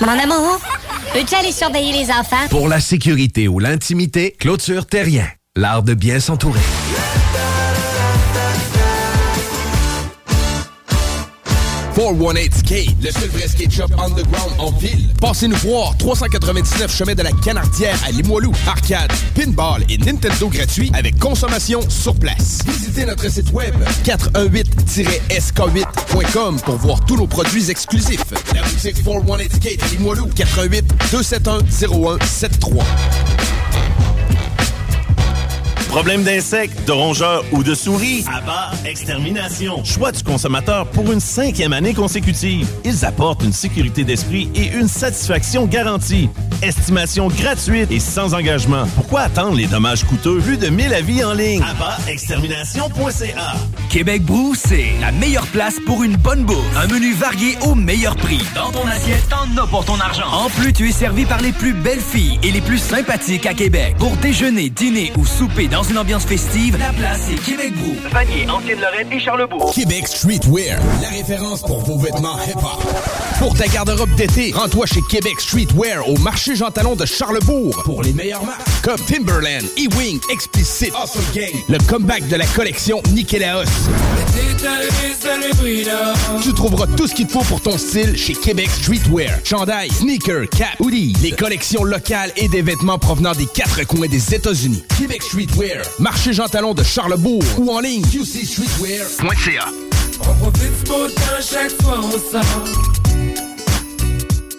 [SPEAKER 37] Mon amour, peux-tu aller surveiller les enfants?
[SPEAKER 12] Pour la sécurité ou l'intimité, clôture terrien. L'art de bien s'entourer.
[SPEAKER 4] Skate, le seul vrai skate shop underground en ville. Passez nous voir, 399 chemin de la Canardière à Limoilou. Arcade, pinball et Nintendo gratuit avec consommation sur place. Visitez notre site web 418-sk8.com pour voir tous nos produits exclusifs. La boutique 418 Skate à Limoilou, 418 271 0173.
[SPEAKER 2] Problème d'insectes, de rongeurs ou de souris? Abba Extermination. Choix du consommateur pour une cinquième année consécutive. Ils apportent une sécurité d'esprit et une satisfaction garantie. Estimation gratuite et sans engagement. Pourquoi attendre les dommages coûteux? Plus de 1000 avis en ligne? AbbaExtermination.ca
[SPEAKER 9] Québec Brou, c'est la meilleure place pour une bonne bouffe. Un menu varié au meilleur prix. Dans ton assiette, t'en as pour ton argent. En plus, tu es servi par les plus belles filles et les plus sympathiques à Québec. Pour déjeuner, dîner ou souper dans une ambiance festive, la place est Québec Brou.
[SPEAKER 11] Vanier, Ancienne-Lorraine et Charlebourg.
[SPEAKER 4] Québec Streetwear, la référence pour vos vêtements hip-hop. Pour ta garde-robe d'été, rends-toi chez Québec Streetwear au marché Jean Talon de Charlebourg pour les meilleures marques comme Timberland, E-Wing, Explicit, Awesome Gang, le comeback de la collection Nikélaos. Tu trouveras tout ce qu'il te faut pour ton style chez Québec Streetwear. Chandail, sneakers, cap, hoodie, les collections locales et des vêtements provenant des quatre coins des États-Unis. Québec Streetwear, marché Jean Talon de Charlebourg ou en ligne qcstreetwear.ca.
[SPEAKER 11] On profite du beau temps chaque fois on sort.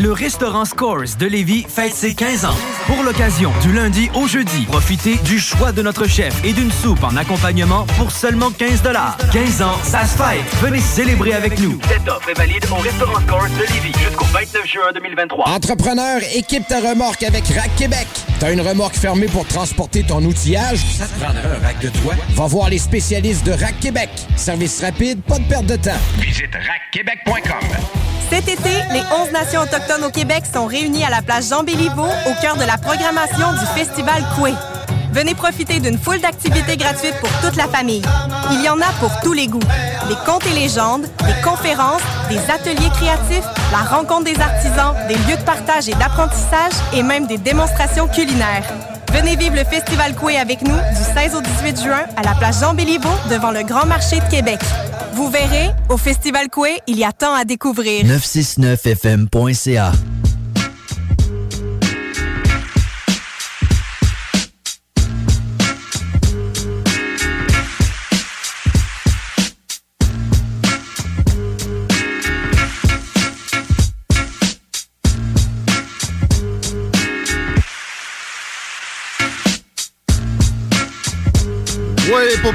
[SPEAKER 9] Le restaurant Scores de Lévis fête ses 15 ans. Pour l'occasion, du lundi au jeudi, profitez du choix de notre chef et d'une soupe en accompagnement pour seulement 15 15 ans, ça se fête. Venez célébrer avec nous.
[SPEAKER 11] Cette offre est valide au restaurant Scores de Lévis jusqu'au 29 juin 2023.
[SPEAKER 38] Entrepreneur, équipe ta remorque avec Rack Québec. T'as une remorque fermée pour transporter ton outillage? Ça te prendra un rack de toi? Va voir les spécialistes de Rack Québec. Service rapide, pas de perte de temps.
[SPEAKER 36] Visite rackquebec.com.
[SPEAKER 29] Cet été, les 11 nations autochtones au Québec sont réunies à la place Jean Béliveau au cœur de la programmation du Festival Coué. Venez profiter d'une foule d'activités gratuites pour toute la famille. Il y en a pour tous les goûts. Des contes et légendes, des conférences, des ateliers créatifs, la rencontre des artisans, des lieux de partage et d'apprentissage et même des démonstrations culinaires. Venez vivre le Festival Coué avec nous du 16 au 18 juin à la place Jean Béliveau devant le Grand Marché de Québec. Vous verrez, au Festival Coué, il y a tant à découvrir.
[SPEAKER 17] 969fm.ca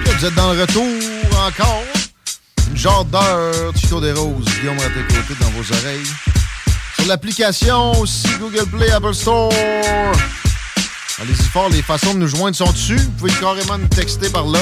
[SPEAKER 39] vous êtes dans le retour encore.
[SPEAKER 14] Une genre d'heure, Chico des Roses, Guillaume à tes côtés dans vos oreilles. Sur l'application aussi, Google Play, Apple Store. Allez-y fort, les façons de nous joindre sont dessus. Vous pouvez carrément nous texter par là.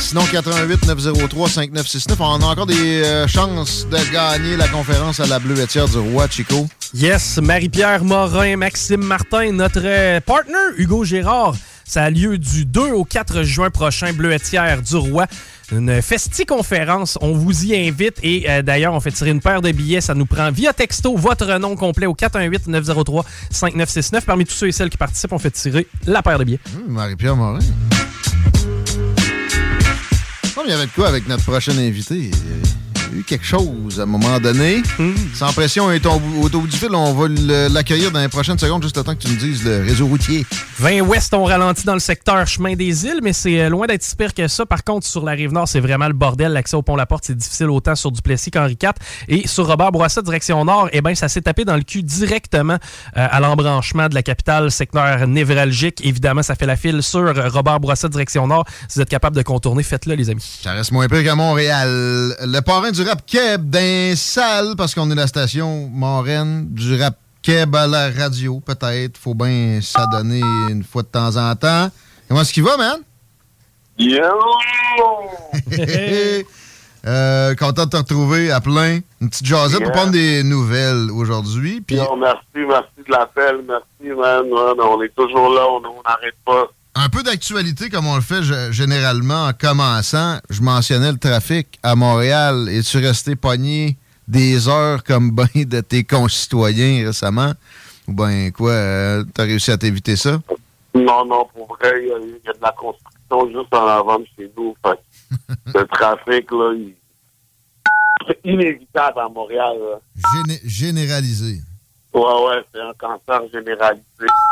[SPEAKER 14] Sinon, 88 903 5969. On a encore des euh, chances de gagner la conférence à la bleuetière du roi, Chico.
[SPEAKER 40] Yes, Marie-Pierre Morin, Maxime Martin, notre euh, partner Hugo Gérard. Ça a lieu du 2 au 4 juin prochain, Bleuetière du Roi. Une festi-conférence. On vous y invite. Et euh, d'ailleurs, on fait tirer une paire de billets. Ça nous prend via texto votre nom complet au 418-903-5969. Parmi tous ceux et celles qui participent, on fait tirer la paire de billets.
[SPEAKER 14] Hum, Marie-Pierre Morin. Il y avait de quoi avec notre prochain invité. Eu quelque chose à un moment donné. Sans pression et ton, du fil, on va l'accueillir dans les prochaines secondes, juste le temps que tu nous dises le réseau routier.
[SPEAKER 40] 20 ouest, on ralentit dans le secteur chemin des îles, mais c'est euh, loin d'être si pire que ça. Par contre, sur la rive nord, c'est vraiment le bordel. L'accès au pont La Porte, c'est difficile autant sur Duplessis qu'Henri IV. Et sur Robert Bourassa, direction nord, eh ben, ça s'est tapé dans le cul directement euh, à l'embranchement de la capitale, secteur névralgique. Évidemment, ça fait la file sur Robert Bourassa, direction nord. Si vous êtes capable de contourner, faites-le, les amis.
[SPEAKER 14] Ça reste moins pire qu'à Montréal. Le parrain du rap keb d'un salle, parce qu'on est la station moraine du rap keb à la radio, peut-être. Faut bien s'adonner une fois de temps en temps. Comment est-ce qu'il va, man?
[SPEAKER 41] Yo!
[SPEAKER 14] Euh, content de te retrouver à plein. Une petite jasette pour prendre des nouvelles aujourd'hui. Puis
[SPEAKER 41] merci, merci de l'appel, merci, man. On est toujours là, on n'arrête pas.
[SPEAKER 14] Un peu d'actualité comme on le fait généralement en commençant. Je mentionnais le trafic à Montréal. Es-tu resté pogné des heures comme ben de tes concitoyens récemment? Ou ben quoi, euh, t'as réussi à t'éviter ça?
[SPEAKER 41] Non, non, pour vrai, il y, a- il y a de la construction juste en avant de chez nous. Fait le trafic, là, il- c'est inévitable à Montréal.
[SPEAKER 14] Géné- généralisé.
[SPEAKER 41] Ouais, ouais, c'est un cancer généralisé.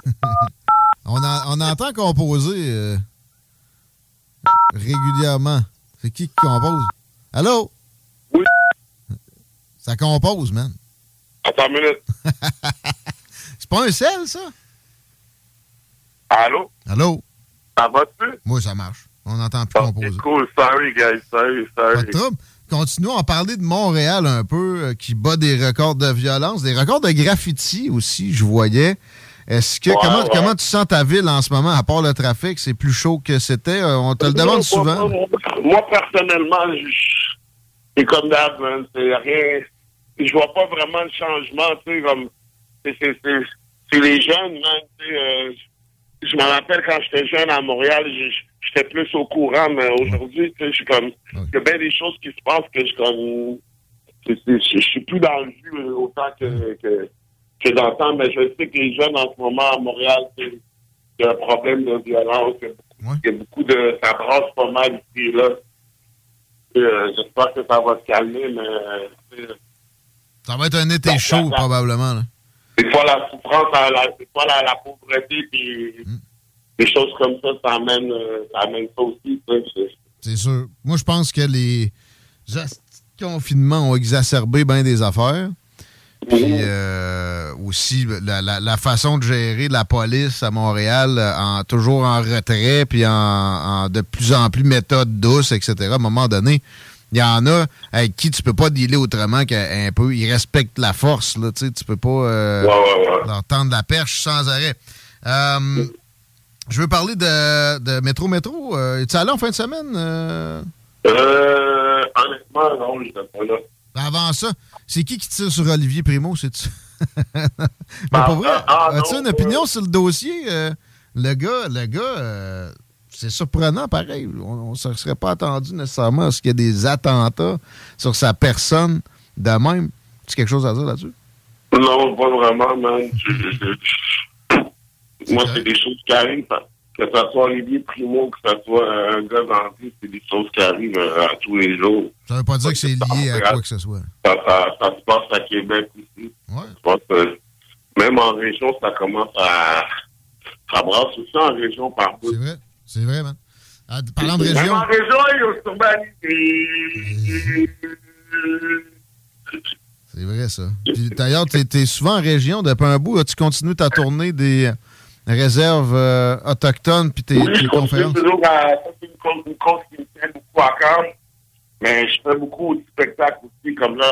[SPEAKER 14] On, on entend composer euh, régulièrement. C'est qui qui compose? Allô?
[SPEAKER 41] Oui.
[SPEAKER 14] Ça compose, man.
[SPEAKER 41] Attends une minute.
[SPEAKER 14] C'est pas un sel, ça?
[SPEAKER 41] Allô?
[SPEAKER 14] Allô?
[SPEAKER 41] Ça va-tu?
[SPEAKER 14] Moi, ça marche. On n'entend plus composer.
[SPEAKER 41] Cool, sorry, guys, sorry,
[SPEAKER 14] Pas
[SPEAKER 41] sorry.
[SPEAKER 14] de trouble. Continuons à parler de Montréal un peu, euh, qui bat des records de violence, des records de graffiti aussi, je voyais. Est-ce que
[SPEAKER 41] Ouais,
[SPEAKER 14] comment,
[SPEAKER 41] ouais.
[SPEAKER 14] comment tu sens ta ville en ce moment, à part le trafic, c'est plus chaud que c'était? Euh, on te le demande
[SPEAKER 41] Moi,
[SPEAKER 14] souvent.
[SPEAKER 41] Moi, moi, personnellement, je- c'est comme d'hab, man. C'est rien. Je vois pas vraiment le changement, tu sais, comme. C'est, les jeunes, man, euh, je me rappelle quand j'étais jeune à Montréal, j'étais plus au courant, mais aujourd'hui, tu sais, je suis comme. Il y a bien des choses qui se passent que je comme. Je suis plus dans le jus euh, autant que, que, que dans le temps, mais je sais que les jeunes en ce moment à Montréal, c'est un problème de violence. Il y a beaucoup, il y a beaucoup de. Ça brasse pas mal ici là. Euh, J'espère que ça va se calmer, mais. euh,
[SPEAKER 14] Ça va être un été chaud, probablement. là.
[SPEAKER 41] des fois, la souffrance, la, la- des fois, la, la pauvreté, puis des choses comme ça, ça amène, euh, ça amène ça aussi. c'est-
[SPEAKER 14] sûr. Moi, je pense que les confinements ont exacerbé bien des affaires. Puis euh, aussi, la, la- la façon de gérer la police à Montréal, euh, en, toujours en retrait, puis en, en de plus en plus méthode douce, etc. À un moment donné, il y en a avec qui tu peux pas dealer autrement qu'un peu. Ils respectent la force, là, tu sais. Tu peux pas euh, leur tendre la perche sans arrêt. Euh, je veux parler de, de Métro Métro. Es-tu allé en fin de semaine?
[SPEAKER 41] honnêtement, non, je pas là.
[SPEAKER 14] Ben, Avant ça, c'est qui qui tire sur Olivier Primo, c'est-tu? Mais
[SPEAKER 41] Ah,
[SPEAKER 14] pour vrai,
[SPEAKER 41] ah, ah,
[SPEAKER 14] as-tu une opinion sur le dossier? euh, le gars, le gas, euh, c'est surprenant pareil. On ne se serait pas attendu nécessairement à ce qu'il y ait des attentats sur sa personne de même. Tu quelque chose à dire là-dessus?
[SPEAKER 41] Non, pas vraiment, man. Moi, c'est des choses qui arrivent. Que ce soit Olivier Primo, que ce soit un gars vie, c'est des choses qui arrivent euh, à tous les jours.
[SPEAKER 14] Ça veut pas dire que c'est lié à quoi que ce soit.
[SPEAKER 41] Ça, ça, ça se passe à Québec aussi. Je pense que même en région, ça commence à. Ça brasse aussi en région par bout.
[SPEAKER 14] C'est vrai, c'est vrai, man. Ah, parlant de
[SPEAKER 41] Même
[SPEAKER 14] région,
[SPEAKER 41] en région, il y a sûrement-
[SPEAKER 14] c'est vrai ça. D'ailleurs, tu es, souvent en région depuis un bout. Tu continues ta tournée des réserves euh, autochtones puis tes,
[SPEAKER 41] Oui,
[SPEAKER 14] tes
[SPEAKER 41] je continue
[SPEAKER 14] conférences.
[SPEAKER 41] toujours à. Ça, c'est une cause, une cause qui me tient beaucoup à cœur. Mais je fais beaucoup de spectacles aussi, comme là,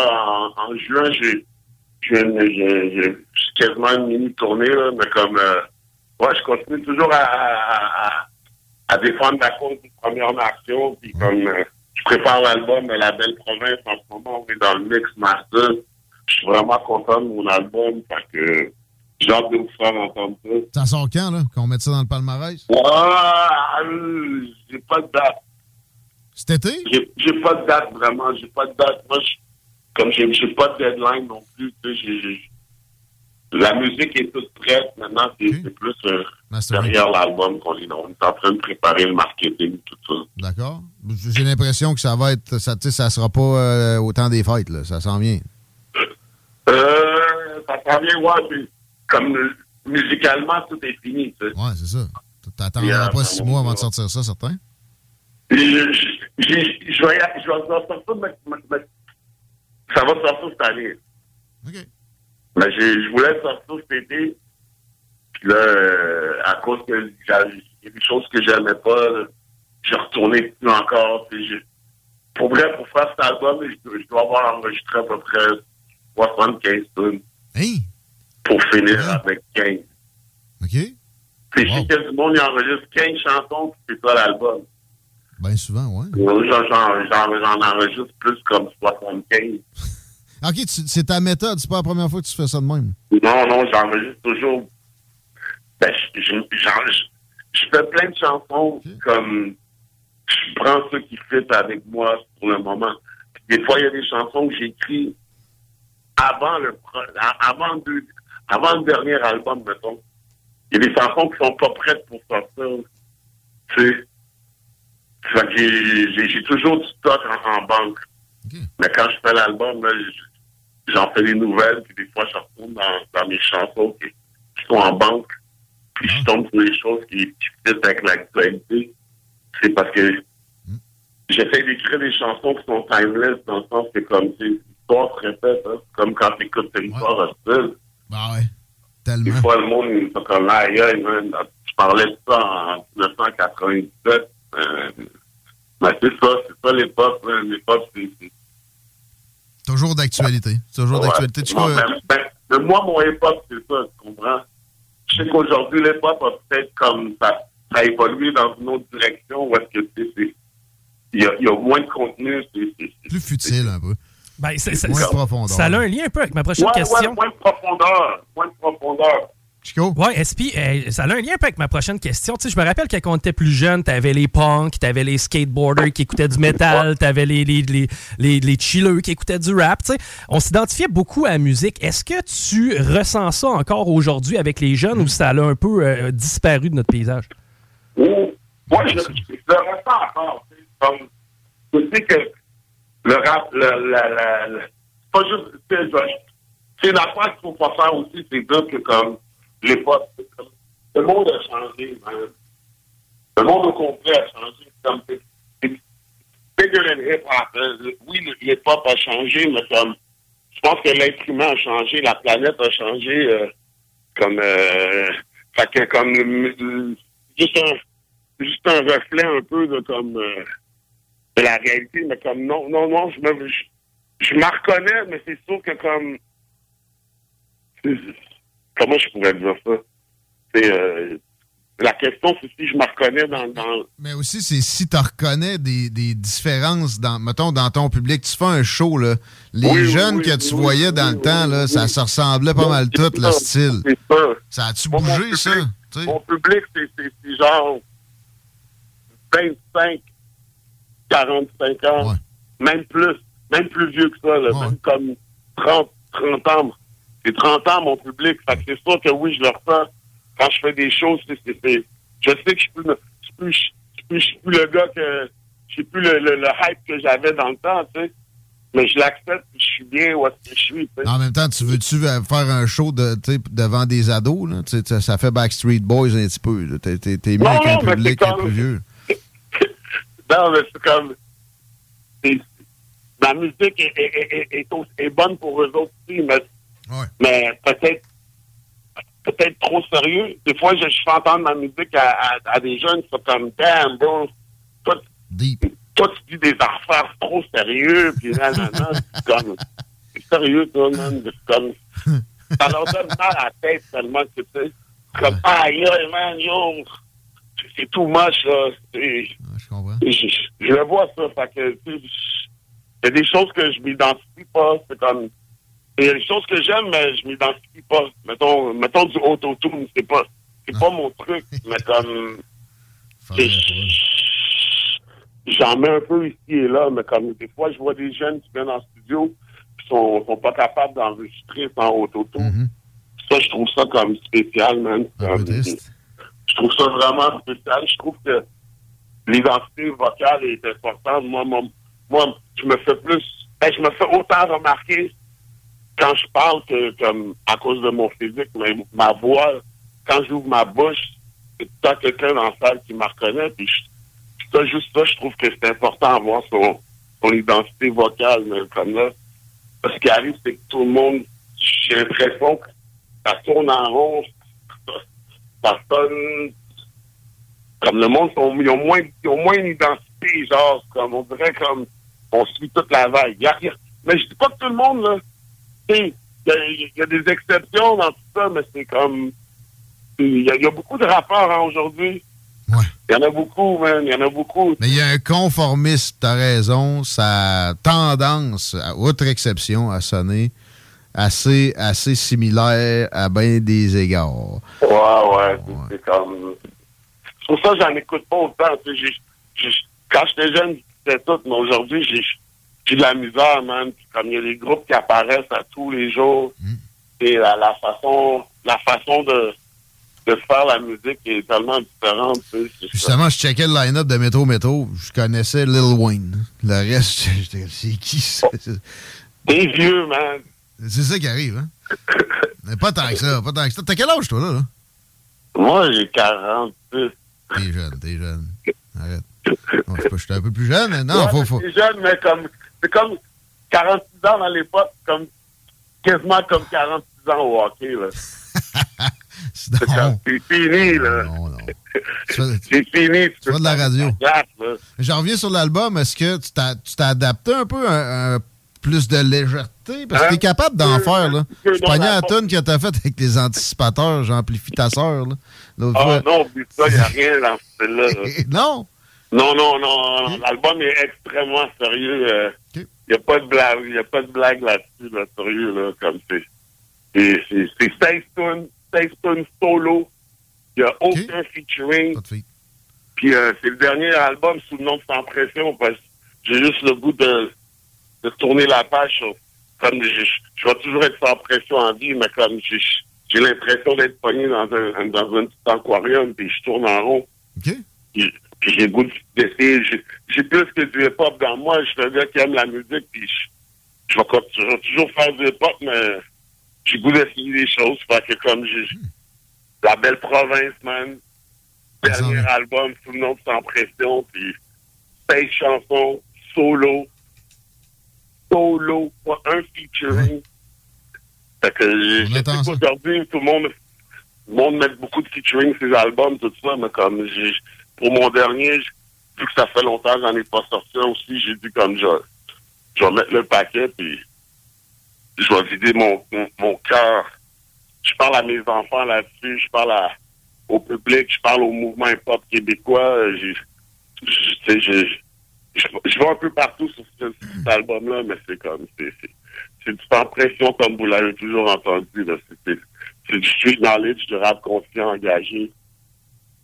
[SPEAKER 41] en, en juin, j'ai quasiment une mini-tournée, là, mais comme... euh, ouais, je continue toujours à, à, défendre la cause du Première Nation, puis comme... euh, je prépare l'album La Belle Province, en ce moment, on est dans le mix master. Je suis vraiment content de mon album, fait que hâte de faire entendre ça.
[SPEAKER 14] Ça sort quand, là? Qu'on mette ça dans le palmarès?
[SPEAKER 41] Ah, euh, j'ai pas de date.
[SPEAKER 14] Cet été?
[SPEAKER 41] J'ai pas de date, vraiment. J'ai pas de date. Moi, je- comme j'ai pas de deadline non plus, tu sais, la musique est toute prête. Maintenant, c'est plus euh, derrière l'album qu'on est, on est en train de préparer le marketing, tout ça.
[SPEAKER 14] D'accord. J'ai l'impression que ça va être. Ça, tu sais, ça sera pas euh, au temps des fêtes, là. Ça s'en vient.
[SPEAKER 41] Euh, ça s'en vient, ouais, comme euh, musicalement, tout est fini, tu sais.
[SPEAKER 14] Ouais, c'est ça. T'attendras pas six
[SPEAKER 41] ça
[SPEAKER 14] mois
[SPEAKER 41] va.
[SPEAKER 14] avant de sortir ça, certain?
[SPEAKER 41] Je je- j'ai- je vais sortir ça, mais, mais- mais ça va sortir cette année. Mais j'ai- je voulais sortir cet été. Puis là, euh, à cause que j'a- il y a des choses que j'aimais pas, j'ai retourné dessus encore. puis j'ai- Pour vrai, pour faire cet album, je, dois- avoir enregistré à peu près 75 tonnes. Pour finir avec 15.
[SPEAKER 14] OK.
[SPEAKER 41] C'est chic que du monde il enregistre 15 chansons, puis c'est ça l'album.
[SPEAKER 14] Bien souvent, ouais.
[SPEAKER 41] Moi, J'en enregistre plus comme 75.
[SPEAKER 14] OK, c'est ta méthode. C'est pas la première fois que tu fais ça de même.
[SPEAKER 41] Non, non, j'enregistre toujours. Ben, je, fais plein de chansons comme je prends ceux qui fit avec moi pour le moment. Puis des fois, il y a des chansons que j'écris avant le avant deux- avant le dernier album, mettons. Il y a des chansons qui sont pas prêtes pour sortir. Tu sais. Fait que j'ai, toujours du stock en, en banque. Mais quand je fais l'album, j'en fais des nouvelles, puis des fois, je retourne dans, dans mes chansons qui, qui sont en banque, puis je tombe sur les choses qui, qui fit avec l'actualité. C'est parce que j'essaie d'écrire des chansons qui sont timeless, dans le sens que comme c'est l'histoire se répète, hein, comme quand tu écoutes Territoire hostile.
[SPEAKER 14] Bah ouais.
[SPEAKER 41] Des fois, le monde, il est comme là, aïe, man, je parlais de ça en 1997. Euh, mais c'est ça, c'est ça l'époque. hein. L'époque, c'est...
[SPEAKER 14] Toujours d'actualité. Toujours
[SPEAKER 41] Ouais.
[SPEAKER 14] d'actualité. Tu vois,
[SPEAKER 41] ben, ben, mais moi, mon hip-hop, c'est ça, tu comprends? Je sais qu'aujourd'hui, l'hip-hop a peut-être comme ça, ça a évolué dans une autre direction où est-ce que c'est, il y y a moins de contenu, c'est, c'est- c'est-
[SPEAKER 14] plus futile un peu.
[SPEAKER 40] Ben, c'est-
[SPEAKER 14] profondeur.
[SPEAKER 40] Ça a un lien un peu avec ma prochaine
[SPEAKER 41] Ouais, ouais,
[SPEAKER 40] question.
[SPEAKER 41] moins de profondeur, profondeur.
[SPEAKER 14] Chico?
[SPEAKER 40] Ouais, SP, euh, ça a un lien un peu avec ma prochaine question. Tu sais, je me rappelle quand on était plus jeune, t'avais les punks, t'avais les skateboarders qui écoutaient du métal, t'avais les, les, les, les, les chilleux qui écoutaient du rap. Tu sais, on s'identifiait beaucoup à la musique. Est-ce que tu ressens ça encore aujourd'hui avec les jeunes ou ça a un peu euh, disparu de notre paysage?
[SPEAKER 41] Ou- Moi, je, je le ressens encore. tu sais, Comme, je sais que le rap, le, la, la, la- pas juste, c'est une affaire qu'il faut pas faire aussi, c'est dire que comme l'époque, le monde a changé. Le monde au complet a changé. Comme, bigger than hip-hop. hein. Oui, le hip-hop a changé, mais comme, je pense que l'être humain a changé, la planète a changé, euh, comme, euh, comme, euh, juste un, juste un reflet un peu de comme euh, la réalité, mais comme non, non, non, je me je, je reconnais, mais c'est sûr que comme comment je pourrais dire ça? C'est euh, la question, c'est si je me reconnais dans, dans
[SPEAKER 14] Mais aussi, c'est si tu reconnais des, des différences, dans, mettons, dans ton public. Tu fais un show, là. Les
[SPEAKER 41] Oui,
[SPEAKER 14] jeunes
[SPEAKER 41] oui,
[SPEAKER 14] que tu
[SPEAKER 41] oui,
[SPEAKER 14] voyais dans le temps, là, ça se ressemblait pas mal tout, le style.
[SPEAKER 41] Ça.
[SPEAKER 14] Ça a-tu bougé,
[SPEAKER 41] public-
[SPEAKER 14] ça? Tu sais?
[SPEAKER 41] Mon public, c'est genre 25, 45 ans, même plus, même plus vieux que ça, là, même comme 30, 30 ans. C'est 30 ans, mon public. Fait que c'est sûr que oui, je le ressens. Quand je fais des choses, c'est, c'est- c'est- je sais que je suis plus, je suis plus, je suis plus, je suis plus le gars que, je suis plus le, le, le hype que j'avais dans le temps, tu sais. Mais je l'accepte, je suis bien où est-ce que je suis.
[SPEAKER 14] En même temps, tu veux-tu faire un show de, devant des ados? Là? Ça- fait Backstreet Boys un petit peu. là. T'es, mieux
[SPEAKER 41] Non,
[SPEAKER 14] avec un
[SPEAKER 41] non, mais
[SPEAKER 14] public un plus vieux.
[SPEAKER 41] Non, mais c'est comme. Ma musique est, est, est, est, bonne pour eux autres aussi, mais, mais peut-être peut-être trop sérieux. Des fois, je, je fais entendre ma musique à, à, à des jeunes qui sont comme Damn, bro, toi, toi, tu dis des affaires trop sérieux, puis là, là, là, c'est comme, c'est sérieux, toi, man, c'est comme, ça leur donne mal à la tête tellement que, tu sais, c'est comme, aïe, aïe, man, yo, c'est tout moche, là,
[SPEAKER 14] Je comprends.
[SPEAKER 41] je, je- le vois ça, fait que, il y a des choses que je m'identifie pas, c'est comme, il y a des choses que j'aime, mais je m'identifie pas. Mettons, mettons du autotune, c'est pas, c'est pas mon truc, mais comme, j'en mets un peu ici et là, mais comme des fois, je vois des jeunes qui viennent en studio, qui sont, sont pas capables d'enregistrer sans autotune. Ça, je trouve ça comme spécial, man. Comme- je trouve ça vraiment spécial. Je trouve que l'identité vocale est importante. Moi, moi, moi, je me fais plus, ben, je me fais autant remarquer quand je parle que comme à cause de mon physique, mais ma voix, quand j'ouvre ma bouche, c'est quelqu'un dans la salle qui me reconnaît. Puis je- ça, juste ça, je trouve que c'est important d'avoir son, son identité vocale, mais comme là. Ce qui arrive, c'est que tout le monde, j'ai l'impression que ça tourne en rond. Ça sonne comme le monde, sont, ils, ont moins, ils ont moins une identité, genre, comme on dirait comme on suit toute la vague. Y a mais je dis pas que tout le monde, là, il y, y a des exceptions dans tout ça, mais c'est comme, il y, a, beaucoup de rappeurs hein, aujourd'hui. Il y en a beaucoup, man, il y en a beaucoup.
[SPEAKER 14] Mais il y a un conformisme, t'as raison, ça a tendance, à outre exception, à sonner assez, assez similaire à bien des égards.
[SPEAKER 41] Ouais, ouais, c'est- c'est comme... C'est pour ça que j'en écoute pas autant. j'ai- j'ai- quand j'étais jeune, c'était tout, mais aujourd'hui, j'ai j'ai de la misère, man. Puis Comme il y a des groupes qui apparaissent à tous les jours, et la, la façon la façon de, de faire la musique est tellement différente. tu sais, ça.
[SPEAKER 14] Justement, je checkais le line-up de Métro Métro, je connaissais Lil Wayne. Le reste, j'étais c'est qui ça?
[SPEAKER 41] T'es vieux, man.
[SPEAKER 14] C'est ça qui arrive, hein? Mais pas tant que ça, pas tant que ça. T'as quel âge, toi, là? là?
[SPEAKER 41] Moi, j'ai 46.
[SPEAKER 14] T'es jeune, t'es jeune. Arrête. Bon, je j'étais un peu plus jeune, mais non,
[SPEAKER 41] Ouais,
[SPEAKER 14] faut, faut.
[SPEAKER 41] C'est jeune, mais comme, c'est comme 46 ans dans l'époque, comme, quasiment comme 46 ans au hockey, là. C'est fini, là. C'est fini.
[SPEAKER 14] Tu vois de la radio. J'en reviens sur l'album. Est-ce que tu t'as t'es adapté un peu à, à plus de légèreté? Parce que t'es capable d'en faire, là. Je pognais
[SPEAKER 41] la
[SPEAKER 14] tonne que t'as faite avec les anticipateurs, j'amplifie ta sœur, là.
[SPEAKER 41] Ah non, oublie ça, il n'y a rien dans ce style-là. là.
[SPEAKER 14] non?
[SPEAKER 41] Non, non, non, non. L'album est extrêmement sérieux. Il n'y a pas de blague, y a pas de blague là-dessus, là, sérieux, là, comme c'est. C'est c'est- c'est 16 tonnes, 16 tonnes solo. Il n'y a aucun featuring. Puis euh, c'est le dernier album sous le nom de Sans Pression parce que j'ai juste le goût de, de tourner la page. Comme je, je vais toujours être sans pression en vie, mais comme j'ai j'ai l'impression d'être pogné dans un, dans un petit aquarium, puis je tourne en rond. Puis, puis j'ai goût d'essayer. J'ai- J'ai plus que du hip-hop dans moi. Je suis un gars qui aime la musique, puis je, je vais vais toujours faire du hip-hop, mais j'ai goût d'essayer des choses. Fait que comme j'ai... La belle province, man. Dernier album sous le nom de Sans Pression, puis 16 chansons, solo. Solo, pas un featuring. Fait que je qu'aujourd'hui, tout le monde, le monde met beaucoup de featuring sur ses albums, tout ça, mais comme j'ai pour mon dernier, vu que ça fait longtemps que j'en ai pas sorti un aussi, j'ai dit comme je, je vais mettre le paquet puis je vais vider mon, mon, mon cœur. Je parle à mes enfants là-dessus, je parle à- au public, je parle au mouvement hip-hop québécois. euh, j'ai- je- je, vais un peu partout sur ce- cet album-là, mais c'est comme, c'est, du sans pression comme vous l'avez toujours entendu. C'est, du street knowledge, du rap conscient, engagé.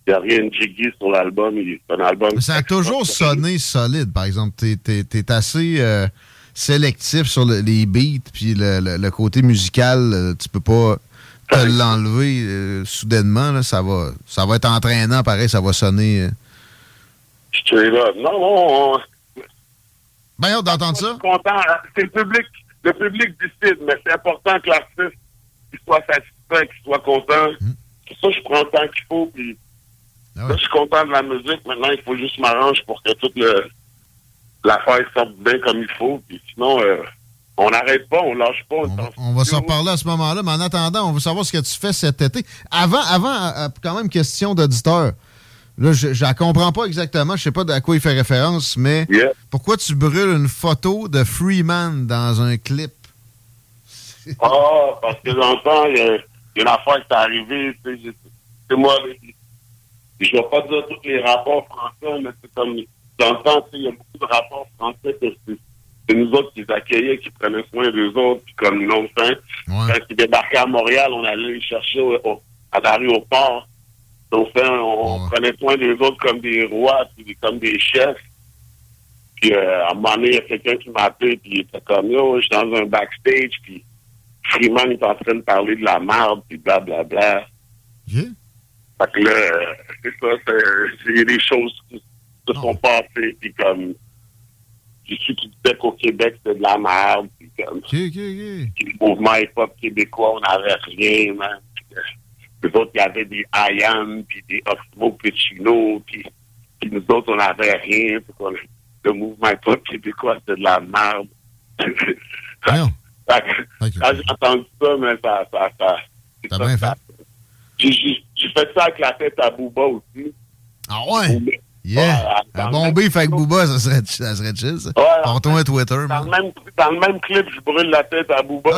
[SPEAKER 41] Il n'y a rien de jiggy sur l'album. il- C'est un album.
[SPEAKER 14] Ça a toujours sonné solide, par exemple. T'es t'es- t'es assez euh, sélectif sur le- les beats, puis le, le- le côté musical, euh, tu peux pas te l'enlever euh, soudainement. Là, ça, va, ça va être entraînant, pareil, ça va sonner. euh.
[SPEAKER 41] Je suis là. Non, non. on-
[SPEAKER 14] Ben, d'entendre ça.
[SPEAKER 41] content. C'est le public. Le public décide, mais c'est important que l'artiste soit satisfait, qu'il soit content. Pour ça, je prends le temps qu'il faut. Puis là, je suis content de la musique. Maintenant, il faut juste m'arranger pour que toute le l'affaire sorte bien comme il faut. Puis sinon, euh, on n'arrête pas, on lâche pas. On,
[SPEAKER 14] On va s'en reparler à ce moment-là, mais en attendant, on veut savoir ce que tu fais cet été. Avant, avant euh, quand même, question d'auditeur. Là, je la comprends pas exactement. Je sais pas à quoi il fait référence, mais pourquoi tu brûles une photo de Freeman dans un clip?
[SPEAKER 41] Ah, parce que dans le temps, il y, a- une affaire qui est arrivée, c'est moi, je vais pas dire tous les rapports français, mais c'est comme, dans le temps, il y a beaucoup de rapports français que c'est nous autres qui les accueillaient, qui prenaient soin des autres, puis comme non fin. Quand ils débarquaient à Montréal, on allait les chercher au- au- à l'aéroport. Donc, ça, on prenait soin des autres comme des rois, puis comme des chefs. Puis, euh, à un moment donné, il y a quelqu'un qui m'a appelé, puis il était comme, yo, je suis dans un backstage, puis Freeman est en train de parler de la merde, puis blablabla. Fait que là, c'est ça, c'est- il y a des choses qui se sont passées, puis comme, j'ai su qu'il disait qu'au Québec, c'était de la merde, puis comme, puis le mouvement hip-hop québécois, on n'avait rien, man. Puis, les autres, il y avait des IAM, puis des Oxmo Puccino, puis, puis nous autres, on n'avait rien, qu'on- le mouvement hip-hop québécois, c'était de la merde. Que, Quand j'ai entendu ça, mais ça, ça, ça, ça, ça- J'ai- fait ça avec la tête à Booba aussi.
[SPEAKER 14] Ah ouais? Yeah. Un bombé fait avec Booba, ça serait, ça serait chill, ça.
[SPEAKER 41] Ouais,
[SPEAKER 14] un Twitter,
[SPEAKER 41] Dans le, même, dans le même clip, je brûle la tête à Booba.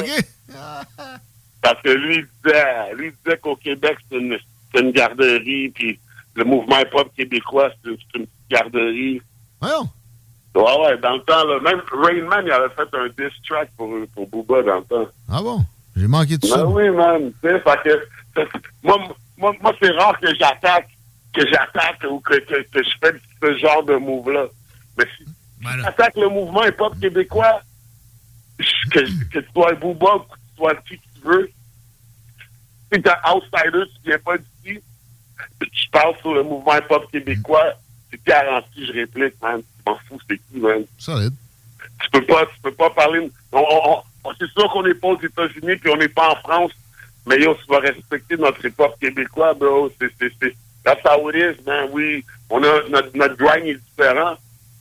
[SPEAKER 41] Parce que lui, il disait, lui, il disait qu'au Québec, c'est une, c'est une garderie, puis le mouvement hip-hop québécois, c'est une, une petite garderie.
[SPEAKER 14] Voyons.
[SPEAKER 41] Ouais, ouais, dans le temps, là, même Rainman, il avait fait un diss track pour, pour Booba dans le temps.
[SPEAKER 14] Ah bon? J'ai manqué de
[SPEAKER 41] Ben
[SPEAKER 14] ça.
[SPEAKER 41] oui, man. Tu sais, fait que, moi, moi, moi c'est rare que j'attaque, que j'attaque ou que, que, que je fais ce genre de move-là. Mais si j'attaque le mouvement hip-hop québécois, que, que tu sois booba, que tu sois qui tu veux, si t'es un outsider, tu viens pas d'ici, tu parles sur le mouvement hip-hop québécois, c'est garanti, je réplique, man. Tu m'en fous, c'est qui, man.
[SPEAKER 14] Solide.
[SPEAKER 41] Tu peux pas, tu peux pas parler. C'est sûr qu'on n'est pas aux États-Unis puis on n'est pas en France, mais yo, tu vas respecter notre hip-hop québécois, bro. C'est, c'est, c'est, that's how it is, man. Oui, on a, notre, notre grind est différent.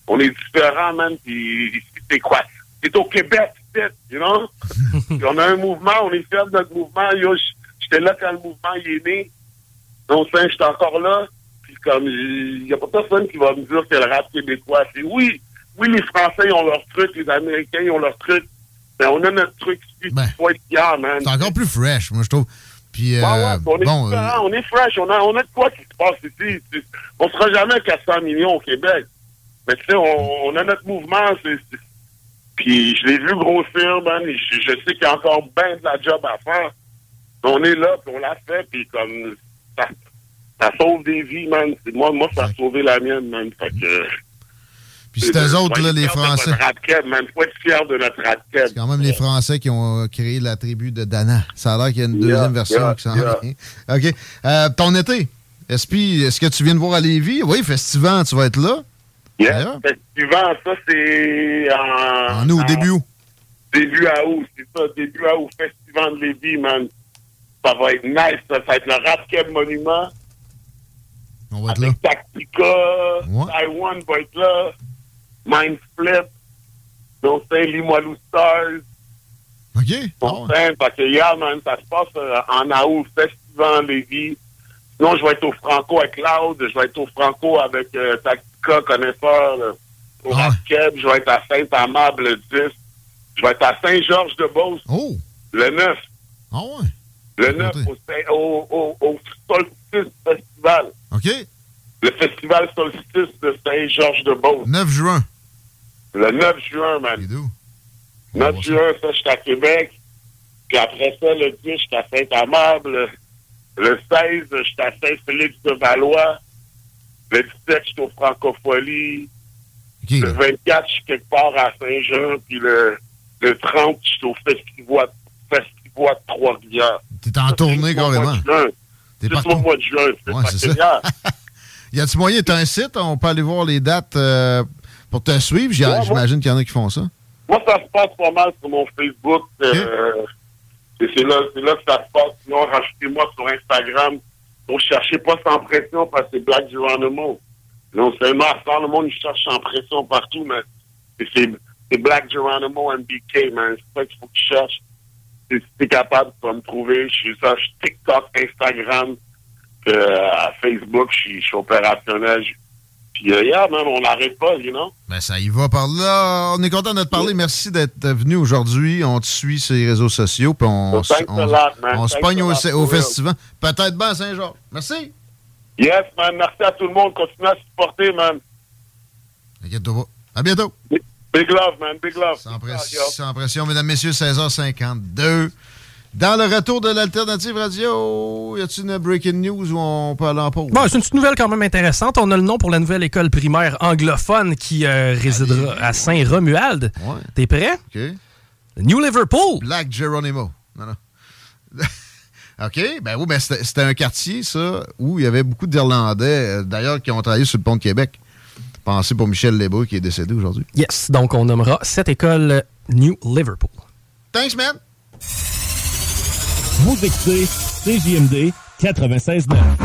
[SPEAKER 41] On est différent, man. Puis ici, c'est quoi? C'est au Québec, c'est, you know? On a un mouvement, on est fiers de notre mouvement. Yo, j- j'étais là quand le mouvement il est né. Donc, ça, j'étais encore là. Puis comme, il n'y a pas personne qui va me dire que le rap québécois, c'est oui. Oui, les Français, ils ont leur truc, les Américains, ils ont leur truc. Mais on a notre truc ici, il faut être fier, man.
[SPEAKER 14] C'est encore plus fresh, moi, je trouve. Puis,
[SPEAKER 41] Ouais, ouais,
[SPEAKER 14] euh,
[SPEAKER 41] on est
[SPEAKER 14] bon,
[SPEAKER 41] on est fresh, on a, on a de quoi qui se passe ici. On sera jamais à 400 millions au Québec. Mais tu sais, on, on a notre mouvement, c'est... Puis je l'ai vu grossir, man, je, je sais qu'il y a encore bien de la job à faire. On est là, puis on l'a fait, puis comme... Ça, ça sauve des vies, man. Moi, moi, ça a sauvé la mienne, man. Fait que...
[SPEAKER 14] Puis c'est eux autres, là, les Français.
[SPEAKER 41] Faut être fier de notre rap.
[SPEAKER 14] C'est quand même les Français qui ont euh, créé la tribu de Dana. Ça a l'air qu'il y a une
[SPEAKER 41] Yeah,
[SPEAKER 14] deuxième version
[SPEAKER 41] yeah,
[SPEAKER 14] qui s'en
[SPEAKER 41] yeah.
[SPEAKER 14] OK. Euh, ton été, est-ce que tu viens de voir à Lévis? Oui, Festival, tu vas être là?
[SPEAKER 41] Yeah. Festival, ça, c'est en...
[SPEAKER 14] En août, début août.
[SPEAKER 41] Début à août, c'est ça. Début à août, Festival de Lévis, man. Ça va être nice, ça. Va être le Keb Monument.
[SPEAKER 14] On va être
[SPEAKER 41] Avec Tactica, Taiwan va être là. Mind Flip. Donc, c'est Limoilou Stars.
[SPEAKER 14] OK.
[SPEAKER 41] Bon, fait que, yeah, man, ça se passe euh, en août, Festival Lévis. Sinon, je vais être au Franco avec Cloud. Je vais être au Franco avec euh, Tactica, Connaisseur. là. Au Rap Keb, je vais être à Saint-Amable le 10. Je vais être à Saint-Georges-de-Beauce le 9.
[SPEAKER 14] Ah ouais?
[SPEAKER 41] Le 9 au, au, au, Solstice Festival.
[SPEAKER 14] OK.
[SPEAKER 41] Le festival Solstice de Saint-Georges-de-Beauce.
[SPEAKER 14] 9 juin.
[SPEAKER 41] Le 9 juin, man. 9 juin, ça, je suis à Québec. Puis après ça, le 10, je suis à Saint-Amable. Le 16, je suis à Saint-Félix-de-Valois. Le 17, je suis au Francophonie. le 24, je suis quelque part à Saint-Jean. Puis le, le 30, je suis au Festival, Festival de Trois-Rivières.
[SPEAKER 14] T'es en tournée carrément. T'es partout.
[SPEAKER 41] au mois de juin.
[SPEAKER 14] Ouais, c'est
[SPEAKER 41] génial.
[SPEAKER 14] Y a-tu moyen, t'as un site, on peut aller voir les dates euh, pour te suivre?
[SPEAKER 41] Ouais,
[SPEAKER 14] J'imagine qu'il y en a qui font ça.
[SPEAKER 41] Moi, ça se passe pas mal sur mon Facebook. Euh, c'est là, que ça se passe. Sinon, rajoutez-moi sur Instagram. Donc, cherchez pas sans pression parce que c'est Black Geronimo. Non seulement à faire le monde, il cherche sans pression partout, mais c'est- Black Geronimo MBK, man. C'est ça qu'il faut que tu cherches. Si t'es capable, tu vas me trouver. Je suis suis TikTok, Instagram, à Facebook, je suis- opérationnel. Puis, euh, yeah, man, on n'arrête pas, you know?
[SPEAKER 14] Ben, ça y va par là. On est content de te parler. Merci d'être venu aujourd'hui. On te suit sur les réseaux sociaux. Puis on, on,
[SPEAKER 41] lot,
[SPEAKER 14] se pogne au, festival. Peut-être bien à Saint-Jean. Merci.
[SPEAKER 41] Yes, man, merci à tout le monde. Continuez à supporter, man.
[SPEAKER 14] Inquiète-toi pas. À bientôt.
[SPEAKER 41] Big love, man, big love.
[SPEAKER 14] Sans, pression, sans pression, mesdames, messieurs, 16h52. Dans le retour de l'Alternative Radio, y a-t-il une breaking news où on peut aller en pause?
[SPEAKER 40] Bon, c'est une petite nouvelle quand même intéressante. On a le nom pour la nouvelle école primaire anglophone qui euh, résidera à Saint-Romuald. T'es prêt?
[SPEAKER 14] OK.
[SPEAKER 40] New Liverpool.
[SPEAKER 14] Black Geronimo. Non, non. OK, ben oui, ben c'était c'était un quartier, ça, où il y avait beaucoup d'Irlandais, euh, d'ailleurs, qui ont travaillé sur le pont de Québec. Pensez pour Michel Lebeau, qui est décédé aujourd'hui.
[SPEAKER 40] Yes, donc on nommera cette école New Liverpool.
[SPEAKER 14] Thanks, man.
[SPEAKER 42] Vous écoutez CJMD 96.9.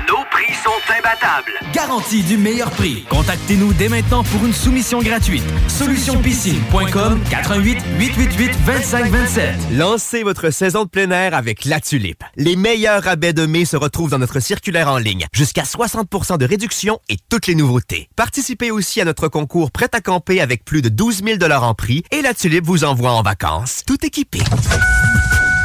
[SPEAKER 3] Prix sont imbattables.
[SPEAKER 9] Garantie du meilleur prix. Contactez-nous dès maintenant pour une soumission gratuite. Solutionpiscine.com 88 888 2527.
[SPEAKER 43] Lancez votre saison de plein air avec La Tulipe. Les meilleurs rabais de mai se retrouvent dans notre circulaire en ligne. Jusqu'à 60% de réduction et toutes les nouveautés. Participez aussi à notre concours Prêt à camper avec plus de 12 000 en prix et La Tulipe vous envoie en vacances, tout équipé.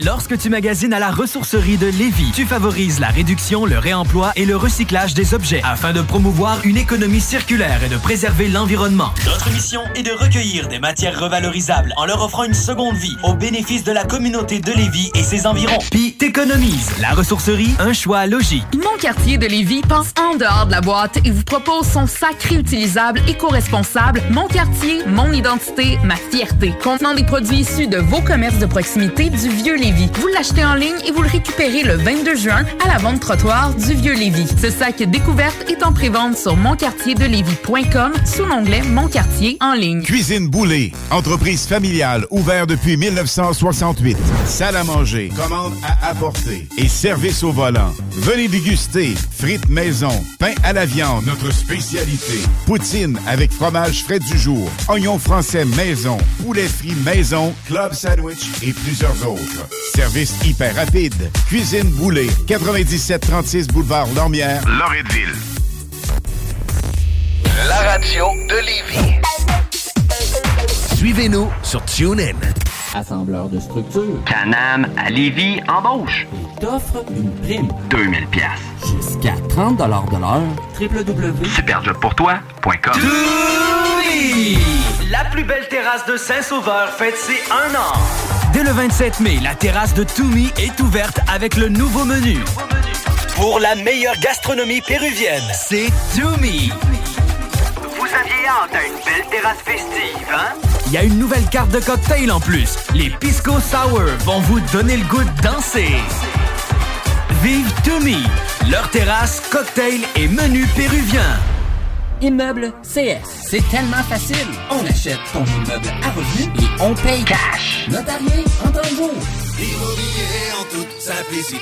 [SPEAKER 9] Lorsque tu magasines à la ressourcerie de Lévis, tu favorises la réduction, le réemploi et le recyclage des objets afin de promouvoir une économie circulaire et de préserver l'environnement. Notre mission est de recueillir des matières revalorisables en leur offrant une seconde vie au bénéfice de la communauté de Lévis et ses environs. Puis t'économises. La ressourcerie, un choix logique.
[SPEAKER 44] Mon quartier de Lévis pense en dehors de la boîte et vous propose son sac réutilisable éco-responsable Mon quartier, mon identité, ma fierté. Contenant des produits issus de vos commerces de proximité du Vieux Vous l'achetez en ligne et vous le récupérez le 22 juin à la vente trottoir du Vieux Lévis. Ce sac découverte est en prévente sur monquartierdelévis.com sous l'onglet Mon quartier en ligne.
[SPEAKER 20] Cuisine Boulée, entreprise familiale ouverte depuis 1968. Salle à manger, commande à apporter et service au volant. Venez déguster frites maison, pain à la viande, notre spécialité. Poutine avec fromage frais du jour, oignons français maison, poulet frit maison, club sandwich et plusieurs autres. Service hyper rapide. Cuisine Boulée, 9736 boulevard Lormière, Loretteville.
[SPEAKER 3] La radio de Lévis.
[SPEAKER 24] Suivez-nous sur TuneIn.
[SPEAKER 6] Assembleur de structure.
[SPEAKER 3] Canam à Lévis embauche.
[SPEAKER 6] T'offre une prime.
[SPEAKER 3] 2000 pièces.
[SPEAKER 6] Jusqu'à 30 de l'heure. www.
[SPEAKER 3] Superjobpourtoi.com.
[SPEAKER 9] Oui! La plus belle terrasse de Saint-Sauveur fête ses un an. Dès le 27 mai, la terrasse de Toumi est ouverte avec le nouveau menu. Pour la meilleure gastronomie péruvienne, c'est Toumi.
[SPEAKER 3] Aviez hâte à une belle terrasse festive, hein?
[SPEAKER 9] Il y a une nouvelle carte de cocktail en plus. Les Pisco Sour vont vous donner le goût de danser. Vive Toumi, leur terrasse, cocktail et menu péruvien.
[SPEAKER 6] Immeuble CS. C'est tellement facile. On achète ton immeuble à revenu et on paye cash. Notarié en temps.
[SPEAKER 45] Immobilier en toute simplicité.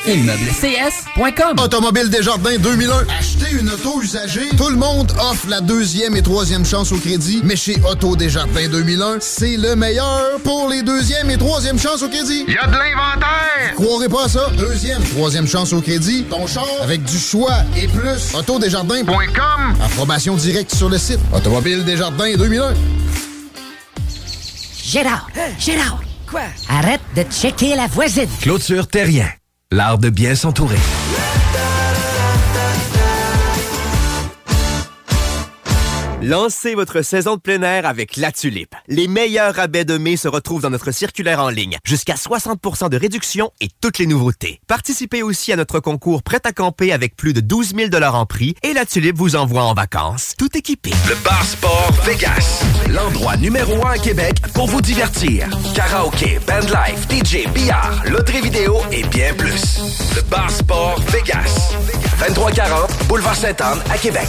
[SPEAKER 46] Automobile Desjardins 2001. Acheter une auto usagée. Tout le monde offre la deuxième et troisième chance au crédit. Mais chez Auto Desjardins 2001, c'est le meilleur pour les deuxième et troisième chances au crédit.
[SPEAKER 25] Il y a de l'inventaire!
[SPEAKER 46] Croirez pas à ça? Deuxième, troisième chance au crédit. Ton char avec du choix et plus. Autodesjardins.com. Approbation directe sur le site. Automobile Desjardins 2001.
[SPEAKER 47] Gérard! Gérard! Arrête de checker la voisine!
[SPEAKER 12] Clôture Terrien. L'art de bien s'entourer.
[SPEAKER 13] Lancez votre saison de plein air avec La Tulipe. Les meilleurs rabais de mai se retrouvent dans notre circulaire en ligne. Jusqu'à 60% de réduction et toutes les nouveautés. Participez aussi à notre concours Prêt à camper avec plus de 12 000 en prix et La Tulipe vous envoie en vacances, tout équipé.
[SPEAKER 12] Le Bar Sport Vegas. L'endroit numéro un à Québec pour vous divertir. Karaoke, bandlife, DJ, billard, loterie vidéo et bien plus. Le Bar Sport Vegas. 2340 Boulevard Sainte-Anne à Québec.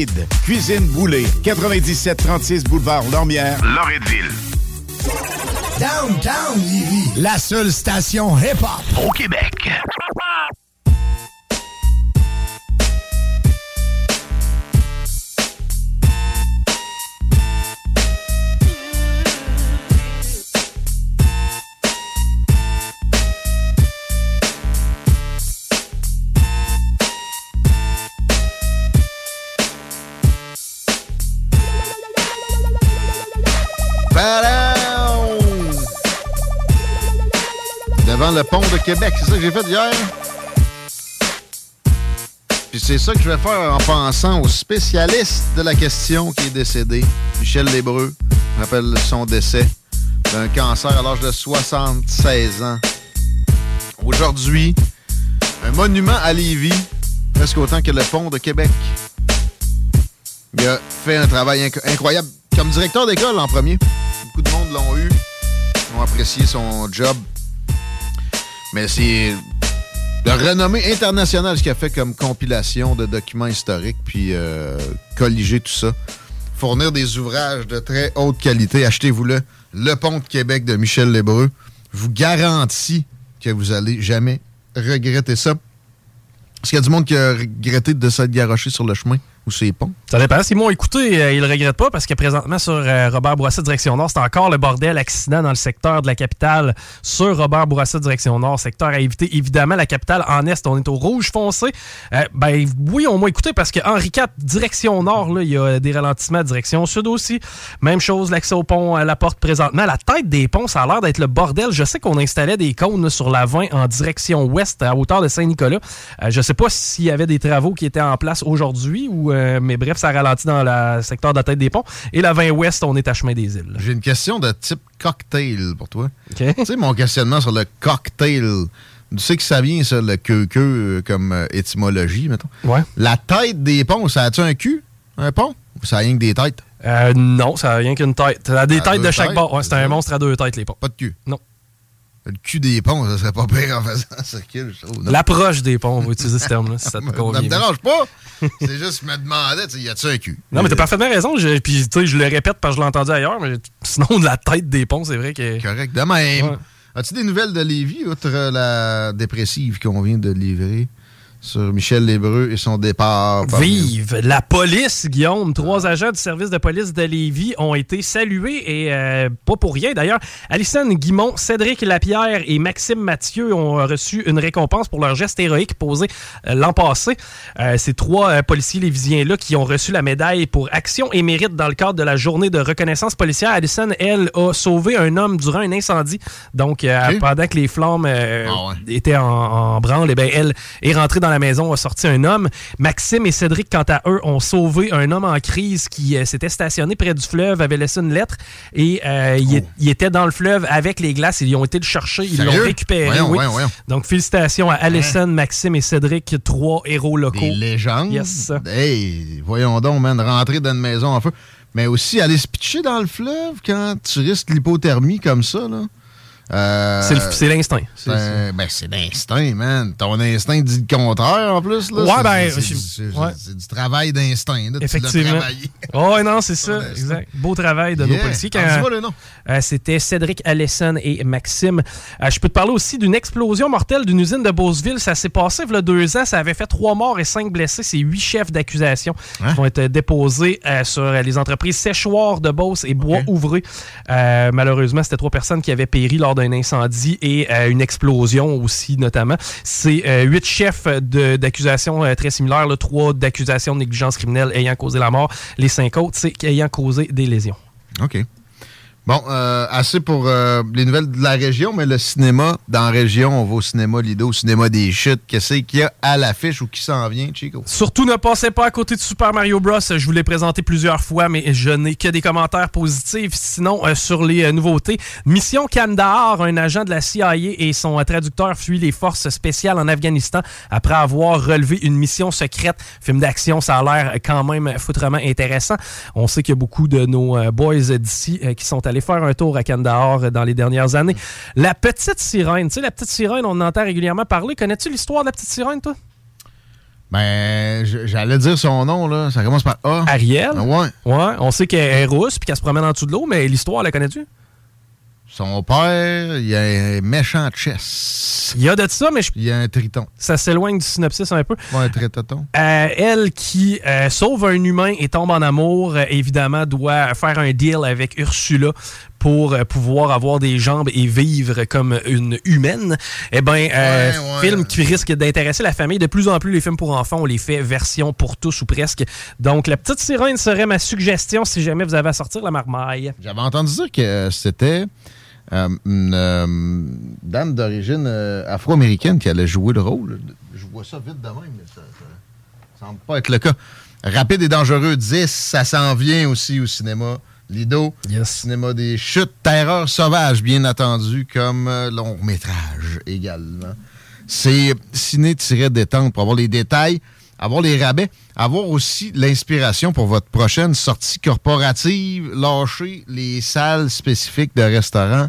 [SPEAKER 20] Cuisine Boulée, 9736 boulevard Lormière, Loretteville.
[SPEAKER 48] Downtown Lévis, la seule station hip-hop
[SPEAKER 24] Au Québec.
[SPEAKER 14] Le pont de Québec, c'est ça que j'ai fait hier? Puis c'est ça que je vais faire en pensant au spécialiste de la question qui est décédé, Michel Lébreux. Je rappelle son décès d'un cancer à l'âge de 76 ans. Aujourd'hui, un monument à Lévis, presque autant que le pont de Québec. Il a fait un travail inc- incroyable comme directeur d'école en premier. Beaucoup de monde l'ont eu, ont apprécié son job. Mais c'est de renommée internationale ce qu'il a fait comme compilation de documents historiques, puis euh, colliger tout ça. Fournir des ouvrages de très haute qualité. Achetez-vous-le. Le Pont de Québec de Michel Lébreux. Je vous garantis que vous allez jamais regretter ça. Est-ce qu'il y a du monde qui a regretté de s'être garoché sur le chemin ou ces ponts?
[SPEAKER 18] Ça dépend. S'ils m'ont écouté, euh, ils le regrettent pas parce que présentement sur euh, Robert Bourassa direction Nord, c'est encore le bordel accident dans le secteur de la capitale sur Robert Bourassa direction Nord, secteur à éviter. Évidemment, la capitale en Est, on est au rouge foncé. Euh, ben oui, on m'a écouté parce que Henri IV direction Nord, là, il y a des ralentissements direction Sud aussi. Même chose, l'accès au pont à la porte présentement. La tête des ponts, ça a l'air d'être le bordel. Je sais qu'on installait des cônes là, sur la 20 en direction ouest à hauteur de Saint-Nicolas. Euh, je sais pas s'il y avait des travaux qui étaient en place aujourd'hui ou euh, mais bref, ça ralentit dans le secteur de la tête des ponts. Et la 20 ouest, on est à chemin des îles.
[SPEAKER 14] J'ai une question de type cocktail pour toi. Tu sais, mon questionnement sur le cocktail. Tu sais que ça vient, ça, le queue-queue, euh, comme euh, étymologie, mettons.
[SPEAKER 18] Ouais.
[SPEAKER 14] La tête des ponts, ça a-tu un cul, un pont? Ou ça a rien que des têtes?
[SPEAKER 18] Euh, non, ça n'a rien qu'une tête. Ça a des
[SPEAKER 14] a
[SPEAKER 18] têtes de chaque
[SPEAKER 14] têtes,
[SPEAKER 18] bord. Ouais, c'est un monstre à deux têtes, les ponts.
[SPEAKER 14] Pas de cul?
[SPEAKER 18] Non.
[SPEAKER 14] Le cul des ponts, ça serait pas pire en faisant circuit, je trouve.
[SPEAKER 18] L'approche des ponts, on va utiliser ce terme-là, si ça te
[SPEAKER 14] Ça
[SPEAKER 18] convient.
[SPEAKER 14] me dérange pas. C'est juste, je me demandais, y a-tu un cul?
[SPEAKER 18] Non, mais t'as parfaitement raison. Je, puis, tu sais, je le répète parce que je l'ai entendu ailleurs, mais sinon, la tête des ponts, c'est vrai que.
[SPEAKER 14] Correct. De même.
[SPEAKER 18] Ouais.
[SPEAKER 14] As-tu des nouvelles de Lévis, outre la dépressive qu'on vient de livrer? Sur Michel Lébreux et son départ?
[SPEAKER 18] Vive la police, Guillaume. Trois agents du service de police de Lévis ont été salués et euh, pas pour rien d'ailleurs. Alison Guimont, Cédric Lapierre et Maxime Mathieu ont reçu une récompense pour leur geste héroïque posé euh, l'an passé. Euh, ces trois policiers lévisiens-là qui ont reçu la médaille pour action et mérite dans le cadre de la journée de reconnaissance policière. Alison, elle, a sauvé un homme durant un incendie. Donc, pendant que les flammes
[SPEAKER 14] Ah
[SPEAKER 18] étaient en, en branle, eh bien, elle est rentrée dans la maison, a sorti un homme. Maxime et Cédric, quant à eux, ont sauvé un homme en crise qui euh, s'était stationné près du fleuve, avait laissé une lettre et euh, il, est- il était dans le fleuve avec les glaces. Ils ont été le chercher, ils l'ont
[SPEAKER 14] Oh.
[SPEAKER 18] Récupéré.
[SPEAKER 14] Voyons,
[SPEAKER 18] oui.
[SPEAKER 14] voyons, voyons.
[SPEAKER 18] Donc, félicitations à Alison, Maxime et Cédric, trois héros locaux.
[SPEAKER 14] Des légendes?
[SPEAKER 18] Yes.
[SPEAKER 14] Hey, voyons donc, man, rentrer dans une maison en feu. Mais aussi aller se pitcher dans le fleuve quand tu risques l'hypothermie comme ça, là. Euh,
[SPEAKER 18] C'est l'instinct. C'est-
[SPEAKER 14] Ben, c'est l'instinct, man. Ton instinct dit le contraire, en plus. Là.
[SPEAKER 18] Ouais,
[SPEAKER 14] C'est-
[SPEAKER 18] ben,
[SPEAKER 14] c'est-
[SPEAKER 18] ouais.
[SPEAKER 14] du travail d'instinct.
[SPEAKER 18] Effectivement. Oh, non, c'est ça. Exact. Beau travail de nos policiers.
[SPEAKER 14] Dis-moi le nom.
[SPEAKER 18] Euh, C'était Cédric Allison et Maxime. Euh, je peux te parler aussi d'une explosion mortelle d'une usine de Beauceville. Ça s'est passé il y a deux ans. Ça avait fait trois morts et cinq blessés. C'est huit chefs d'accusation
[SPEAKER 14] Hein?
[SPEAKER 18] qui vont être déposés euh, sur les entreprises Séchoir de Beauce et Bois Ouvré. Euh, malheureusement, c'était trois personnes qui avaient péri lors d'un incendie et euh, une explosion aussi, notamment. C'est euh, huit chefs de- d'accusation euh, très similaires. là. trois d'accusations de négligence criminelle ayant causé la mort. Les cinq autres, c'est ayant causé des lésions.
[SPEAKER 14] OK. Bon, euh, assez pour euh, les nouvelles de la région, mais le cinéma dans la région, on va au cinéma Lido, au cinéma des chutes. Qu'est-ce qu'il y a à l'affiche ou qui s'en vient, Chico?
[SPEAKER 18] Surtout ne passez pas à côté de Super Mario Bros. Je vous l'ai présenté plusieurs fois, mais je n'ai que des commentaires positifs. Sinon, euh, sur les euh, nouveautés, Mission Kandahar, un agent de la CIA et son euh, traducteur fuit les forces spéciales en Afghanistan après avoir relevé une mission secrète. Film d'action, ça a l'air quand même foutrement intéressant. On sait qu'il y a beaucoup de nos euh, boys d'ici euh, qui sont allés faire un tour à Kandahar euh, dans les dernières années. La petite sirène, tu sais, la petite sirène, on en entend régulièrement parler. Connais-tu l'histoire de la petite sirène, toi?
[SPEAKER 14] Ben, j'allais dire son nom, là. Ça commence par A.
[SPEAKER 18] Ariel?
[SPEAKER 14] Ouais.
[SPEAKER 18] Ouais, on sait qu'elle est rousse puis qu'elle se promène en dessous de l'eau, mais l'histoire, la connais-tu?
[SPEAKER 14] Son père, il a un méchant chess.
[SPEAKER 18] Il y a de ça, mais je-
[SPEAKER 14] Il y a un triton.
[SPEAKER 18] ça s'éloigne du synopsis un peu.
[SPEAKER 14] Ouais, un tritoton.
[SPEAKER 18] Euh, elle qui euh, sauve un humain et tombe en amour, euh, évidemment, doit faire un deal avec Ursula pour euh, pouvoir avoir des jambes et vivre comme une humaine. Eh bien, euh,
[SPEAKER 14] Ouais, ouais.
[SPEAKER 18] film qui risque d'intéresser la famille. De plus en plus, les films pour enfants, on les fait version pour tous ou presque. Donc, La Petite Sirène serait ma suggestion si jamais vous avez à sortir la marmaille.
[SPEAKER 14] J'avais entendu dire que c'était euh, une euh, dame d'origine afro-américaine qui allait jouer le rôle. Je vois ça vite de même, mais ça, ça semble pas être le cas. Rapide et dangereux 10, ça s'en vient aussi au cinéma. Lido, cinéma des chutes, terreur sauvage, bien entendu, comme euh, long métrage également. C'est ciné-détente pour avoir les détails, avoir les rabais, avoir aussi l'inspiration pour votre prochaine sortie corporative, lâcher les salles spécifiques de restaurants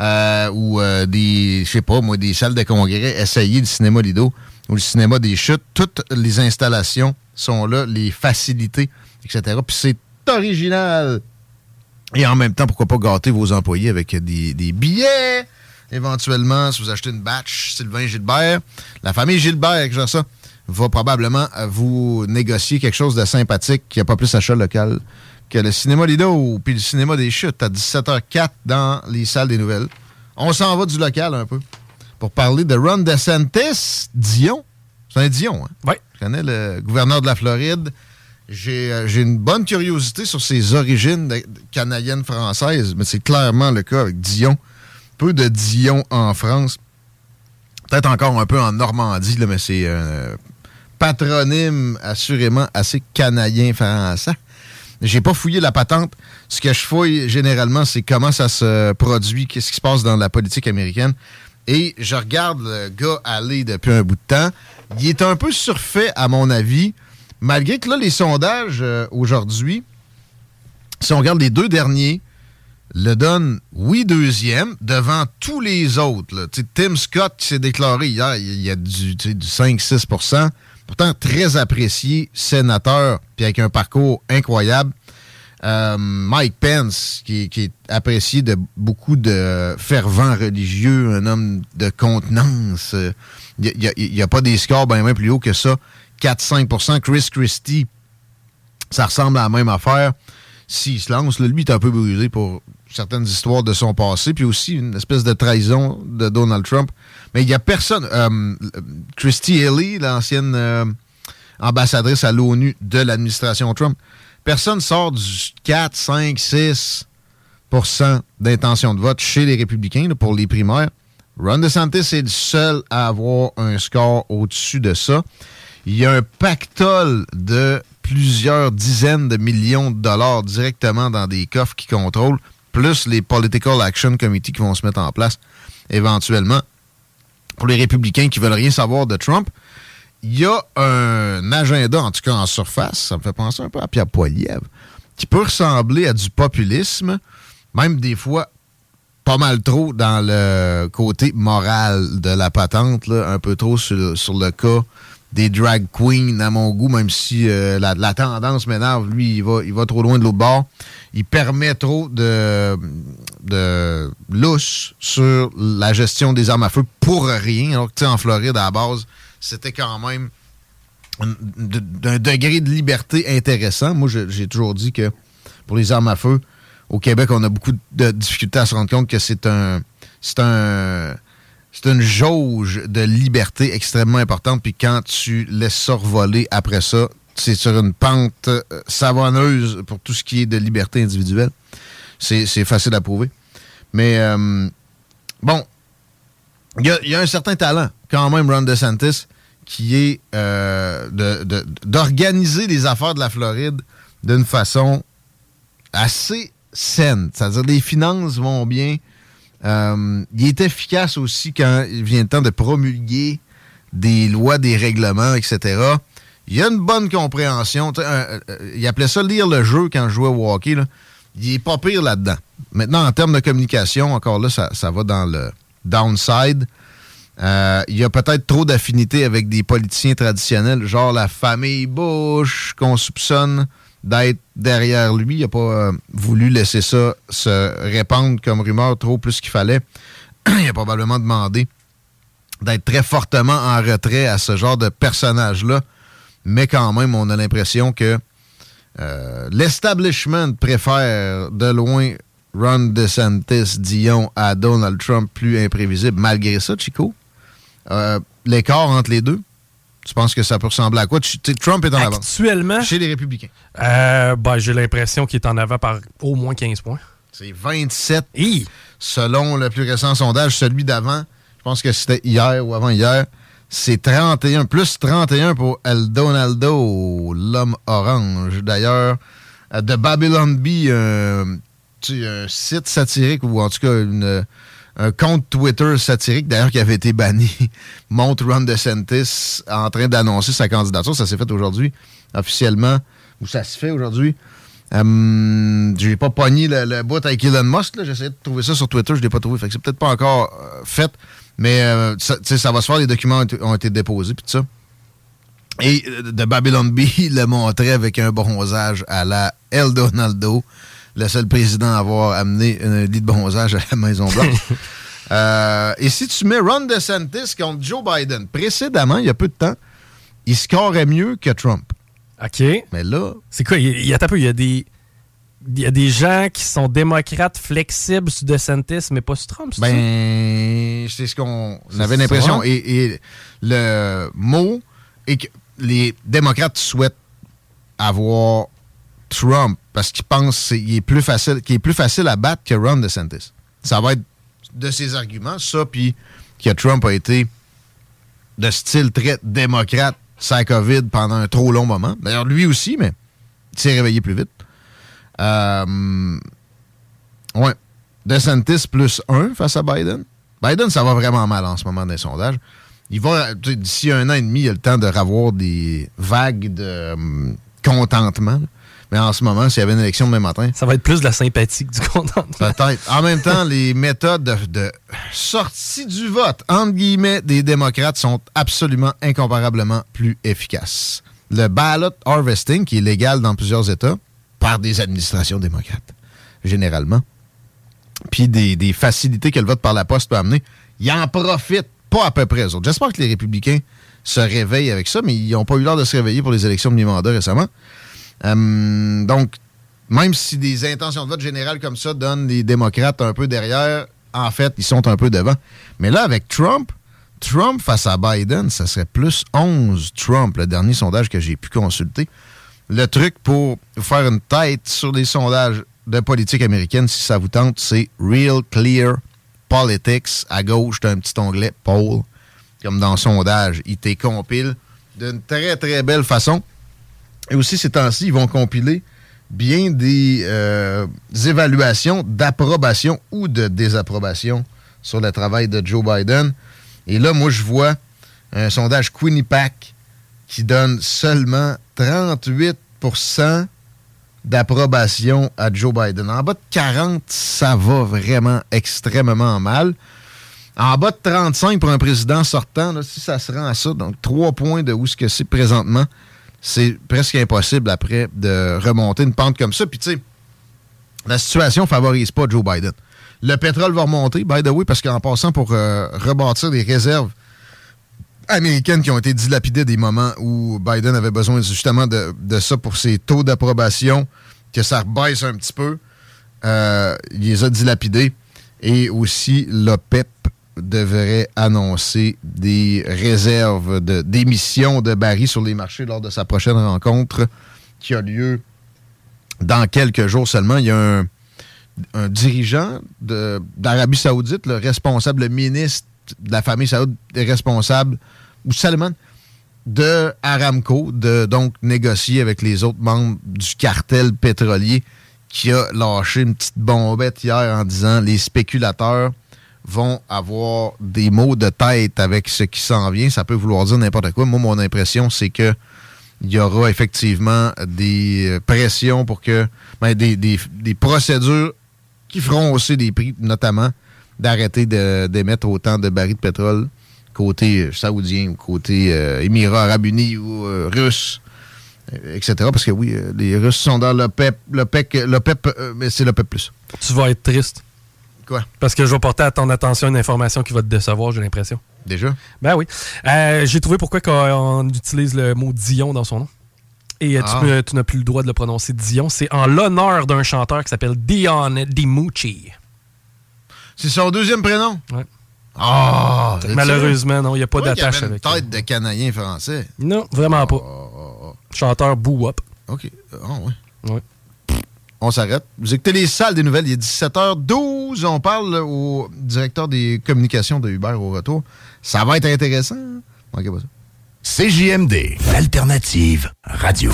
[SPEAKER 14] euh, ou euh, des, je sais pas moi, des salles de congrès, essayer le cinéma Lido ou le cinéma des chutes. Toutes les installations sont là, les facilités, etc. Puis c'est original. Et en même temps, pourquoi pas gâter vos employés avec des, des billets, éventuellement, si vous achetez une batch Sylvain Gilbert. La famille Gilbert, que ça, va probablement vous négocier quelque chose de sympathique qui n'a pas plus achat local que le cinéma Lido puis le cinéma des chutes à 17h04 dans les salles des nouvelles. On s'en va du local un peu pour parler de Ron DeSantis, Dion. C'est un Dion, hein?
[SPEAKER 18] Oui.
[SPEAKER 14] Je connais le gouverneur de la Floride. J'ai euh, j'ai une bonne curiosité sur ses origines canadiennes-françaises, mais c'est clairement le cas avec Dion. Peu de Dion en France. Peut-être encore un peu en Normandie, là, mais c'est un patronyme assurément assez canadien-français. J'ai pas fouillé la patente. Ce que je fouille généralement, c'est comment ça se produit, qu'est-ce qui se passe dans la politique américaine. Et je regarde le gars aller depuis un bout de temps. Il est un peu surfait, à mon avis, malgré que là, les sondages euh, aujourd'hui, si on regarde les deux derniers, le donne, oui, deuxième, devant tous les autres. Tim Scott qui s'est déclaré hier, il y a du, tu sais, du 5-6% Pourtant, très apprécié, sénateur, puis avec un parcours incroyable. Euh, Mike Pence, qui, est- apprécié de beaucoup de fervents religieux, un homme de contenance. Euh, Il n'y a, pas des scores bien même plus hauts que ça. 4-5% Chris Christie, ça ressemble à la même affaire. S'il se lance, là, lui, est un peu brûlé pour certaines histoires de son passé, puis aussi une espèce de trahison de Donald Trump. Mais il n'y a personne. euh, Christy Haley, l'ancienne euh, ambassadrice à l'ONU de l'administration Trump, personne sort du 4, 5, 6% d'intention de vote chez les républicains pour les primaires. Ron DeSantis est le seul à avoir un score au-dessus de ça. Il y a un pactole de plusieurs dizaines de millions de dollars directement dans des coffres qui contrôlent, plus les Political Action Committee qui vont se mettre en place éventuellement pour les républicains qui veulent rien savoir de Trump. Il y a un agenda, en tout cas en surface, ça me fait penser un peu à Pierre Poilievre, qui peut ressembler à du populisme, même des fois pas mal trop dans le côté moral de la patente, un peu trop sur le cas des drag queens à mon goût, même si euh, la, tendance m'énerve. Lui, il va, il va trop loin de l'autre bord. Il permet trop de, de lousse sur la gestion des armes à feu pour rien. Alors que, tu sais, en Floride, à la base, c'était quand même d'un degré de liberté intéressant. Moi, j'ai toujours dit que pour les armes à feu, au Québec, on a beaucoup de difficultés à se rendre compte que c'est un c'est un c'est une jauge de liberté extrêmement importante. Puis quand tu laisses ça revoler après ça, c'est sur une pente euh, savonneuse pour tout ce qui est de liberté individuelle. C'est facile à prouver. Mais euh, bon, il y, a- un certain talent, quand même, Ron DeSantis, qui est euh, d'organiser les affaires de la Floride d'une façon assez saine. C'est-à-dire les finances vont bien. Euh, il est efficace aussi quand il vient le temps de promulguer des lois, des règlements, etc. Il a une bonne compréhension. Un- euh, il appelait ça lire le jeu quand je jouais au hockey. Il est pas pire là-dedans. Maintenant, en termes de communication, encore là, ça, va dans le downside. Euh, il y a peut-être trop d'affinités avec des politiciens traditionnels, genre la famille Bush, qu'on soupçonne d'être derrière lui. Il n'a pas euh, voulu laisser ça se répandre comme rumeur trop plus qu'il fallait. il a probablement demandé d'être très fortement en retrait à ce genre de personnage-là. Mais quand même, on a l'impression que euh, l'establishment préfère de loin Ron DeSantis, Dion, à Donald Trump plus imprévisible. Malgré ça, Chico, euh, l'écart entre les deux, tu penses que ça peut ressembler à quoi? Tu Trump est en avance.
[SPEAKER 40] Actuellement?
[SPEAKER 14] Chez les républicains.
[SPEAKER 40] Euh, ben, j'ai l'impression qu'il est en avant par au moins 15 points.
[SPEAKER 14] C'est 27 selon le plus récent sondage. Celui d'avant, je pense que c'était hier ou avant-hier, c'est 31, plus 31 pour El Donaldo, l'homme orange. D'ailleurs, euh, de Babylon Bee, un, un site satirique ou en tout cas une- un compte Twitter satirique, d'ailleurs, qui avait été banni, montre Ron DeSantis en train d'annoncer sa candidature. Ça s'est fait aujourd'hui, officiellement, ou ça se fait aujourd'hui. Euh, j'ai pas pogné le, le bout avec Elon Musk. J'essayais de trouver ça sur Twitter, je l'ai pas trouvé. C'est peut-être pas encore euh, fait, mais euh, ça, va se faire. Les documents ont été, déposés, puis tout ça. Et euh, de Babylon B le montrait avec un bronzage à la El Donaldo, le seul président à avoir amené un lit de bronzage à la Maison-Blanche. Euh, et si tu mets Ron DeSantis contre Joe Biden, précédemment, il y a peu de temps, il scorerait mieux que Trump.
[SPEAKER 40] OK.
[SPEAKER 14] Mais là.
[SPEAKER 40] C'est quoi? Il y a, il y a, attends un peu, il y a des. Il y a des gens qui sont démocrates flexibles sur DeSantis, mais pas sur Trump?
[SPEAKER 14] Ben, c'est ce qu'on avait l'impression. Et, et le mot est que les démocrates souhaitent avoir Trump parce qu'ils pensent qu'il est plus facile, qu'il est plus facile à battre que Ron DeSantis. Ça va être de ses arguments, ça, puis que Trump a été de style très démocrate, sans COVID pendant un trop long moment. D'ailleurs, lui aussi, mais il s'est réveillé plus vite. Euh. DeSantis plus 1 face à Biden. Biden, ça va vraiment mal en ce moment dans les sondages. Il va, d'ici un an et demi, il a le temps de revoir des vagues de hum, contentement. Mais en ce moment, s'il y avait une élection demain matin.
[SPEAKER 40] Ça va être plus de la sympathie que du contentement.
[SPEAKER 14] Peut-être. En même temps, les méthodes de, de sortie du vote, entre guillemets, des démocrates sont absolument incomparablement plus efficaces. Le ballot harvesting, qui est légal dans plusieurs États, par des administrations démocrates, généralement, puis des, des facilités que le vote par la poste peut amener, ils en profitent pas à peu près. J'espère que les républicains se réveillent avec ça, mais ils n'ont pas eu l'air de se réveiller pour les élections de mi-mandat récemment. Euh, donc, même si des intentions de vote générales comme ça donnent les démocrates un peu derrière, en fait, ils sont un peu devant. Mais là, avec Trump, Trump face à Biden, ça serait plus 11 Trump, le dernier sondage que j'ai pu consulter. Le truc pour faire une tête sur les sondages de politique américaine, si ça vous tente, c'est Real Clear Politics. À gauche, tu un petit onglet Poll, comme dans sondage. Il te compile d'une très, très belle façon. Et aussi, ces temps-ci, ils vont compiler bien des, euh, évaluations d'approbation ou de désapprobation sur le travail de Joe Biden. Et là, moi, je vois un sondage Quinnipiac qui donne seulement 38% d'approbation à Joe Biden. En bas de 40, ça va vraiment extrêmement mal. En bas de 35 pour un président sortant, si ça se rend à ça, donc trois points de où ce que c'est présentement, c'est presque impossible après de remonter une pente comme ça. Puis tu sais, la situation favorise pas Joe Biden. Le pétrole va remonter, by the way, parce qu'en passant pour euh, rebâtir des réserves américaines qui ont été dilapidées des moments où Biden avait besoin justement de, de ça pour ses taux d'approbation, que ça baisse un petit peu. Euh, il les a dilapidés. Et aussi, l'OPEP devrait annoncer des réserves de- d'émissions de, barils sur les marchés lors de sa prochaine rencontre qui a lieu dans quelques jours seulement. Il y a un, dirigeant de- d'Arabie Saoudite, le responsable, le ministre de la famille saoudite responsable, ou Salman, de Aramco, de donc négocier avec les autres membres du cartel pétrolier, qui a lâché une petite bombette hier en disant les spéculateurs vont avoir des mots de tête avec ce qui s'en vient. Ça peut vouloir dire n'importe quoi. Moi, mon impression, c'est que il y aura effectivement des euh, pressions pour que ben, des, des- des procédures qui feront hausser les prix, notamment d'arrêter d'émettre autant de barils de pétrole côté euh, saoudien ou côté euh, Émirats arabes unis ou euh, russe, etc. Parce que oui, les Russes sont dans l'OPEP, l'OPEP, euh, mais c'est l'OPEP+.
[SPEAKER 18] Tu vas être triste.
[SPEAKER 14] Quoi?
[SPEAKER 18] Parce que je vais porter à ton attention une information qui va te décevoir, j'ai l'impression.
[SPEAKER 14] Déjà?
[SPEAKER 18] Ben oui. Euh, j'ai trouvé pourquoi on utilise le mot Dion dans son nom. Et euh,
[SPEAKER 14] Ah.
[SPEAKER 18] tu, n'as plus le droit de le prononcer Dion. C'est en l'honneur d'un chanteur qui s'appelle Dion DiMucci.
[SPEAKER 14] C'est son deuxième prénom?
[SPEAKER 18] Ouais.
[SPEAKER 14] Ah!
[SPEAKER 18] Malheureusement, non, il n'y a pas d'attache avec.
[SPEAKER 14] tête de Canadien français?
[SPEAKER 18] Non, vraiment pas. Chanteur boo-up.
[SPEAKER 14] OK. Ah, ouais.
[SPEAKER 18] Ouais.
[SPEAKER 14] On s'arrête. Vous écoutez les salles des nouvelles. Il est 17h12. On parle au directeur des communications de Uber au retour. Ça va être intéressant.
[SPEAKER 49] CJMD, l'alternative radio.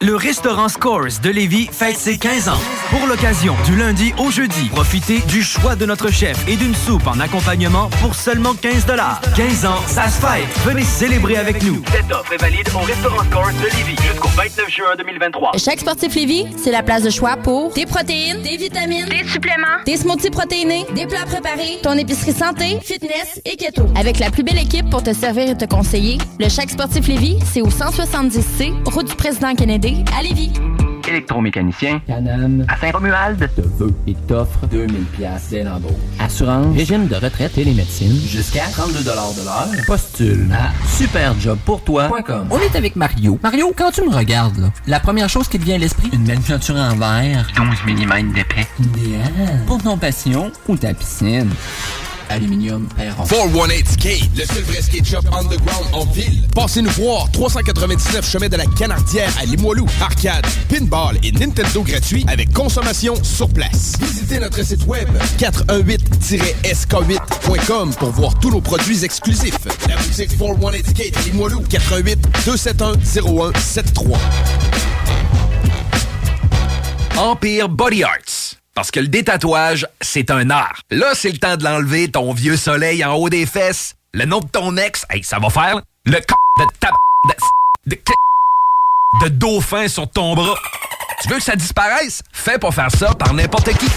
[SPEAKER 9] Le restaurant Scores de Lévis fête ses 15 ans. Pour l'occasion, du lundi au jeudi, profitez du choix de notre chef et d'une soupe en accompagnement pour seulement 15 15 ans, ça se fête. Venez célébrer avec nous.
[SPEAKER 11] Cette offre est valide au restaurant Scores de Lévis jusqu'au 29 juin 2023.
[SPEAKER 23] Chaque sportif Lévis, c'est la place de choix pour des protéines, des vitamines, des suppléments, des smoothies protéinés, des plats préparés, ton épicerie santé, fitness et keto. Avec la plus belle équipe pour te servir et te conseiller, le Chaque sportif Lévis, c'est au 170C, route du président Kennedy, à Lévis.
[SPEAKER 6] Électromécanicien. Canam. À Saint-Romuald. Te veut et t'offre 2000 pièces dès l'embauche. Assurance. Régime de retraite et les médecines. Jusqu'à 32 de l'heure. Postule à superjobpourtoi.com. On est avec Mario. Mario, quand tu me regardes, là, la première chose qui te vient à l'esprit, une belle en verre. 12 mm d'épais. Idéal. Pour ton passion ou ta piscine. Aluminium Perron.
[SPEAKER 4] 418 Skate, le seul vrai skate shop underground en ville. Passez-nous voir, 399 chemin de la Canardière à Limoilou. Arcade, pinball et Nintendo gratuit avec consommation sur place. Visitez notre site web 418-sk8.com pour voir tous nos produits exclusifs. La boutique 418 Skate Limoilou, 418 271 0173.
[SPEAKER 12] Empire Body Arts. Parce que le détatouage, c'est un art. Là, c'est le temps de l'enlever, ton vieux soleil en haut des fesses. Le nom de ton ex, hey, ça va faire. Le c de ta de, de, de dauphin sur ton bras. Tu veux que ça disparaisse? Fais pas faire ça par n'importe qui.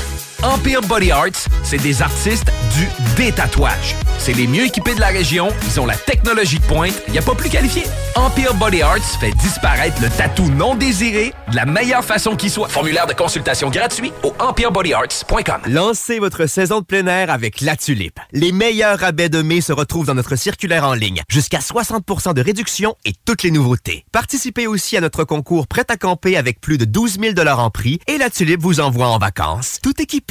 [SPEAKER 12] Empire Body Arts, c'est des artistes du détatouage. C'est les mieux équipés de la région, ils ont la technologie de pointe, il n'y a pas plus qualifié. Empire Body Arts fait disparaître le tatou non désiré de la meilleure façon qui soit. Formulaire de consultation gratuit au empirebodyarts.com.
[SPEAKER 13] Lancez votre saison de plein air avec La Tulipe. Les meilleurs rabais de mai se retrouvent dans notre circulaire en ligne. Jusqu'à 60% de réduction et toutes les nouveautés. Participez aussi à notre concours Prêt à camper avec plus de 12 000 en prix et La Tulipe vous envoie en vacances. Tout équipé.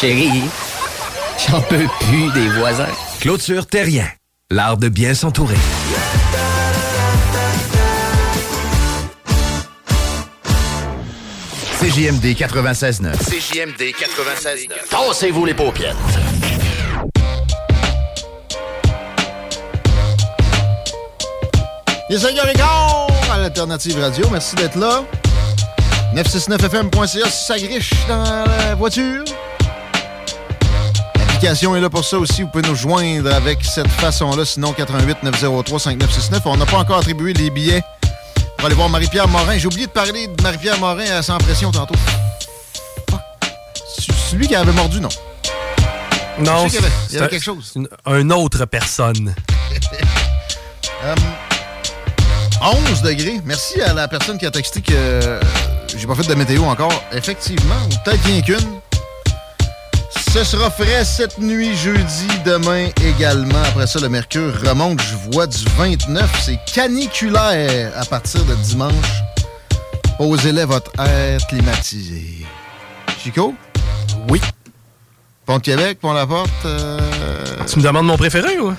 [SPEAKER 12] Chérie, j'en peux plus des voisins. Clôture Terrien, l'art de bien s'entourer.
[SPEAKER 24] CJMD 96.9.
[SPEAKER 45] CJMD 96.9. Tassez-vous les paupières.
[SPEAKER 14] Les 5 à l'Alternative Radio, merci d'être là. 969fm.ca si ça griche dans la voiture. L'application est là pour ça aussi. Vous pouvez nous joindre avec cette façon-là. Sinon, 88 903 5969. On n'a pas encore attribué les billets pour aller voir Marie-Pierre Morin. J'ai oublié de parler de Marie-Pierre Morin à Sans Pression tantôt. C'est celui qui avait mordu, non?
[SPEAKER 40] Non,
[SPEAKER 14] y avait- il y
[SPEAKER 40] c'est
[SPEAKER 14] avait quelque chose.
[SPEAKER 40] une- une autre personne.
[SPEAKER 14] Euh, 11 degrés. Merci à la personne qui a texté que euh, j'ai pas fait de météo encore. Effectivement, ou peut-être bien qu'une. Ce sera frais cette nuit, jeudi, demain également. Après ça, le mercure remonte. Je vois du 29. C'est caniculaire à partir de dimanche. Posez-les votre air climatisé. Chico?
[SPEAKER 40] Oui.
[SPEAKER 14] Pont de Québec, Pont La Porte. euh,
[SPEAKER 40] Tu me demandes mon préféré ou?
[SPEAKER 14] Ouais.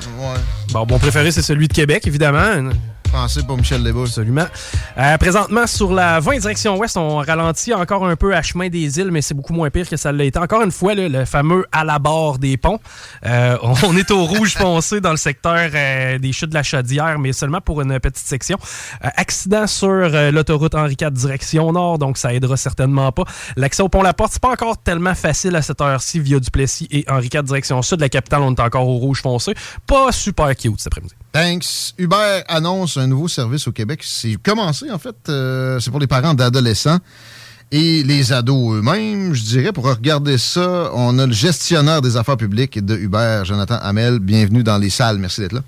[SPEAKER 40] Bon, mon préféré, c'est celui de Québec, évidemment.
[SPEAKER 14] Pensez pour Michel Lévaux.
[SPEAKER 40] Absolument. Euh, présentement, sur la 20 direction ouest, on ralentit encore un peu à chemin des îles, mais c'est beaucoup moins pire que ça l'a été. Encore une fois, le fameux à la barre des ponts. Euh, on est au rouge foncé dans le secteur euh, des chutes de la Chaudière, mais seulement pour une petite section. Accident sur l'autoroute Henri IV direction nord, donc ça aidera certainement pas. L'accès au pont La Porte, c'est pas encore tellement facile à cette heure-ci via Duplessis et Henri IV direction sud. La capitale, on est encore au rouge foncé. Pas super cute cet après-midi.
[SPEAKER 14] Thanks. Uber annonce un nouveau service au Québec. C'est commencé, en fait. euh, c'est pour les parents d'adolescents et les ados eux-mêmes. Je dirais, pour regarder ça, on a le gestionnaire des affaires publiques de Uber, Jonathan Hamel. Bienvenue dans les salles. Merci d'être là.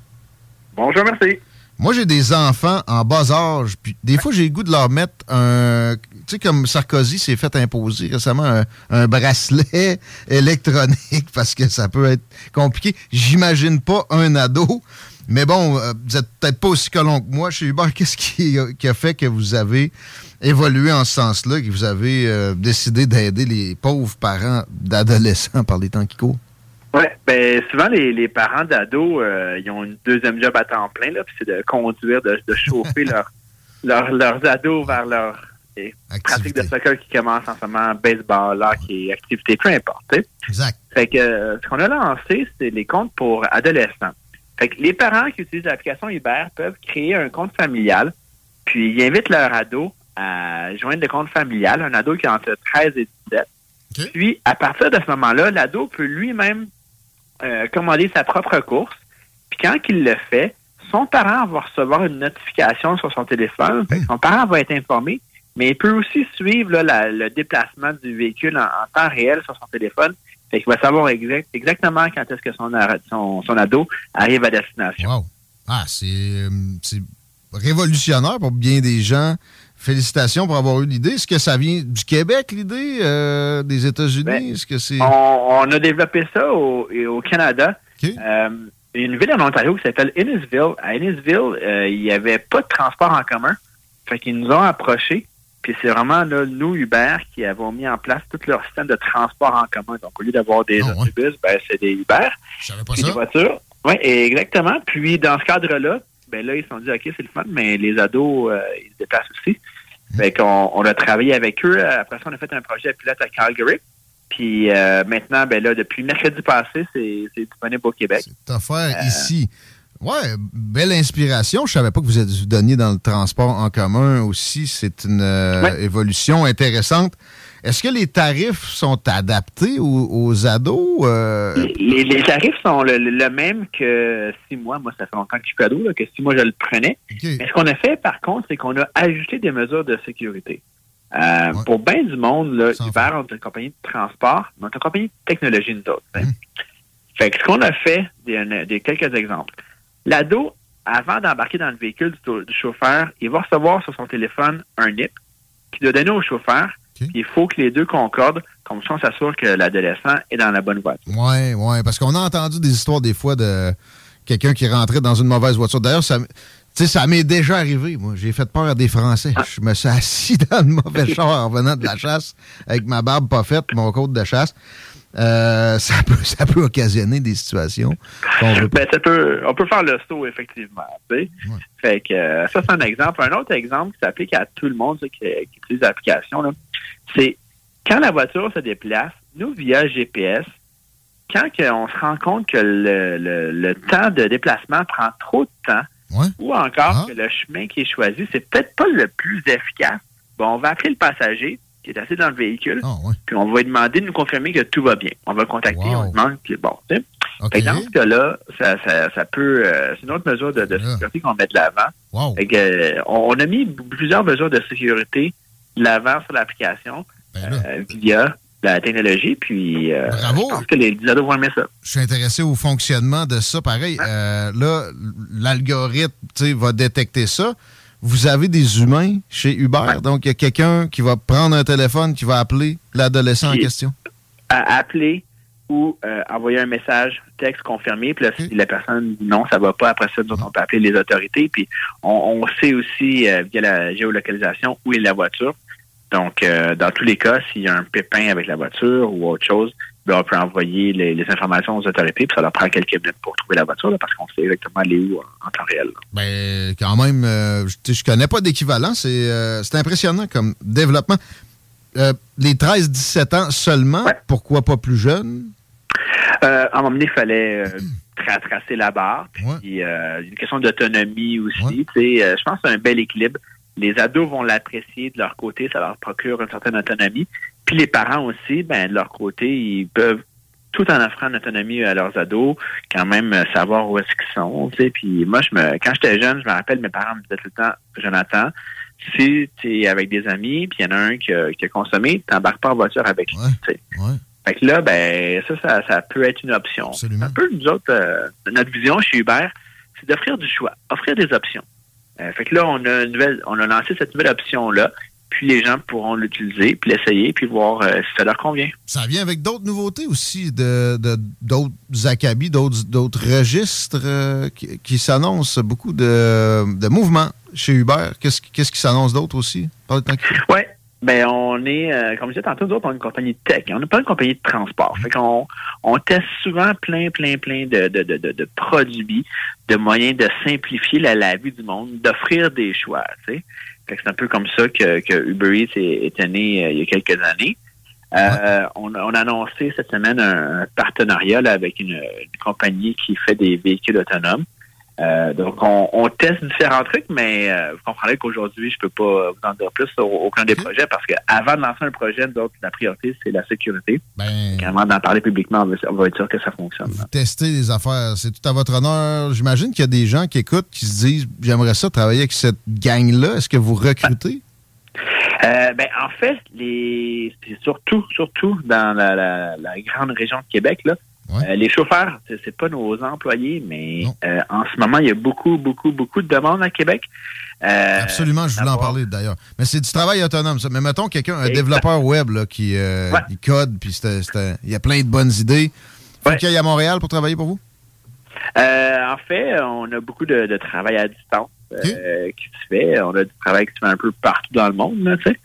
[SPEAKER 50] Bonjour, merci.
[SPEAKER 14] Moi, j'ai des enfants en bas âge. Puis des fois, j'ai le goût de leur mettre un. Tu sais, comme Sarkozy s'est fait imposer récemment un, un bracelet électronique parce que ça peut être compliqué. J'imagine pas un ado. Mais bon, euh, vous êtes peut-être pas aussi colon que moi chez Uber. Qu'est-ce qui, a- qui a fait que vous avez évolué en ce sens-là, que vous avez euh, décidé d'aider les pauvres parents d'adolescents par les temps qui courent?
[SPEAKER 50] Oui, ben souvent les, les parents d'ados, euh, ils ont une deuxième job à temps plein, là, puis c'est de conduire, de, de chauffer leur, leur- leurs ados vers leur eh, pratique de soccer qui commence en ce moment, baseball, hockey, activité, peu importe.
[SPEAKER 14] Exact.
[SPEAKER 50] Fait que ce qu'on a lancé, c'est les comptes pour adolescents. Fait que les parents qui utilisent l'application Uber peuvent créer un compte familial, puis ils invitent leur ado à joindre le compte familial, un ado qui a entre 13 et 17. Puis, à partir de ce moment-là, l'ado peut lui-même euh, commander sa propre course. Puis quand il le fait, son parent va recevoir une notification sur son téléphone. Son parent va être informé, mais il peut aussi suivre là, la- le déplacement du véhicule en, en temps réel sur son téléphone. Fait qu'il va savoir exact- exactement quand est-ce que son, ar- son, son ado arrive à destination.
[SPEAKER 14] Wow. Ah, c'est euh, c'est révolutionnaire pour bien des gens. Félicitations pour avoir eu l'idée. Est-ce que ça vient du Québec, l'idée, euh, des États-Unis? Est-ce que c'est.
[SPEAKER 50] On, on a développé ça au, au Canada. Euh, une ville en Ontario qui s'appelle Innisville. À Innisville, euh, il n'y avait pas de transport en commun. Fait qu'ils nous ont approchés. Puis c'est vraiment là, nous, Uber, qui avons mis en place tout leur système de transport en commun. Donc, au lieu d'avoir des autobus, ben, c'est des Uber. Puis des voitures. Oui, exactement. Puis dans ce cadre-là, ben là, ils se sont dit, OK, c'est le fun, mais les ados, euh, ils se déplacent aussi. Fait qu'on on a travaillé avec eux. Après ça, on a fait un projet pilote à Calgary. Puis euh, maintenant, ben là, depuis mercredi passé, c'est c'est disponible au Québec.
[SPEAKER 14] cette affaire ici. Ouais, belle inspiration. Je savais pas que vous êtes vous donniez dans le transport en commun aussi. C'est une euh, évolution intéressante. Est-ce que les tarifs sont adaptés aux, aux ados? Euh,
[SPEAKER 50] Les, les tarifs sont le, le même que six mois. Moi, ça fait longtemps que je suis cadeau, là, que six mois, je le prenais. Mais ce qu'on a fait, par contre, c'est qu'on a ajouté des mesures de sécurité. Euh, Pour bien du monde, là, on est une compagnie de transport, mais on est une compagnie de technologie, nous autres. hein. Fait que ce qu'on a fait, des, des quelques exemples. L'ado, avant d'embarquer dans le véhicule du, chauffeur, il va recevoir sur son téléphone un NIP qu'il doit donner au chauffeur. Il faut que les deux concordent, comme ça on s'assure que l'adolescent est dans la bonne voiture.
[SPEAKER 14] Ouais, ouais, parce qu'on a entendu des histoires des fois de quelqu'un qui rentrait dans une mauvaise voiture. D'ailleurs, ça, ça m'est déjà arrivé, moi. J'ai fait peur à des Français. Je me suis assis dans le mauvais char en venant de la chasse avec ma barbe pas faite, mon côte de chasse. Euh, ça, peut, ça peut occasionner des situations veut
[SPEAKER 50] Ben, ça peut, on peut faire le saut, effectivement. tu sais. Fait que euh, ça, c'est un exemple. Un autre exemple qui s'applique à tout le monde qui, qui utilise l'application, c'est quand la voiture se déplace, nous, via GPS, quand que on se rend compte que le, le- le temps de déplacement prend trop de temps, ou encore que le chemin qui est choisi, c'est peut-être pas le plus efficace, bon, on va appeler le passager qui est assis dans le véhicule, puis on va lui demander de nous confirmer que tout va bien. On va le contacter, on demande que bon, tu sais. Dans ce cas-là, ça, ça, ça peut, euh, c'est une autre mesure de, de sécurité qu'on met de l'avant. Euh, on, a mis plusieurs mesures de sécurité de l'avant sur l'application euh, via la technologie, puis euh, je pense que les, ados vont aimer ça.
[SPEAKER 14] Je suis intéressé au fonctionnement de ça. Pareil, là, l'algorithme va détecter ça. Vous avez des humains chez Uber, donc il y a quelqu'un qui va prendre un téléphone, qui va appeler l'adolescent en question?
[SPEAKER 50] à appeler ou euh, envoyer un message texte confirmé. Puis là, si la personne dit non, ça va pas, après ça, nous on peut appeler les autorités. Puis on, on sait aussi, euh, via la géolocalisation, où est la voiture. Donc, euh, dans tous les cas, s'il y a un pépin avec la voiture ou autre chose, on peut envoyer les, les informations aux autorités, puis ça leur prend quelques minutes pour trouver la voiture, là, parce qu'on sait exactement aller où en, en temps réel. là.
[SPEAKER 14] Ben, quand même, euh, je- je connais pas d'équivalent. C'est euh, impressionnant comme développement. Euh, les 13-17 ans seulement, pourquoi pas plus jeunes?
[SPEAKER 50] À un moment donné, il fallait tra- tracer la barre. Puis une question d'autonomie aussi. je pense que c'est un bel équilibre. Les ados vont l'apprécier de leur côté, ça leur procure une certaine autonomie. Puis les parents aussi, ben de leur côté, ils peuvent tout en offrant une autonomie à leurs ados, quand même euh, savoir où est-ce qu'ils sont. Tu sais. Puis moi, je me, quand j'étais jeune, je me rappelle, mes parents me disaient tout le temps, Jonathan, si tu es avec des amis, puis il y en a un qui a, qui a consommé, t'embarques pas en voiture avec lui. tu sais. Fait que là, ben, ça, ça, ça peut être une option. Un peu, nous autres, euh, notre vision chez Uber, c'est d'offrir du choix, offrir des options. Euh, fait que là, on a, une nouvelle, on a lancé cette nouvelle option-là, puis les gens pourront l'utiliser, puis l'essayer, puis voir euh, si ça leur convient.
[SPEAKER 14] Ça vient avec d'autres nouveautés aussi, de d'autres acabis, d'autres d'autres registres euh, qui, qui s'annoncent, beaucoup de, de mouvements chez Uber. Qu'est-ce qui- qu'est-ce qui s'annonce d'autre aussi?
[SPEAKER 50] Ouais. Ben, on est, euh, comme je disais tantôt, nous autres, on est une compagnie de tech. On n'est pas une compagnie de transport. Fait qu'on on teste souvent plein, plein, plein de, de, de, produits, de moyens de simplifier la, la vie du monde, d'offrir des choix, tu sais. Fait que c'est un peu comme ça que, que Uber Eats est, était né euh, il y a quelques années. Euh, on, a- on a annoncé cette semaine un, un partenariat là, avec une, une compagnie qui fait des véhicules autonomes. Euh, donc, on, on teste différents trucs, mais euh, vous comprendrez qu'aujourd'hui, je peux pas vous en dire plus sur aucun des projets parce qu'avant de lancer un projet, la priorité, c'est la sécurité.
[SPEAKER 14] Ben,
[SPEAKER 50] Avant d'en parler publiquement, on va, on va être sûr que ça fonctionne. là.
[SPEAKER 14] Tester les affaires, c'est tout à votre honneur. J'imagine qu'il y a des gens qui écoutent, qui se disent J'aimerais ça travailler avec cette gang-là. Est-ce que vous recrutez?
[SPEAKER 50] Euh, ben, en fait, les c'est surtout, surtout dans la, la- la grande région de Québec, là, euh, les chauffeurs, c'est, pas nos employés, mais euh, en ce moment, il y a beaucoup, beaucoup, beaucoup de demandes à Québec. Euh,
[SPEAKER 14] Absolument, je voulais en parler d'ailleurs. Mais c'est du travail autonome, ça. Mais mettons quelqu'un, un développeur web là, qui il code, puis il y a plein de bonnes idées. Faut qu'il aille à Montréal pour travailler pour vous?
[SPEAKER 50] En fait, on a beaucoup de, de travail à distance qui se fait. On a du travail qui se fait un peu partout dans le monde, tu sais.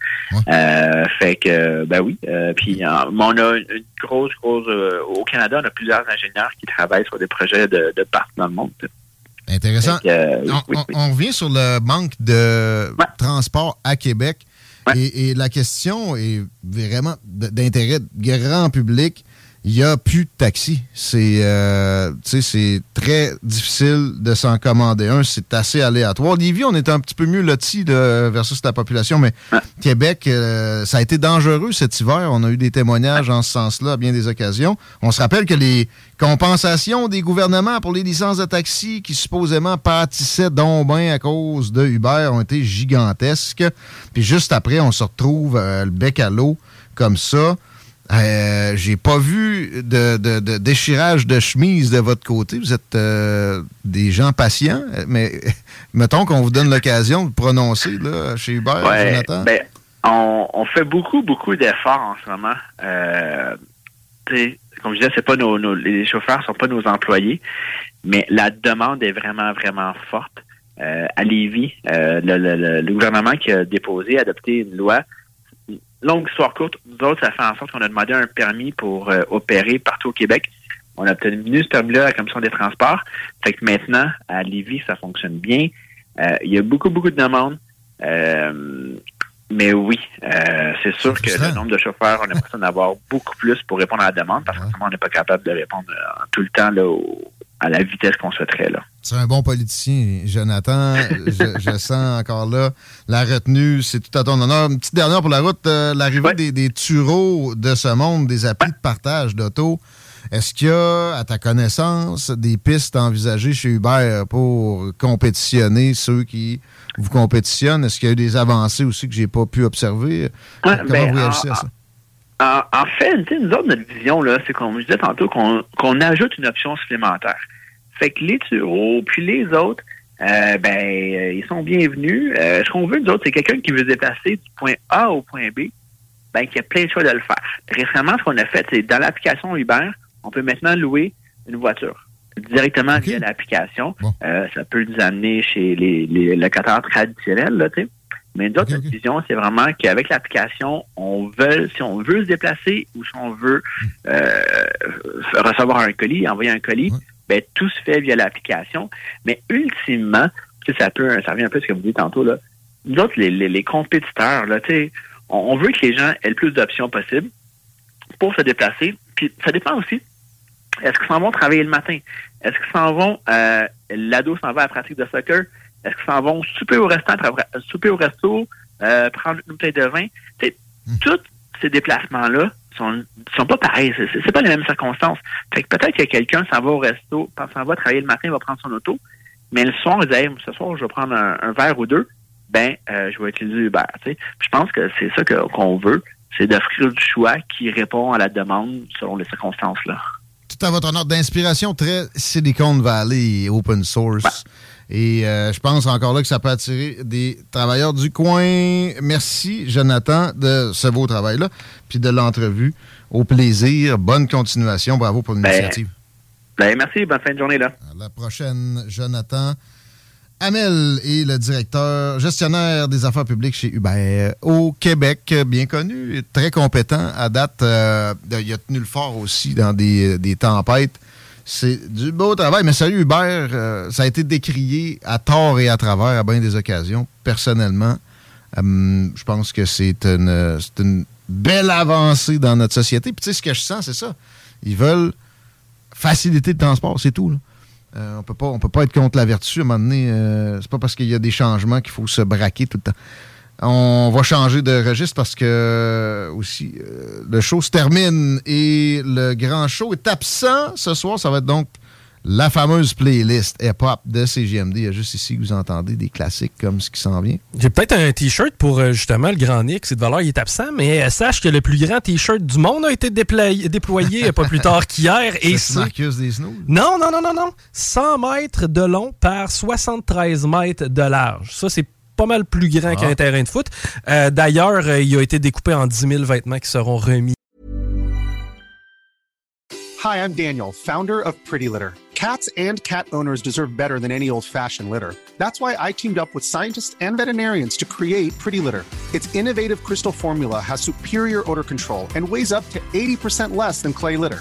[SPEAKER 50] Euh, fait que, ben oui. Euh, puis, on a une grosse, grosse... euh, au Canada, on a plusieurs ingénieurs qui travaillent sur des projets de, de partout dans le monde.
[SPEAKER 14] Intéressant.
[SPEAKER 50] Euh,
[SPEAKER 14] on,
[SPEAKER 50] oui,
[SPEAKER 14] on-
[SPEAKER 50] oui.
[SPEAKER 14] on revient sur le manque de transport à Québec. Et, et la question est vraiment d'intérêt grand public. Il n'y a plus de taxi. C'est euh, c'est très difficile de s'en commander un. C'est assez aléatoire. Lévis, on est un petit peu mieux loti là, versus la population, mais Québec, euh, ça a été dangereux cet hiver. On a eu des témoignages en ce sens-là à bien des occasions. On se rappelle que les compensations des gouvernements pour les licences de taxi qui supposément pâtissaient donc bien à cause de Uber ont été gigantesques. Puis juste après, on se retrouve euh, le bec à l'eau comme ça. Euh, J'ai pas vu de, de- de déchirage de chemise de votre côté. Vous êtes euh, des gens patients, mais mettons qu'on vous donne l'occasion de prononcer là, chez
[SPEAKER 50] Ouais,
[SPEAKER 14] Jonathan.
[SPEAKER 50] ben, on, on fait beaucoup, beaucoup d'efforts en ce moment. Euh, comme je disais, c'est pas nos, nos- les chauffeurs sont pas nos employés, mais la demande est vraiment, vraiment forte. À Lévis, le, le- le- le gouvernement qui a déposé, adopté une loi longue histoire courte, nous autres, ça fait en sorte qu'on a demandé un permis pour euh, opérer partout au Québec. On a obtenu ce permis-là à la Commission des transports. Fait que maintenant, à Lévis, ça fonctionne bien. Euh, il y a beaucoup, beaucoup de demandes. Euh, mais oui, euh, c'est sûr que le nombre de chauffeurs, on a l'impression d'avoir beaucoup plus pour répondre à la demande parce que on n'est pas capable de répondre euh, tout le temps là, au- à la vitesse qu'on souhaiterait. Là.
[SPEAKER 14] C'est un bon politicien, Jonathan. je, je sens encore là la retenue. C'est tout à ton honneur. Une petite dernière pour la route. euh, L'arrivée des, des tureaux de ce monde, des applis de partage d'auto. Est-ce qu'il y a, à ta connaissance, des pistes envisagées chez Uber pour compétitionner ceux qui vous compétitionnent? Est-ce qu'il y a eu des avancées aussi que j'ai pas pu observer? Comment
[SPEAKER 50] ben,
[SPEAKER 14] vous réagissez à ça?
[SPEAKER 50] En, en fait, tu sais, nous autres, notre vision, là, c'est comme je disais tantôt, qu'on qu'on ajoute une option supplémentaire. Fait que les tureaux, puis les autres, euh, ben, euh, ils sont bienvenus. Euh, ce qu'on veut, nous autres, c'est quelqu'un qui veut se déplacer du point A au point B, ben, qui a plein de choix de le faire. Récemment, ce qu'on a fait, c'est dans l'application Uber, on peut maintenant louer une voiture directement via l'application. Euh, ça peut nous amener chez les, les locataires traditionnels, là, tu sais. Mais d'autres, notre vision, c'est vraiment qu'avec l'application, on veut, si on veut se déplacer ou si on veut euh, f- recevoir un colis, envoyer un colis, ben tout se fait via l'application. Mais ultimement, ça peut, ça revient un peu à ce que vous dites tantôt là. Nous autres, les, les, les compétiteurs, là, on, on veut que les gens aient le plus d'options possible pour se déplacer. Puis ça dépend aussi. Est-ce qu'ils s'en vont travailler le matin? Est-ce qu'ils s'en vont, euh, l'ado s'en va à la pratique de soccer? Est-ce qu'ils s'en vont souper au restaurant, tra- souper au resto, euh, prendre une bouteille de vin? Sais, Tous ces déplacements-là sont, sont pas pareils. C'est- pas les mêmes circonstances. Fait que peut-être que quelqu'un s'en va au resto, s'en va travailler le matin, il va prendre son auto, mais le soir, il dit, Hey, ce soir, je vais prendre un, un verre ou deux, ben, euh, je vais utiliser Uber. Je pense que c'est ça qu'on veut, c'est d'offrir du choix qui répond à la demande selon les circonstances. là.
[SPEAKER 14] tout à votre honneur d'inspiration très Silicon Valley et open source. Et euh, je pense encore là que ça peut attirer des travailleurs du coin. Merci, Jonathan, de ce beau travail-là, puis de l'entrevue. Au plaisir. Bonne continuation. Bravo pour l'initiative.
[SPEAKER 50] Ben, merci, bonne fin de journée. là.
[SPEAKER 14] À la prochaine, Jonathan. Amel est le directeur gestionnaire des affaires publiques chez Uber au Québec, bien connu, très compétent à date. euh, il a tenu le fort aussi dans des, des tempêtes. C'est du beau travail, mais sérieux, Uber, euh, ça a été décrié à tort et à travers à bien des occasions. Personnellement, euh, je pense que c'est une, belle avancée dans notre société. Puis tu sais, ce que je sens, c'est ça. Ils veulent faciliter le transport, c'est tout. Euh, on on peut pas être contre la vertu à un moment donné. euh, c'est pas parce qu'il y a des changements qu'il faut se braquer tout le temps. On va changer de registre parce que euh, aussi euh, le show se termine et le grand show est absent ce soir. Ça va être donc la fameuse playlist hip-hop de CGMD. Il y a juste ici que vous entendez des classiques comme ce qui s'en vient.
[SPEAKER 40] J'ai peut-être un t-shirt pour euh, justement le grand Nick. C'est de valeur, il est absent, mais sache que le plus grand t-shirt du monde a été déployé, déployé pas plus tard qu'hier. Et
[SPEAKER 14] C'est
[SPEAKER 40] c'est-
[SPEAKER 14] Marcus des Snooze.
[SPEAKER 40] Non, non, non, non, non. 100 mètres de long par 73 mètres de large. Ça, c'est pas mal plus grand
[SPEAKER 14] Ah.
[SPEAKER 40] qu'un terrain de foot. Euh, D'ailleurs, euh, il a été découpé en 10 000 vêtements qui seront remis
[SPEAKER 51] Hi, I'm Daniel, founder of Pretty Litter. Cats and cat owners deserve better than any old fashioned litter. That's why I teamed up with scientists and veterinarians to create Pretty Litter. Its innovative crystal formula has superior odor control and weighs up to 80% less than clay litter.